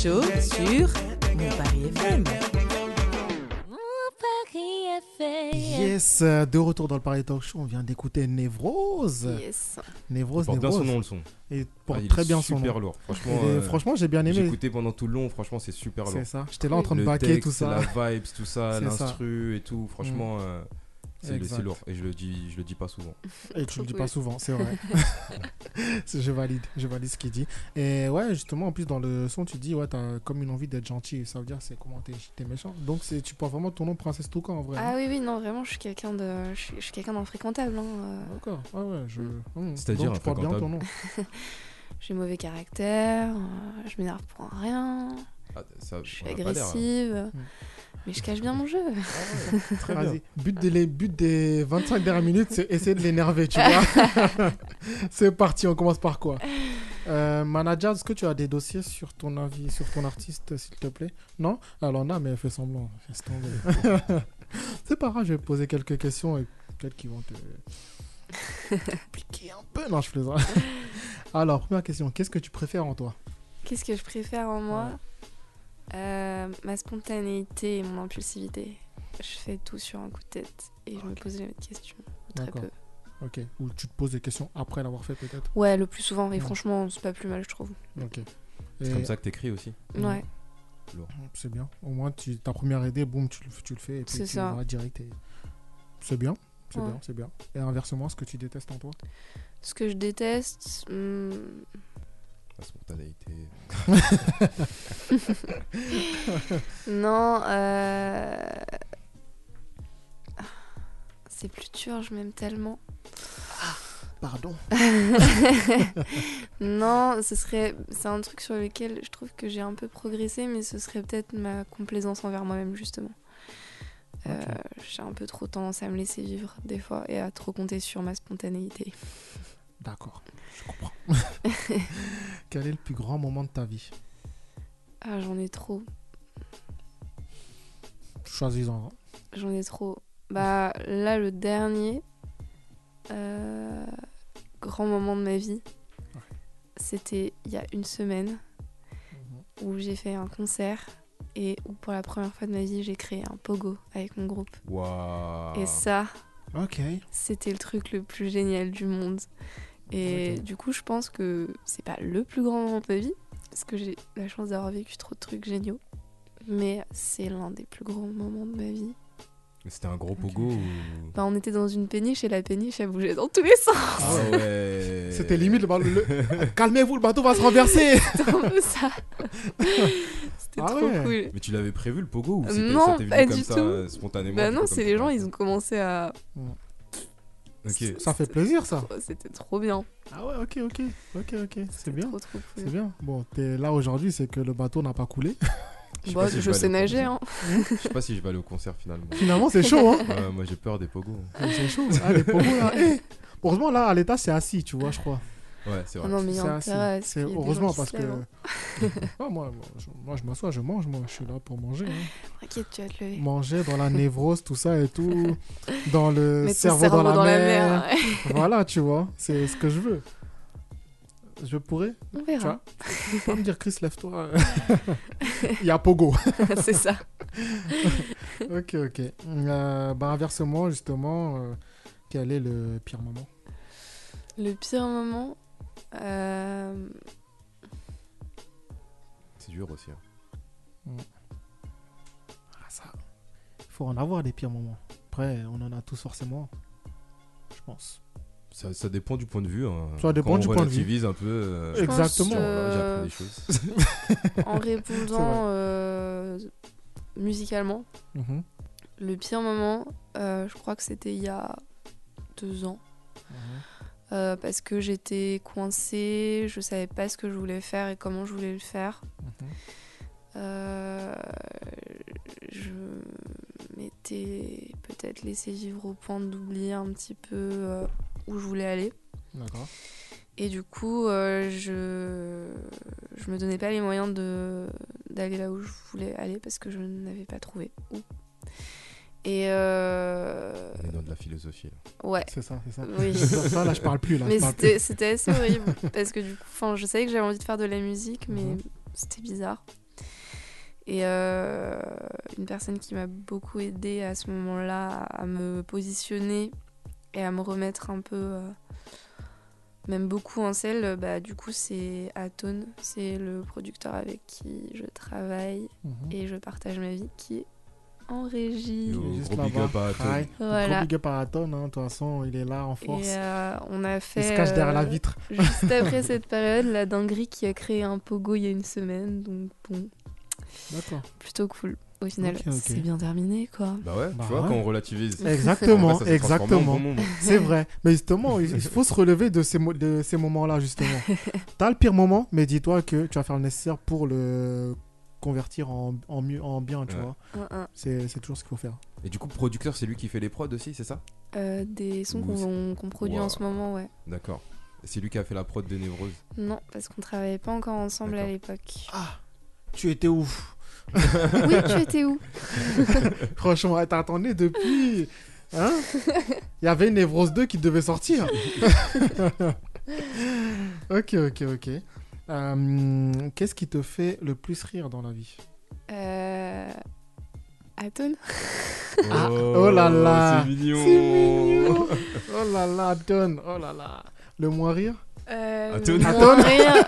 [SPEAKER 8] Show sur Mon Paris FM.
[SPEAKER 3] Yes, de retour dans le Paris Talk Show, on vient d'écouter Névrose.
[SPEAKER 5] Yes.
[SPEAKER 3] Névrose,
[SPEAKER 10] Il porte bien
[SPEAKER 3] Névrose.
[SPEAKER 10] son nom, le son.
[SPEAKER 3] Et porte
[SPEAKER 10] Ah, il
[SPEAKER 3] très
[SPEAKER 10] est
[SPEAKER 3] bien son
[SPEAKER 10] super
[SPEAKER 3] nom.
[SPEAKER 10] lourd. Franchement, euh,
[SPEAKER 3] franchement, j'ai bien
[SPEAKER 10] J'ai
[SPEAKER 3] aimé.
[SPEAKER 10] écouté pendant tout le long, franchement, c'est super lourd.
[SPEAKER 3] C'est ça. J'étais là en train de
[SPEAKER 10] Le
[SPEAKER 3] baquer
[SPEAKER 10] texte,
[SPEAKER 3] tout ça.
[SPEAKER 10] La vibes, tout ça, l'instru et tout. Franchement, euh, c'est lourd. Et je le dis, je le dis pas souvent.
[SPEAKER 3] Et tu le dis pas souvent, c'est vrai. Je valide, je valide ce qu'il dit. Et ouais, justement, en plus, dans le son, tu dis, ouais, t'as comme une envie d'être gentil. Ça veut dire, c'est comment t'es méchant. Donc, c'est- tu portes vraiment ton nom Princesse Toucan en vrai.
[SPEAKER 5] Ah
[SPEAKER 3] hein
[SPEAKER 5] oui, oui, non, vraiment, je suis quelqu'un de, je suis, je suis quelqu'un d'infréquentable. Hein. euh.
[SPEAKER 3] D'accord, ouais, ouais, je. hum.
[SPEAKER 10] C'est-à-dire
[SPEAKER 3] Donc, tu portes bien ton nom.
[SPEAKER 5] J'ai mauvais caractère, euh, je m'énerve pour un rien,
[SPEAKER 10] Ah, ça,
[SPEAKER 5] je suis
[SPEAKER 10] hein.
[SPEAKER 5] agressive, mais je cache bien mon jeu.
[SPEAKER 10] Très bien.
[SPEAKER 3] Vas-y, but, de les, but des 25 dernières minutes, c'est essayer de l'énerver, tu vois. c'est parti, on commence par quoi? Euh, Manager, est-ce que tu as des dossiers sur ton avis, sur ton artiste, s'il te plaît? Non? Alors, on a, mais fais semblant. C'est pas grave, je vais poser quelques questions et peut-être qu'ils vont te piquer un peu. Non, je plaisante. Alors, première question, qu'est-ce que tu préfères en toi?
[SPEAKER 5] Qu'est-ce que je préfère en moi? Euh, Ma spontanéité et mon impulsivité. Je fais tout sur un coup de tête et je me pose jamais de questions. Très peu.
[SPEAKER 3] Ok. Ou tu te poses des questions après l'avoir fait, peut-être?
[SPEAKER 5] Ouais, le plus souvent. Et
[SPEAKER 3] Ouais.
[SPEAKER 5] franchement, c'est pas plus mal, je trouve.
[SPEAKER 3] Ok.
[SPEAKER 10] C'est comme ça que t'écris aussi.
[SPEAKER 5] Ouais.
[SPEAKER 3] C'est bien. Au moins, tu, ta première idée, boum, tu, le- tu le fais et puis tu
[SPEAKER 5] ça.
[SPEAKER 3] vas direct. et- C'est bien. C'est
[SPEAKER 5] Ouais.
[SPEAKER 3] bien, c'est bien. Et inversement, ce que tu détestes en toi?
[SPEAKER 5] Ce que je déteste. hmm,
[SPEAKER 10] La spontanéité.
[SPEAKER 5] Non, euh... c'est plus dur, je m'aime tellement.
[SPEAKER 3] Pardon.
[SPEAKER 5] non, ce serait, c'est un truc sur lequel je trouve que j'ai un peu progressé, mais ce serait peut-être ma complaisance envers moi-même justement. Euh, j'ai un peu trop tendance à me laisser vivre des fois et à trop compter sur ma spontanéité.
[SPEAKER 3] D'accord, je comprends. Quel est le plus grand moment de ta vie?
[SPEAKER 5] Ah, j'en ai trop,
[SPEAKER 3] Choisis-en. un.
[SPEAKER 5] j'en ai trop. Bah là, le dernier euh, grand moment de ma vie, c'était il y a une semaine où j'ai fait un concert et où pour la première fois de ma vie j'ai créé un pogo avec mon groupe. Et ça,
[SPEAKER 3] Ok.
[SPEAKER 5] c'était le truc le plus génial du monde. Et du coup, je pense que c'est pas le plus grand moment de ma vie, parce que j'ai la chance d'avoir vécu trop de trucs géniaux. Mais c'est l'un des plus grands moments de ma vie.
[SPEAKER 10] C'était un gros pogo ou...
[SPEAKER 5] Bah, on était dans une péniche et la péniche elle bougeait dans tous les sens.
[SPEAKER 10] Ah ouais.
[SPEAKER 3] C'était limite le, le- Calmez-vous, le bateau va se renverser.
[SPEAKER 5] C'était un peu ça. C'était
[SPEAKER 3] Ah
[SPEAKER 5] trop
[SPEAKER 3] ouais.
[SPEAKER 5] cool.
[SPEAKER 10] Mais tu l'avais prévu le pogo ou
[SPEAKER 5] Non,
[SPEAKER 10] ça
[SPEAKER 5] pas
[SPEAKER 10] comme
[SPEAKER 5] du
[SPEAKER 10] ça,
[SPEAKER 5] tout.
[SPEAKER 10] spontanément
[SPEAKER 5] Bah non, c'est les gens, ils ont commencé à.
[SPEAKER 10] Ok.
[SPEAKER 3] Ça fait plaisir, ça.
[SPEAKER 5] C'était trop bien.
[SPEAKER 3] Ah ouais, ok, ok. Ok, ok. C'est bien.
[SPEAKER 5] Cool.
[SPEAKER 3] C'est bien. Bon, t'es là aujourd'hui, c'est que le bateau n'a pas coulé.
[SPEAKER 10] Je sais
[SPEAKER 5] Bah,
[SPEAKER 10] pas si
[SPEAKER 5] je
[SPEAKER 10] vais
[SPEAKER 5] sais
[SPEAKER 10] aller au
[SPEAKER 5] nager,
[SPEAKER 10] concert.
[SPEAKER 5] hein.
[SPEAKER 10] Je sais pas si je vais aller au concert finalement.
[SPEAKER 3] Finalement, c'est chaud, hein.
[SPEAKER 10] Ouais, moi j'ai peur des pogos.
[SPEAKER 3] C'est chaud. Ah, les pogos, là. Eh, Heureusement, là, à l'état, c'est assis, tu vois, je crois.
[SPEAKER 10] Ouais, c'est vrai.
[SPEAKER 5] Non, mais
[SPEAKER 3] C'est heureusement parce que.
[SPEAKER 5] lèvent,
[SPEAKER 3] Ah, moi, moi, je, moi, je m'assois, je mange, moi. Je suis là pour manger. hein.
[SPEAKER 5] T'inquiète, tu vas te lever.
[SPEAKER 3] Manger dans la névrose, tout ça et tout. Dans le cerveau,
[SPEAKER 5] cerveau
[SPEAKER 3] dans, la,
[SPEAKER 5] dans la
[SPEAKER 3] mer. voilà, tu vois. C'est ce que je veux. Je pourrais.
[SPEAKER 5] On
[SPEAKER 3] Tu
[SPEAKER 5] verra.
[SPEAKER 3] vois Faut pas me dire, Chris, lève-toi. Il y a Pogo.
[SPEAKER 5] c'est ça.
[SPEAKER 3] ok, ok. Euh, bah, inversement, justement, euh, quel est le pire moment?
[SPEAKER 5] Le pire moment. euh,
[SPEAKER 10] C'est dur aussi. hein.
[SPEAKER 3] Ah, ça. Il faut en avoir des pires moments. Après, on en a tous forcément. Je pense.
[SPEAKER 10] Ça, ça dépend du point de vue. hein.
[SPEAKER 3] Ça dépend
[SPEAKER 10] Quand
[SPEAKER 3] du
[SPEAKER 10] on
[SPEAKER 3] point de vue.
[SPEAKER 10] un peu. euh,
[SPEAKER 3] Exactement.
[SPEAKER 10] des choses.
[SPEAKER 5] en répondant euh, musicalement,
[SPEAKER 3] Mhm.
[SPEAKER 5] le pire moment, euh, je crois que c'était il y a deux ans. Euh, parce que j'étais coincée, je savais pas ce que je voulais faire et comment je voulais le faire.
[SPEAKER 3] Mhm.
[SPEAKER 5] Euh, je m'étais peut-être laissé vivre au point d'oublier un petit peu euh, où je voulais aller.
[SPEAKER 3] D'accord.
[SPEAKER 5] Et du coup, euh, je je me donnais pas les moyens de d'aller là où je voulais aller parce que je n'avais pas trouvé où. Et euh,
[SPEAKER 10] On est dans de la philosophie. là.
[SPEAKER 5] ouais.
[SPEAKER 3] C'est ça, c'est ça.
[SPEAKER 5] Oui.
[SPEAKER 3] Ça, là, je parle plus. Là,
[SPEAKER 5] Mais c'était assez horrible parce que du coup, enfin, je savais que j'avais envie de faire de la musique, mais
[SPEAKER 3] Mhm.
[SPEAKER 5] c'était bizarre. Et euh, une personne qui m'a beaucoup aidé à ce moment-là à me positionner et à me remettre un peu, euh, même beaucoup en selle, bah, du coup, c'est Atone, c'est le producteur avec qui je travaille
[SPEAKER 3] Mhm.
[SPEAKER 5] et je partage ma vie, qui est en régie.
[SPEAKER 10] Yo,
[SPEAKER 3] Juste
[SPEAKER 10] gros big
[SPEAKER 3] là-bas.
[SPEAKER 10] up à Atom.
[SPEAKER 3] Aïe.
[SPEAKER 5] Voilà.
[SPEAKER 3] Gros big up à Aton, hein, de toute façon, il est là en force.
[SPEAKER 5] Et euh, on a fait.
[SPEAKER 3] il se cache derrière la
[SPEAKER 5] euh,
[SPEAKER 3] vitre.
[SPEAKER 5] Juste après cette période, la dinguerie qui a créé un pogo il y a une semaine. Donc bon,
[SPEAKER 3] D'accord.
[SPEAKER 5] plutôt cool. Au final, c'est bien terminé quoi.
[SPEAKER 10] Bah ouais,
[SPEAKER 3] Bah
[SPEAKER 10] tu vois,
[SPEAKER 3] ouais.
[SPEAKER 10] quand on relativise.
[SPEAKER 3] Exactement,
[SPEAKER 10] en fait,
[SPEAKER 3] exactement.
[SPEAKER 10] bon.
[SPEAKER 3] C'est vrai. Mais justement, il faut se relever de ces, mo- de ces moments-là, justement. T'as le pire moment, mais dis-toi que tu vas faire le nécessaire pour le convertir en, en, mieux, en bien, tu
[SPEAKER 10] Ouais.
[SPEAKER 3] vois. C'est toujours ce qu'il faut faire.
[SPEAKER 10] Et du coup, producteur, c'est lui qui fait les prods aussi, c'est ça?
[SPEAKER 5] Euh, des sons qu'on produit en ce moment, ouais.
[SPEAKER 10] D'accord. C'est lui qui a fait la prod de Névrose?
[SPEAKER 5] Non, parce qu'on travaillait pas encore ensemble à l'époque.
[SPEAKER 3] Ah, tu étais où
[SPEAKER 5] oui, tu étais où?
[SPEAKER 3] Franchement, t'attendais depuis. Hein? Il y avait une Névrose 2 qui devait sortir. ok, ok, ok. Euh, Qu'est-ce qui te fait le plus rire dans la vie?
[SPEAKER 5] Euh... Atone
[SPEAKER 3] Ah, oh là là.
[SPEAKER 10] C'est mignon.
[SPEAKER 3] C'est mignon. Oh là là, Don. Oh là là. Le moins rire?
[SPEAKER 5] Euh, le moins rire.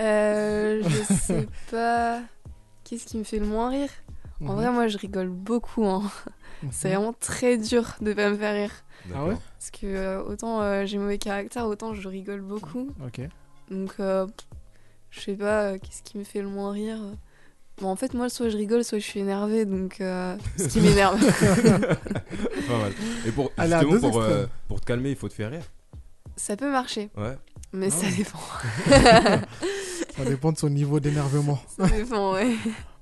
[SPEAKER 5] Euh, je sais pas. Qu'est-ce qui me fait le moins rire? En
[SPEAKER 3] Mhm.
[SPEAKER 5] vrai, moi, je rigole beaucoup. hein. C'est vraiment très dur de pas me faire rire.
[SPEAKER 3] Ah ouais?
[SPEAKER 5] Parce que euh, autant euh, j'ai mauvais caractère, autant je rigole beaucoup.
[SPEAKER 3] Ok.
[SPEAKER 5] Donc, euh, je sais pas, euh, qu'est-ce qui me fait le moins rire? Bon, en fait, moi, soit je rigole, soit je suis énervée, donc euh, ce qui m'énerve.
[SPEAKER 10] Pas mal. Et justement, euh, pour te calmer, il faut te faire rire.
[SPEAKER 5] ça peut marcher,
[SPEAKER 10] Ouais.
[SPEAKER 5] Mais
[SPEAKER 3] Ah
[SPEAKER 5] ça dépend.
[SPEAKER 3] Ça dépend de son niveau d'énervement.
[SPEAKER 5] ça dépend, ouais.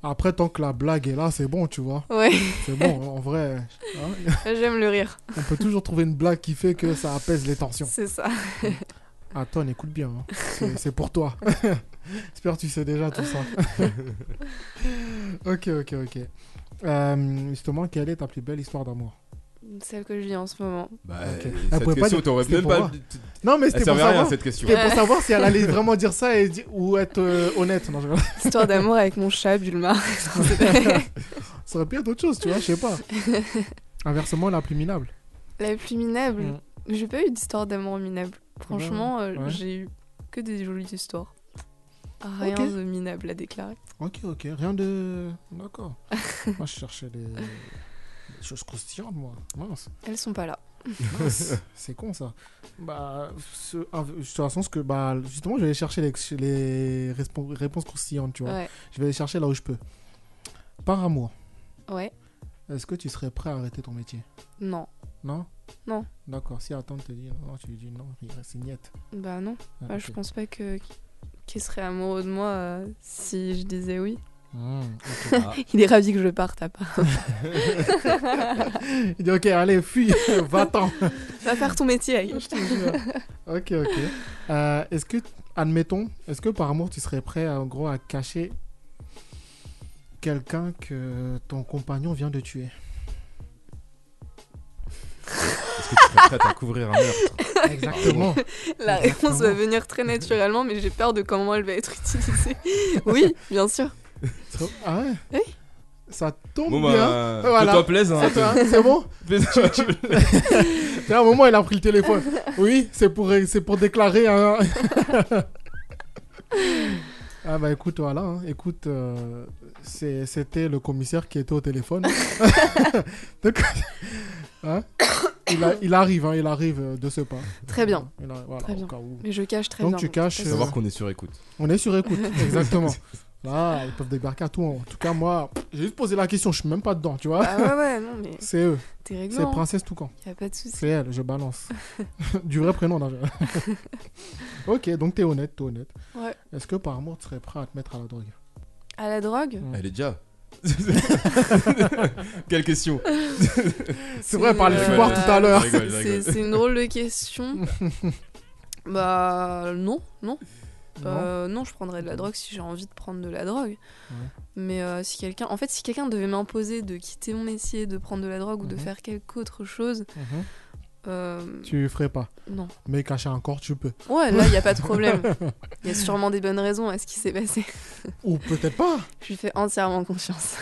[SPEAKER 3] Après, tant que la blague est là, c'est bon, tu vois.
[SPEAKER 5] Ouais,
[SPEAKER 3] C'est bon, en vrai. hein,
[SPEAKER 5] j'aime le rire,
[SPEAKER 3] on peut toujours trouver une blague qui fait que ça apaise les tensions.
[SPEAKER 5] c'est ça.
[SPEAKER 3] Attends, écoute bien. hein. C'est- C'est pour toi. J'espère que tu sais déjà tout ça. ok, ok, ok. Euh, justement, quelle est ta plus belle histoire d'amour?
[SPEAKER 5] Celle que je vis en ce moment.
[SPEAKER 10] Bah,
[SPEAKER 3] Ok.
[SPEAKER 10] euh,
[SPEAKER 3] Elle
[SPEAKER 10] cette
[SPEAKER 3] pouvait pas
[SPEAKER 10] question,
[SPEAKER 3] dire-
[SPEAKER 10] t'aurais même pas.
[SPEAKER 3] Non, mais c'était pour
[SPEAKER 10] rien
[SPEAKER 3] savoir.
[SPEAKER 10] cette question.
[SPEAKER 3] C'était pour savoir si elle allait vraiment dire ça et di- ou être euh, honnête. Non, je.
[SPEAKER 5] Histoire d'amour avec mon chat, Bulma.
[SPEAKER 3] ça aurait pu être autre chose, tu vois, je sais pas. Inversement, la plus minable.
[SPEAKER 5] La plus minable.
[SPEAKER 3] Mm.
[SPEAKER 5] J'ai pas eu d'histoire d'amour minable. Franchement, euh,
[SPEAKER 3] Ouais.
[SPEAKER 5] j'ai eu que des jolies histoires. Rien de minable à déclarer.
[SPEAKER 3] Ok, ok, rien de. D'accord. moi, je cherchais des... choses croustillantes, moi. Mince.
[SPEAKER 5] Elles sont pas là.
[SPEAKER 3] Mince. C'est con ça. Bah, ce- de toute façon, ce que, bah, justement, je vais aller chercher les, les réponses croustillantes, tu vois.
[SPEAKER 5] Ouais.
[SPEAKER 3] Je vais aller chercher là où je peux. Par amour,
[SPEAKER 5] Ouais.
[SPEAKER 3] est-ce que tu serais prêt à arrêter ton métier?
[SPEAKER 5] Non.
[SPEAKER 3] Non?
[SPEAKER 5] Non.
[SPEAKER 3] D'accord, si attends te dit non, tu lui dis non, il reste niette.
[SPEAKER 5] Bah non.
[SPEAKER 3] Ah, ok.
[SPEAKER 5] je pense pas que qu'il serait amoureux de moi euh, si je disais oui.
[SPEAKER 3] Hmm.
[SPEAKER 10] Ah.
[SPEAKER 5] Il est ravi que je parte à part.
[SPEAKER 3] il dit ok, allez, fuis, va-t'en.
[SPEAKER 5] Va faire ton métier, Aïe.
[SPEAKER 3] Je te jure. ok, ok. Euh, est-ce que, admettons, est-ce que par amour tu serais prêt en gros à cacher quelqu'un que ton compagnon vient de tuer?
[SPEAKER 10] Est-ce que tu serais prête à couvrir un meurtre?
[SPEAKER 3] Exactement.
[SPEAKER 5] La réponse
[SPEAKER 3] Exactement.
[SPEAKER 5] va venir très naturellement, mais j'ai peur de comment elle va être utilisée. oui, bien sûr.
[SPEAKER 3] Ah ouais
[SPEAKER 5] Oui.
[SPEAKER 3] Ça tombe
[SPEAKER 10] Bon,
[SPEAKER 3] bien.
[SPEAKER 10] bah,
[SPEAKER 3] Voilà.
[SPEAKER 10] fais-toi plaisir. hein,
[SPEAKER 3] C'est toi, c'est bon
[SPEAKER 10] fais-
[SPEAKER 3] C'est un moment, il a pris le téléphone. Oui, c'est pour, c'est pour déclarer un. ah bah écoute, voilà. hein. Écoute, euh, c'est- c'était le commissaire qui était au téléphone. Donc, hein, il, a- il arrive, hein, il arrive de ce pas.
[SPEAKER 5] Très bien.
[SPEAKER 3] Il a- voilà,
[SPEAKER 5] Très bien.
[SPEAKER 3] où.
[SPEAKER 5] Mais je cache très
[SPEAKER 3] Donc
[SPEAKER 5] bien.
[SPEAKER 3] tu caches, euh,
[SPEAKER 10] savoir qu'on est sur écoute.
[SPEAKER 3] On est sur écoute, exactement. Là, ils peuvent débarquer à tout. En tout cas, moi, j'ai juste posé la question, je suis même pas dedans, tu vois.
[SPEAKER 5] Ah ouais, ouais, non, mais
[SPEAKER 3] C'est eux,
[SPEAKER 5] t'es
[SPEAKER 3] c'est
[SPEAKER 5] hein.
[SPEAKER 3] Princesse Toucan.
[SPEAKER 5] Y a pas de souci.
[SPEAKER 3] C'est elle, je balance. du vrai prénom, je- ok, donc t'es honnête, t'es honnête.
[SPEAKER 5] Ouais.
[SPEAKER 3] Est-ce que par amour, tu serais prêt à te mettre à la drogue?
[SPEAKER 5] À la drogue?
[SPEAKER 10] Elle est déjà. Quelle question
[SPEAKER 3] C'est vrai, par les fumoirs tout à l'heure.
[SPEAKER 5] C'est une drôle de question. bah non, non. Euh, non, je prendrais de la drogue si j'ai envie de prendre de la drogue.
[SPEAKER 3] Ouais.
[SPEAKER 5] Mais euh, si quelqu'un, en fait, si quelqu'un devait m'imposer de quitter mon métier, de prendre de la drogue ou de
[SPEAKER 3] Mhm.
[SPEAKER 5] faire quelque autre chose,
[SPEAKER 3] Mhm.
[SPEAKER 5] euh,
[SPEAKER 3] Tu ferais pas.
[SPEAKER 5] non.
[SPEAKER 3] Mais cacher un corps, tu peux.
[SPEAKER 5] Ouais, là, il n'y a pas de problème. Il y a sûrement des bonnes raisons à ce qui s'est passé.
[SPEAKER 3] Ou peut-être pas.
[SPEAKER 5] Je lui fais entièrement confiance.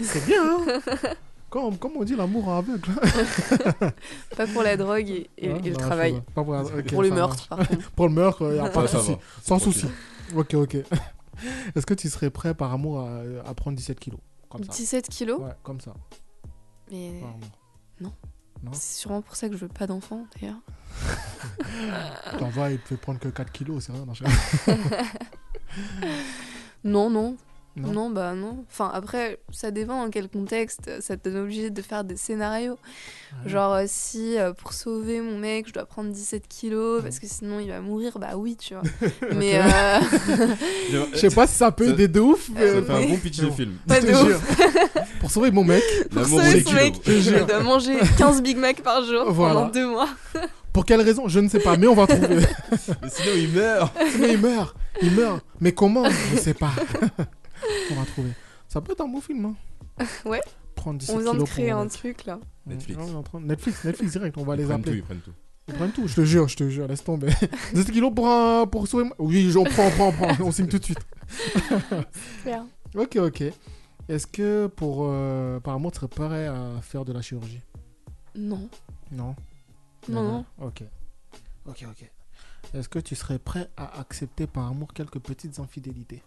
[SPEAKER 3] C'est bien, hein comme, comme on dit, l'amour aveugle.
[SPEAKER 5] Pas pour la drogue et, et-
[SPEAKER 3] Ouais,
[SPEAKER 5] et le travail.
[SPEAKER 3] Pas pour, la- ok,
[SPEAKER 5] pour le meurtre,
[SPEAKER 3] marche.
[SPEAKER 5] par contre.
[SPEAKER 3] pour le meurtre, il n'y a pas de souci. Sans souci. Ok, ok. Est-ce que tu serais prêt par amour à, à prendre 17 kilos Comme ça.
[SPEAKER 5] 17 kilos
[SPEAKER 3] Ouais, comme ça.
[SPEAKER 5] Mais
[SPEAKER 3] par amour.
[SPEAKER 5] non.
[SPEAKER 3] Non
[SPEAKER 5] C'est sûrement pour ça que je veux pas d'enfant, d'ailleurs.
[SPEAKER 3] T'en vas, il te fait prendre que 4 kilos, c'est rien. non,
[SPEAKER 5] Non, non. Bah non. Enfin, après, ça dépend dans quel contexte. Ça te donne obligé de faire des scénarios. Genre, euh, si euh, pour sauver mon mec, je dois prendre 17 kilos parce que sinon il va mourir, bah oui, tu vois. Mais. Euh,
[SPEAKER 3] Je sais pas si ça peut aider de ouf, mais.
[SPEAKER 10] Ça fait un bon pitch de film.
[SPEAKER 5] Pas
[SPEAKER 3] Je te jure. Pour sauver mon mec,
[SPEAKER 5] Pour sauver
[SPEAKER 10] kilo.
[SPEAKER 5] mec,
[SPEAKER 3] Je
[SPEAKER 5] doit manger 15 Big Mac par jour
[SPEAKER 3] Voilà.
[SPEAKER 5] pendant deux mois.
[SPEAKER 3] pour quelle raison Je ne sais pas, mais on va trouver.
[SPEAKER 10] Mais sinon il meurt.
[SPEAKER 3] mais il meurt, il meurt. Mais comment? Je sais pas. on va trouver. Ça peut être un beau film, hein.
[SPEAKER 5] Ouais.
[SPEAKER 3] Prendre 17
[SPEAKER 5] On vient de créer un truc là.
[SPEAKER 10] Netflix.
[SPEAKER 3] Netflix, Netflix direct, on va les
[SPEAKER 10] Ils prennent tout,
[SPEAKER 3] appeler.
[SPEAKER 10] ils prennent tout.
[SPEAKER 3] Ils prennent tout, je te jure, je te jure, laisse tomber. 17 kilos pour, un, pour sauver. moi- Oui, on prend, on prend, on prend, on signe tout de suite.
[SPEAKER 5] Bien.
[SPEAKER 3] Ok, ok. Est-ce que pour euh, par amour, tu serais prêt à faire de la chirurgie?
[SPEAKER 5] Non.
[SPEAKER 3] Non?
[SPEAKER 5] Non, non.
[SPEAKER 3] Ok. Ok, ok. Est-ce que tu serais prêt à accepter par amour quelques petites infidélités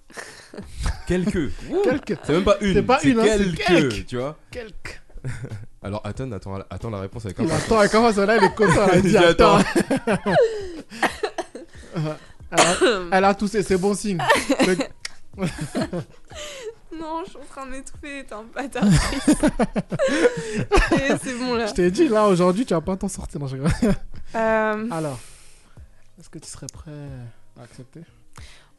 [SPEAKER 10] Quelques.
[SPEAKER 3] Quelques.
[SPEAKER 10] C'est même pas une.
[SPEAKER 3] C'est pas une, hein, c'est
[SPEAKER 10] quelques,
[SPEAKER 3] quelques.
[SPEAKER 10] tu vois.
[SPEAKER 3] Quelques.
[SPEAKER 10] Alors attends, attends, attends la réponse avec
[SPEAKER 3] Il
[SPEAKER 10] impatience.
[SPEAKER 3] attend, comment ça là, il est content, elle a
[SPEAKER 10] Il
[SPEAKER 3] dit attends.
[SPEAKER 10] attends.
[SPEAKER 3] elle, a, elle a toussé, c'est bon signe. Le-
[SPEAKER 5] Non, je suis en train de m'étouffer, t'es un bâtard. Et c'est bon là.
[SPEAKER 3] Je t'ai dit, là, aujourd'hui, tu vas pas t'en sortir. Non, je.
[SPEAKER 5] Euh,
[SPEAKER 3] Alors, est-ce que tu serais prêt à accepter?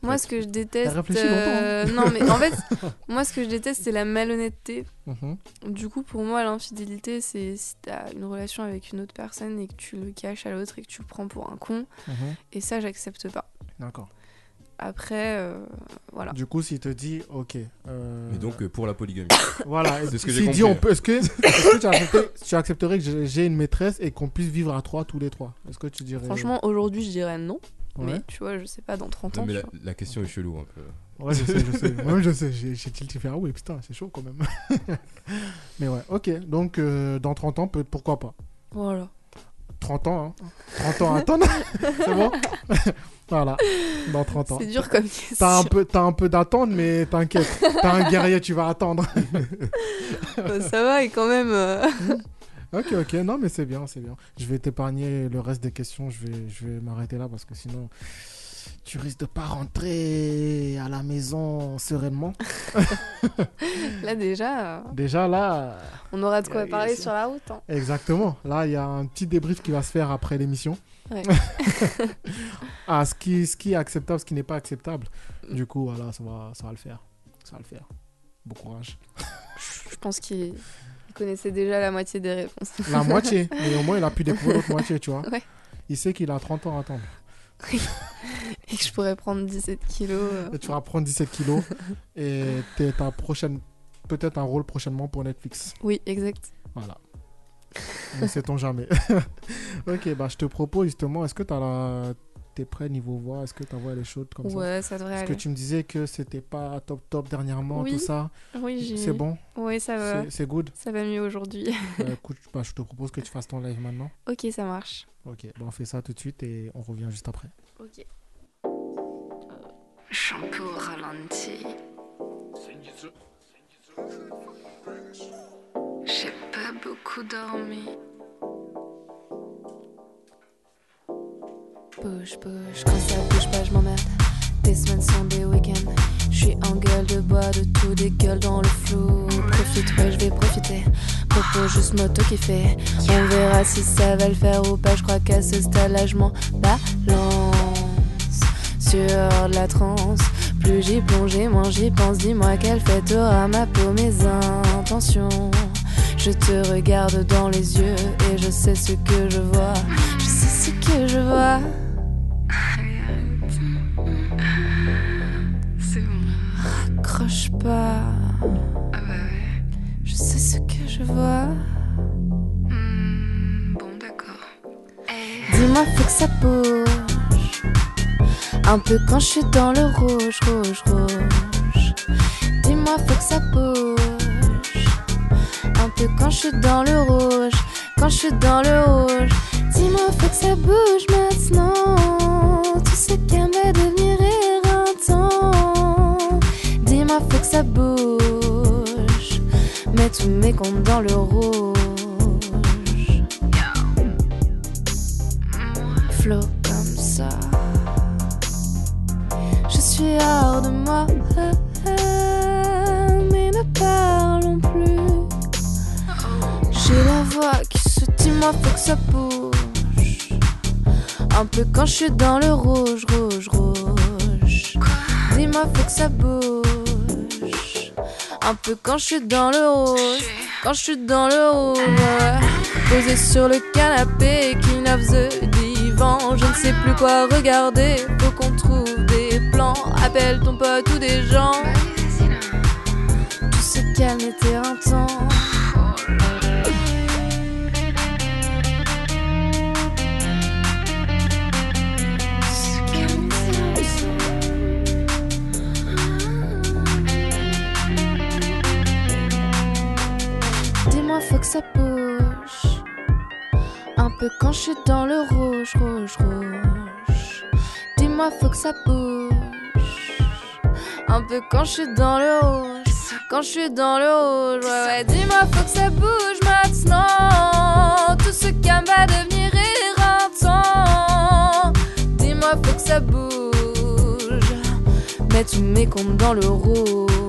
[SPEAKER 5] Moi, ce que je déteste.
[SPEAKER 3] Réfléchi
[SPEAKER 5] euh,
[SPEAKER 3] longtemps, hein.
[SPEAKER 5] Non, mais en fait, moi, ce que je déteste, c'est la malhonnêteté.
[SPEAKER 3] Mhm.
[SPEAKER 5] Du coup, pour moi, l'infidélité, c'est si t'as une relation avec une autre personne et que tu le caches à l'autre et que tu le prends pour un con.
[SPEAKER 3] Mhm.
[SPEAKER 5] Et ça, j'accepte pas.
[SPEAKER 3] D'accord.
[SPEAKER 5] Après, euh, voilà.
[SPEAKER 3] Du coup, s'il te dit, ok. euh,
[SPEAKER 10] Mais donc euh, pour la polygamie.
[SPEAKER 3] Voilà.
[SPEAKER 10] C'est ce que j'ai
[SPEAKER 3] S'il dit,
[SPEAKER 10] compris.
[SPEAKER 3] on peut, est-ce que, est-ce que tu, accepterais que j'ai- une maîtresse et qu'on puisse vivre à trois, tous les trois? Est-ce que tu dirais.
[SPEAKER 5] Franchement, aujourd'hui, je dirais non.
[SPEAKER 3] Ouais.
[SPEAKER 5] Mais tu vois, je sais pas, dans 30 ans.
[SPEAKER 10] Non, mais la, question est chelou un peu.
[SPEAKER 3] Ouais, je sais, je sais. Moi, je sais. J'ai tilté faire, ah oui, putain, c'est chaud quand même. Mais ouais, ok. Donc, euh, dans 30 ans, peut- pourquoi pas?
[SPEAKER 5] Voilà.
[SPEAKER 3] 30 ans, hein. 30 ans à attendre. c'est bon Voilà. Dans 30 ans.
[SPEAKER 5] C'est dur comme question.
[SPEAKER 3] T'as un peu, un peu d'attente, mais t'inquiète. T'as un guerrier, tu vas attendre.
[SPEAKER 5] Bah, ça va, et quand même. euh,
[SPEAKER 3] ok, ok. Non, mais c'est bien, c'est bien. Je vais t'épargner le reste des questions. Je vais, je vais m'arrêter là parce que sinon, tu risques de pas rentrer à la maison sereinement.
[SPEAKER 5] Là, déjà, euh,
[SPEAKER 3] Déjà là.
[SPEAKER 5] on aura de quoi parler sur la route. hein.
[SPEAKER 3] Exactement. Là, il y a un petit débrief qui va se faire après l'émission.
[SPEAKER 5] Ouais.
[SPEAKER 3] ah, ce qui, ce qui est acceptable, ce qui n'est pas acceptable. Du coup, voilà, ça va, ça va le faire. Ça va le faire. Bon courage.
[SPEAKER 5] Je pense qu'il il connaissait déjà la moitié des réponses.
[SPEAKER 3] La moitié. Mais au moins, il a pu découvrir l'autre moitié, tu vois.
[SPEAKER 5] Ouais.
[SPEAKER 3] Il sait qu'il a 30 ans à attendre.
[SPEAKER 5] Et que je pourrais prendre 17 kilos. euh.
[SPEAKER 3] Et tu vas prendre 17 kilos. et t'es ta prochaine. Peut-être un rôle prochainement pour Netflix.
[SPEAKER 5] Oui, exact.
[SPEAKER 3] Voilà. Ne sait-on jamais. ok, bah je te propose justement, est-ce que t'as la... t'es prêt niveau voix? Est-ce que ta voix elle est chaude comme ça?
[SPEAKER 5] Ouais, ça devrait
[SPEAKER 3] Parce que
[SPEAKER 5] aller.
[SPEAKER 3] tu me disais que c'était pas top top dernièrement,
[SPEAKER 5] Oui.
[SPEAKER 3] tout ça.
[SPEAKER 5] Oui, j'ai.
[SPEAKER 3] C'est bon?
[SPEAKER 5] Oui, ça va.
[SPEAKER 3] C'est- C'est good?
[SPEAKER 5] Ça va mieux aujourd'hui.
[SPEAKER 3] Bah, Écoute, bah, je te propose que tu fasses ton live maintenant.
[SPEAKER 5] ok, ça marche.
[SPEAKER 3] Ok, bah, on fait ça tout de suite et on revient juste après.
[SPEAKER 5] Ok.
[SPEAKER 9] Shampoo ralenti. J'ai pas beaucoup dormi. Bouge, bouge, quand ça bouge pas, je m'emmerde. Tes semaines sont des week-ends. Je suis en gueule de bois, de tout des gueules dans le flou. Profite, ouais, je vais profiter propos, juste m'auto-kiffer. On verra si ça va le faire ou pas. Je crois qu'à ce stade-là, je m'en balance sur la transe. Plus j'y plonge et moins j'y pense. Dis-moi quelle fête aura ma peau, mes intentions. Je te regarde dans les yeux et je sais ce que je vois. Je sais ce que je vois.
[SPEAKER 5] C'est bon. Raccroche pas.
[SPEAKER 11] Hmm, bon, d'accord.
[SPEAKER 5] Dis-moi, faut que ça bouge. Un peu quand je suis dans le rouge, rouge, rouge. Dis-moi, faut que ça bouge. Un peu quand je suis dans le rouge, quand je suis dans le rouge. Dis-moi, faut que ça bouge maintenant. Tout ce qu'elle va devenir éreintant. Dis-moi, faut que ça bouge. Mets tous mes comptes dans le rouge. Flow comme ça. Je suis hors de moi. Mais ne parlons plus. J'ai la voix qui se dit, moi, faut que ça bouge. Un peu quand je suis dans le rouge, rouge, rouge. Dis-moi, faut que ça bouge. Un peu quand je suis dans le rouge, quand je suis dans le ouais. Posé sur le canapé, king of the divan. Je ne sais plus quoi regarder, faut qu'on trouve des plans. Appelle ton pote ou des gens. Tout se calme et éreintant. Dis-moi, faut que ça bouge. Un peu quand je suis dans le rouge, rouge, rouge. Dis-moi, faut que ça bouge. Un peu quand je suis dans le rouge, quand je suis dans le rouge. Ouais, ouais, dis-moi, faut que ça bouge maintenant. Tout ce calme va devenir éreintant. Dis-moi, faut que ça bouge. Mets tous mes comptes dans le rouge.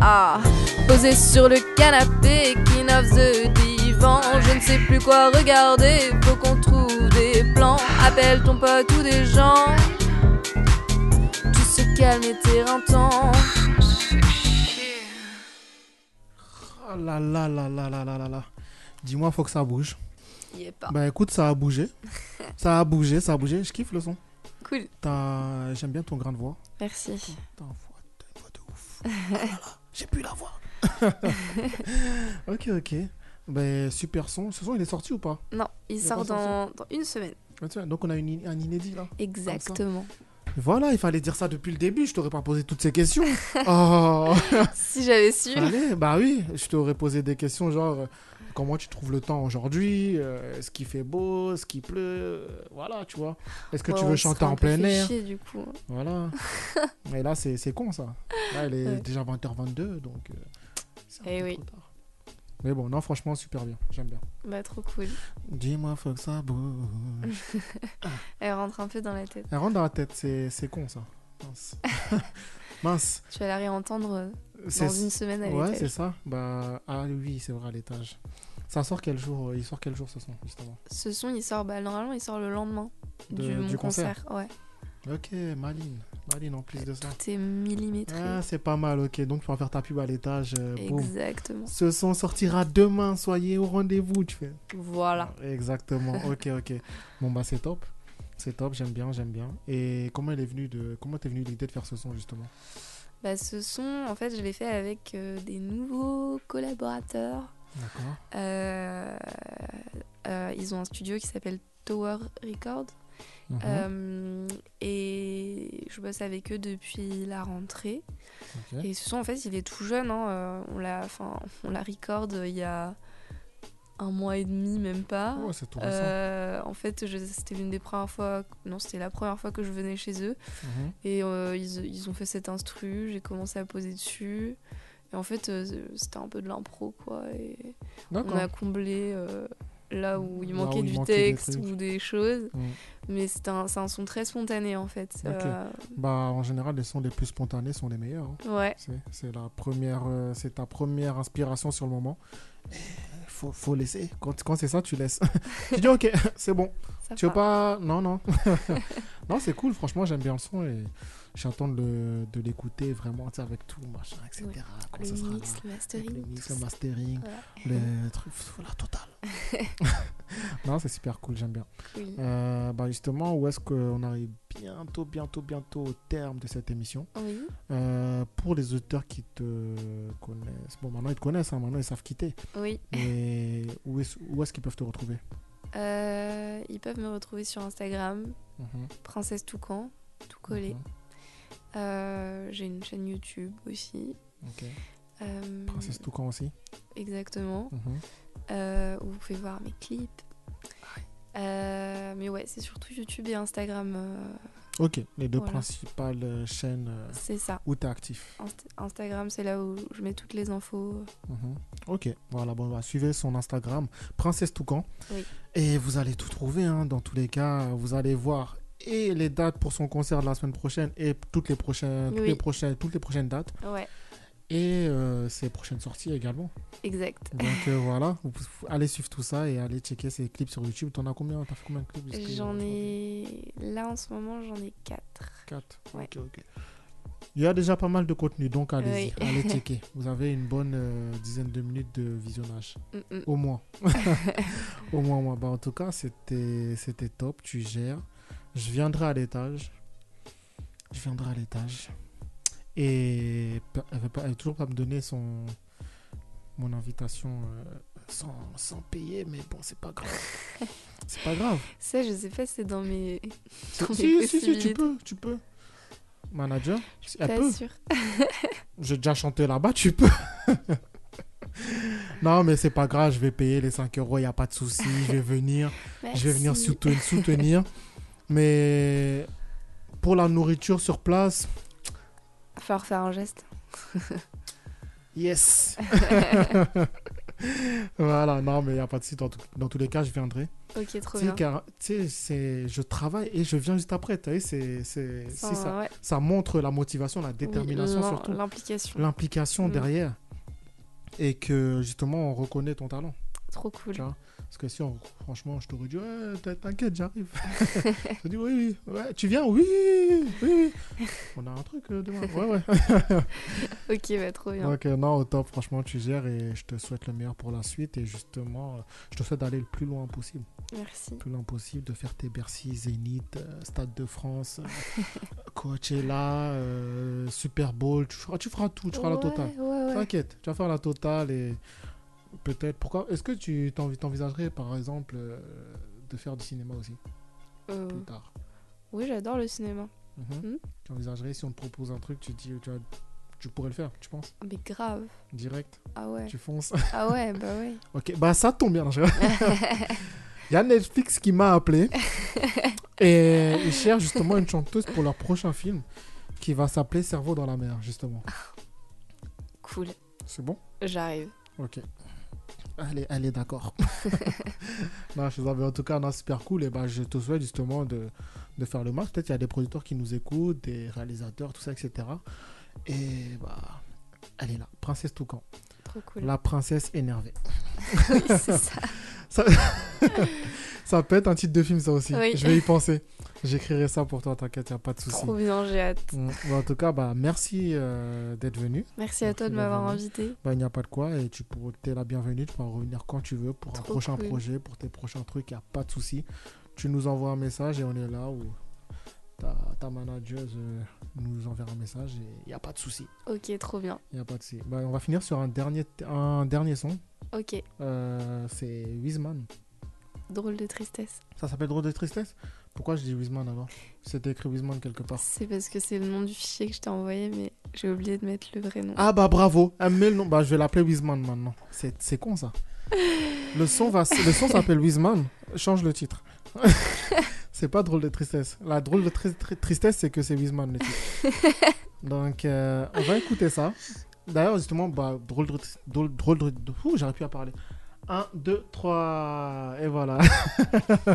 [SPEAKER 5] Ah, posé sur le canapé, king of the divan. Je ne sais plus quoi regarder, faut qu'on trouve des plans. Appelle ton pote ou des gens. Tout se calme et éreintant.
[SPEAKER 3] Oh là là là là là là là là. Dis-moi, faut que ça bouge.
[SPEAKER 11] Y est pas.
[SPEAKER 3] Bah écoute, ça a bougé. ça a bougé, ça a bougé. Je kiffe le son.
[SPEAKER 11] Cool.
[SPEAKER 3] T'as- J'aime bien ton grain de voix.
[SPEAKER 11] Merci.
[SPEAKER 3] T'as voix, t'as une voix de ouf. Oh là là, J'ai plus la voix. ok, ok. Ben, super son. Ce son, il est sorti ou pas?
[SPEAKER 11] Non, il sort dans, dans une semaine.
[SPEAKER 3] Donc on a une, un inédit là.
[SPEAKER 11] Exactement.
[SPEAKER 3] Voilà, il fallait dire ça depuis le début. Je t'aurais pas posé toutes ces questions. oh.
[SPEAKER 11] Si j'avais su.
[SPEAKER 3] Allez, bah oui, je t'aurais posé des questions genre euh, comment tu trouves le temps aujourd'hui, euh, est-ce qu'il fait beau, est-ce qu'il pleut, euh, voilà, tu vois. Est-ce que
[SPEAKER 11] Ouais,
[SPEAKER 3] tu veux chanter en plein air
[SPEAKER 11] chier, du coup.
[SPEAKER 3] Voilà. Et là, c'est con ça. Là, il est
[SPEAKER 11] Ouais.
[SPEAKER 3] déjà 20h22, donc euh, c'est
[SPEAKER 11] Eh oui.
[SPEAKER 3] trop tard. Mais bon, non, franchement, super bien, j'aime bien.
[SPEAKER 11] Bah, trop cool.
[SPEAKER 3] Dis-moi, faut que ça bouge.
[SPEAKER 11] Elle rentre un peu dans la tête.
[SPEAKER 3] Elle rentre dans la tête, c'est c'est con ça. Mince. Mince.
[SPEAKER 11] Tu vas la réentendre euh,
[SPEAKER 3] C'est-
[SPEAKER 11] dans une semaine à
[SPEAKER 3] Ouais,
[SPEAKER 11] l'étage.
[SPEAKER 3] c'est ça. Bah, ah oui, c'est vrai, à l'étage. Ça sort quel jour euh, Il sort quel jour ce son, justement?
[SPEAKER 11] Ce son, il sort, bah, normalement, il sort le lendemain
[SPEAKER 3] De-
[SPEAKER 11] du, mon
[SPEAKER 3] du concert.
[SPEAKER 11] Ouais.
[SPEAKER 3] Ok, Maline. Maline en plus de ça.
[SPEAKER 11] Tout est millimétré.
[SPEAKER 3] Ah, c'est pas mal, ok. Donc tu vas faire ta pub à l'étage. euh, boum.
[SPEAKER 11] Exactement.
[SPEAKER 3] Ce son sortira demain, soyez au rendez-vous, tu fais.
[SPEAKER 11] Voilà.
[SPEAKER 3] Exactement, ok, ok. Bon, bah c'est top. C'est top, j'aime bien, j'aime bien. Et comment elle est venue de... Comment t'es venue l'idée de faire ce son, justement?
[SPEAKER 11] Bah, ce son, en fait, je l'ai fait avec euh, des nouveaux collaborateurs.
[SPEAKER 3] D'accord.
[SPEAKER 11] Euh, euh, ils ont un studio qui s'appelle Tower Record.
[SPEAKER 3] Mhm.
[SPEAKER 11] Euh, et je bosse avec eux depuis la rentrée. Et ce son, en fait, il est tout jeune. hein, euh, on l'a, enfin, on l'a record il y a un mois et demi, même pas.
[SPEAKER 3] C'est tout.
[SPEAKER 11] Euh, en fait, c'était l'une des premières fois. Non, c'était la première fois que je venais chez eux.
[SPEAKER 3] Mhm.
[SPEAKER 11] Et euh, ils, ils ont fait cet instru. J'ai commencé à poser dessus. Et en fait, c'était un peu de l'impro, quoi. Et on a comblé là où il manquait
[SPEAKER 3] où il
[SPEAKER 11] du
[SPEAKER 3] manquait
[SPEAKER 11] texte ou des choses.
[SPEAKER 3] Mm.
[SPEAKER 11] Mais c'est un, un son très spontané, en fait. Euh,
[SPEAKER 3] Bah, en général, les sons les plus spontanés sont les meilleurs. hein.
[SPEAKER 11] Ouais.
[SPEAKER 3] C'est- C'est la première, euh, c'est ta première inspiration sur le moment. Et faut, faut laisser. Quand, quand c'est ça, tu laisses. tu dis ok, c'est bon.
[SPEAKER 11] Ça
[SPEAKER 3] tu veux pas? Non, non. non, c'est cool. Franchement, j'aime bien le son et j'attends de, le- de l'écouter vraiment, avec tout, machin, etc.
[SPEAKER 11] Ouais.
[SPEAKER 3] Quand
[SPEAKER 11] Le
[SPEAKER 3] ça sera
[SPEAKER 11] mix,
[SPEAKER 3] là.
[SPEAKER 11] le mastering,
[SPEAKER 3] Le mix, le mastering,
[SPEAKER 11] Ouais.
[SPEAKER 3] le truc, faut la totale. non, c'est super cool, j'aime bien. Euh, bah justement, où est-ce qu'on arrive bientôt, bientôt, bientôt au terme de cette émission?
[SPEAKER 5] Oui.
[SPEAKER 3] Euh, pour les auteurs qui te connaissent, bon, maintenant ils te connaissent, hein, maintenant ils savent quitter.
[SPEAKER 5] Oui.
[SPEAKER 3] Mais où est-ce est-ce qu'ils peuvent te retrouver?
[SPEAKER 5] Euh, ils peuvent me retrouver sur Instagram,
[SPEAKER 3] Mhm,
[SPEAKER 5] Princesse Toucan, tout collé. J'ai une chaîne YouTube aussi. Euh,
[SPEAKER 3] Princesse Toucan aussi.
[SPEAKER 5] Exactement.
[SPEAKER 3] Mhm.
[SPEAKER 5] Euh, où vous pouvez voir mes clips. Euh, mais ouais, c'est surtout YouTube et Instagram. euh,
[SPEAKER 3] Ok, les deux
[SPEAKER 5] Voilà.
[SPEAKER 3] principales euh, chaînes euh,
[SPEAKER 5] ça.
[SPEAKER 3] où tu es actif.
[SPEAKER 5] Inst- Instagram, c'est là où je mets toutes les infos.
[SPEAKER 3] Mhm. Ok, voilà, bon, bah, suivez son Instagram, Princesse Toucan.
[SPEAKER 5] Oui.
[SPEAKER 3] Et vous allez tout trouver, hein, dans tous les cas. Vous allez voir et les dates pour son concert de la semaine prochaine et toutes les prochaines, toutes les prochaines, toutes les prochaines dates.
[SPEAKER 5] Ouais,
[SPEAKER 3] Et euh, ses prochaines sorties également.
[SPEAKER 5] exact.
[SPEAKER 3] Donc euh, voilà, vous, allez suivre tout ça et allez checker ses clips sur YouTube. T'en as combien? T'as fait combien de clips?
[SPEAKER 5] J'en ai. Là en ce moment, j'en ai 4.
[SPEAKER 3] 4.
[SPEAKER 5] Ouais.
[SPEAKER 3] Ok, ok. Il y a déjà pas mal de contenu, donc allez-y,
[SPEAKER 5] Oui.
[SPEAKER 3] allez checker. Vous avez une bonne euh, dizaine de minutes de visionnage.
[SPEAKER 5] Mm, mm.
[SPEAKER 3] Au moins. Au moins, moins. Bah, en tout cas, c'était top. Tu gères. Je viendrai à l'étage. Je viendrai à l'étage. Et elle veut pas, elle veut toujours pas me donner son mon invitation euh, sans, sans payer, mais bon, c'est pas grave. c'est pas grave.
[SPEAKER 5] Ça, je sais pas si c'est dans mes.
[SPEAKER 3] Si,
[SPEAKER 5] dans mes
[SPEAKER 3] si, si, tu peux, tu peux. Manager,
[SPEAKER 5] Je suis
[SPEAKER 3] elle
[SPEAKER 5] pas
[SPEAKER 3] peut.
[SPEAKER 5] sûre.
[SPEAKER 3] J'ai déjà chanté là-bas, tu peux. non, mais c'est pas grave, je vais payer les 5 euros, il n'y a pas de souci. Je vais venir, je vais venir soutenir. Mais pour la nourriture sur place,
[SPEAKER 5] Va falloir faire un geste.
[SPEAKER 3] yes. voilà, non, mais il n'y a pas de souci. Dans, tous les cas, je viendrai.
[SPEAKER 5] Ok, trop
[SPEAKER 3] Tu sais,
[SPEAKER 5] bien.
[SPEAKER 3] car- tu sais, je travaille et je viens juste après. Tu sais, c'est, si ça,
[SPEAKER 5] ouais.
[SPEAKER 3] ça montre la motivation, la détermination surtout.
[SPEAKER 5] L'implication.
[SPEAKER 3] L'implication
[SPEAKER 5] Mm.
[SPEAKER 3] derrière. Et que justement, on reconnaît ton talent.
[SPEAKER 5] Trop cool.
[SPEAKER 3] Tu vois Parce que si, on- franchement, je t'aurais dit, ouais, t'in- t'inquiète, j'arrive. je dis, oui, oui, ouais, tu viens, oui, oui, oui. On a un truc euh, demain. Ouais, ouais.
[SPEAKER 5] Ok, bah, trop bien.
[SPEAKER 3] Donc, euh, non, au top, franchement, tu gères et je te souhaite le meilleur pour la suite. Et justement, euh, je te souhaite d'aller le plus loin possible.
[SPEAKER 5] Merci.
[SPEAKER 3] Le plus loin possible, de faire tes Bercy, Zénith, euh, Stade de France, Coachella, Super Bowl. Tu feras, tu feras tout, tu feras la totale. T'inquiète, tu vas faire la totale et peut-être. Pourquoi Est-ce que tu t'envi- t'envisagerais, par exemple, euh, de faire du cinéma aussi
[SPEAKER 5] Euh,
[SPEAKER 3] plus tard?
[SPEAKER 5] oui, j'adore le cinéma.
[SPEAKER 3] Mhm.
[SPEAKER 5] Mhm.
[SPEAKER 3] Tu envisagerais si on te propose un truc, tu dis, tu, tu pourrais le faire, tu penses?
[SPEAKER 5] Mais grave.
[SPEAKER 3] Direct,
[SPEAKER 5] Ah ouais.
[SPEAKER 3] tu fonces?
[SPEAKER 5] Ah ouais, bah ouais.
[SPEAKER 3] ok, bah ça tombe bien. je- Il y a Netflix qui m'a appelé et ils cherchent justement une chanteuse pour leur prochain film qui va s'appeler Cerveau dans la mer, justement.
[SPEAKER 5] Cool.
[SPEAKER 3] C'est bon?
[SPEAKER 5] J'arrive.
[SPEAKER 3] Ok. Elle est, elle est d'accord. non, je en tout cas, non, super cool. Et bah, je te souhaite justement de, de faire le match. Peut-être qu'il y a des producteurs qui nous écoutent, des réalisateurs, tout ça, etc. Et bah, elle est là. Princesse Toucan.
[SPEAKER 5] Trop cool.
[SPEAKER 3] La princesse énervée.
[SPEAKER 5] oui, c'est ça.
[SPEAKER 3] ça... ça peut être un titre de film, ça aussi.
[SPEAKER 5] Oui.
[SPEAKER 3] Je vais y penser. J'écrirai ça pour toi, t'inquiète, il a pas de souci.
[SPEAKER 5] Trop bien, j'ai hâte.
[SPEAKER 3] Mm. Bon, en tout cas, bah, merci euh, d'être venu.
[SPEAKER 5] Merci à toi de m'avoir invité.
[SPEAKER 3] Bah, il n'y a pas de quoi et tu pourras, t'es la bienvenue, tu pourras revenir quand tu veux pour un prochain
[SPEAKER 5] cool.
[SPEAKER 3] projet, pour tes prochains trucs, il n'y a pas de souci. Tu nous envoies un message et on est là où ta, ta manageuse euh, nous enverra un message et il n'y a pas de souci.
[SPEAKER 5] Ok, trop bien.
[SPEAKER 3] Il n'y a pas de souci. Bah, on va finir sur un dernier, un dernier son.
[SPEAKER 5] Ok.
[SPEAKER 3] Euh, c'est Wiseman.
[SPEAKER 5] Drôle de tristesse.
[SPEAKER 3] Ça s'appelle Drôle de tristesse? Pourquoi je dis Wiseman alors? C'était écrit Wiseman quelque part.
[SPEAKER 5] C'est parce que c'est le nom du fichier que je t'ai envoyé, mais j'ai oublié de mettre le vrai nom.
[SPEAKER 3] Ah bah bravo, elle met le nom. Bah je vais l'appeler Wiseman maintenant. C'est c'est con ça. Le son va, le son s'appelle Wiseman. Change le titre. c'est pas drôle de tristesse. La drôle de tri- tri- tristesse, c'est que c'est Wiseman le titre. Donc euh, on va écouter ça. D'ailleurs justement, bah drôle de drôle, drôle de, Ouh, j'arrive plus à parler. 1, 2, 3, et voilà.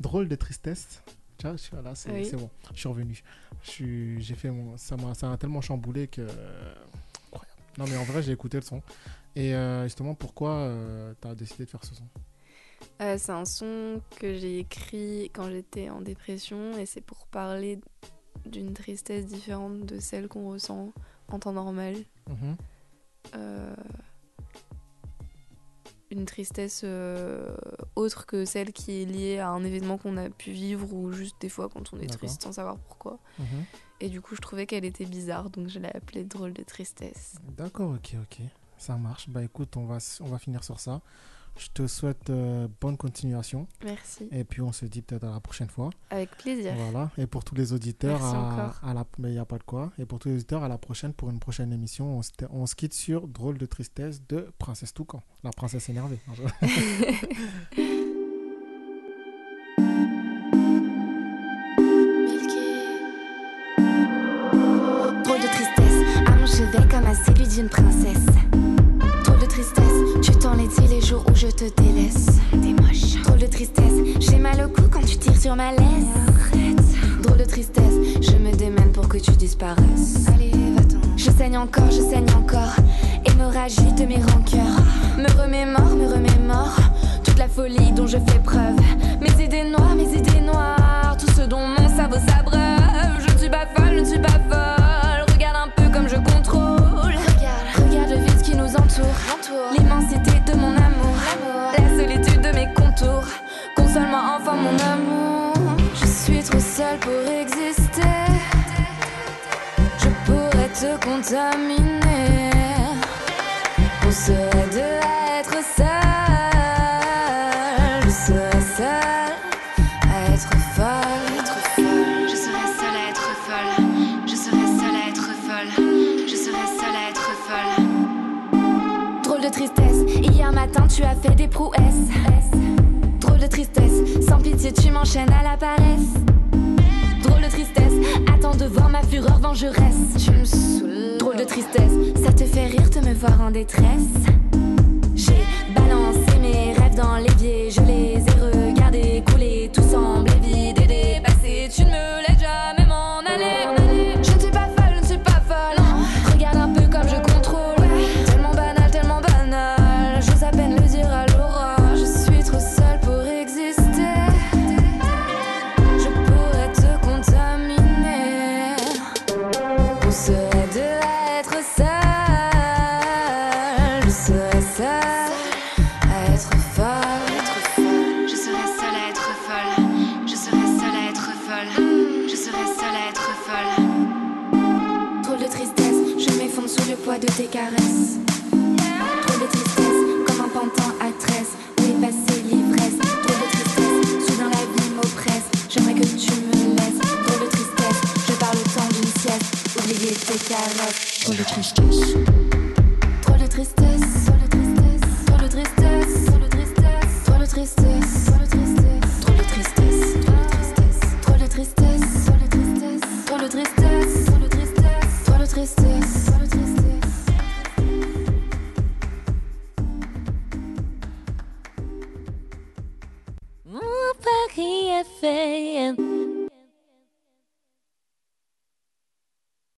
[SPEAKER 3] drôle de tristesse. Tu vois, je suis là, c'est
[SPEAKER 5] Oui.
[SPEAKER 3] bon. Je suis revenu. J'ai fait mon. Ça m'a tellement chamboulé que. Incroyable. Non, mais en vrai, j'ai écouté le son. Et euh, justement, pourquoi tu as décidé de faire ce son?
[SPEAKER 5] Euh, c'est un son que j'ai écrit quand j'étais en dépression et c'est pour parler d'une tristesse différente de celle qu'on ressent en temps normal.
[SPEAKER 3] Mhm.
[SPEAKER 5] Euh, une tristesse euh, autre que celle qui est liée à un événement qu'on a pu vivre ou juste des fois quand on est triste sans savoir pourquoi.
[SPEAKER 3] Mhm.
[SPEAKER 5] Et du coup, je trouvais qu'elle était bizarre, donc je l'ai appelée drôle de tristesse.
[SPEAKER 3] D'accord, ok, ok. Ça marche. Bah écoute, on va, on va finir sur ça. Je te souhaite euh, bonne continuation.
[SPEAKER 5] Merci.
[SPEAKER 3] Et puis on se dit peut-être à la prochaine fois.
[SPEAKER 5] Avec plaisir.
[SPEAKER 3] Voilà. Et pour tous les auditeurs,
[SPEAKER 5] Merci
[SPEAKER 3] à,
[SPEAKER 5] encore.
[SPEAKER 3] à la, mais il n'y a pas de quoi. Et pour tous les auditeurs, à la prochaine pour une prochaine émission. On se, on se quitte sur Drôle de tristesse de Princesse Toucan. La princesse énervée.
[SPEAKER 9] Drôle de tristesse, à mon chevet comme d'une princesse. Je saigne encore. Hémorragie de mes rancœurs. Me remémore, me remémore. Toute la folie dont je fais preuve. Mes idées noires, mes idées noires. Tout ce dont mon cerveau s'abreuve. Je ne suis pas folle, je ne suis pas folle. M'enchaînes à la paresse. Drôle de tristesse. Attends de voir ma fureur vengeresse. Tu me saoules. Drôle de tristesse. Ça te fait rire de me voir en détresse. J'ai balancé mes rêves dans l'évier. Je les ai regardés couler. Tout semblait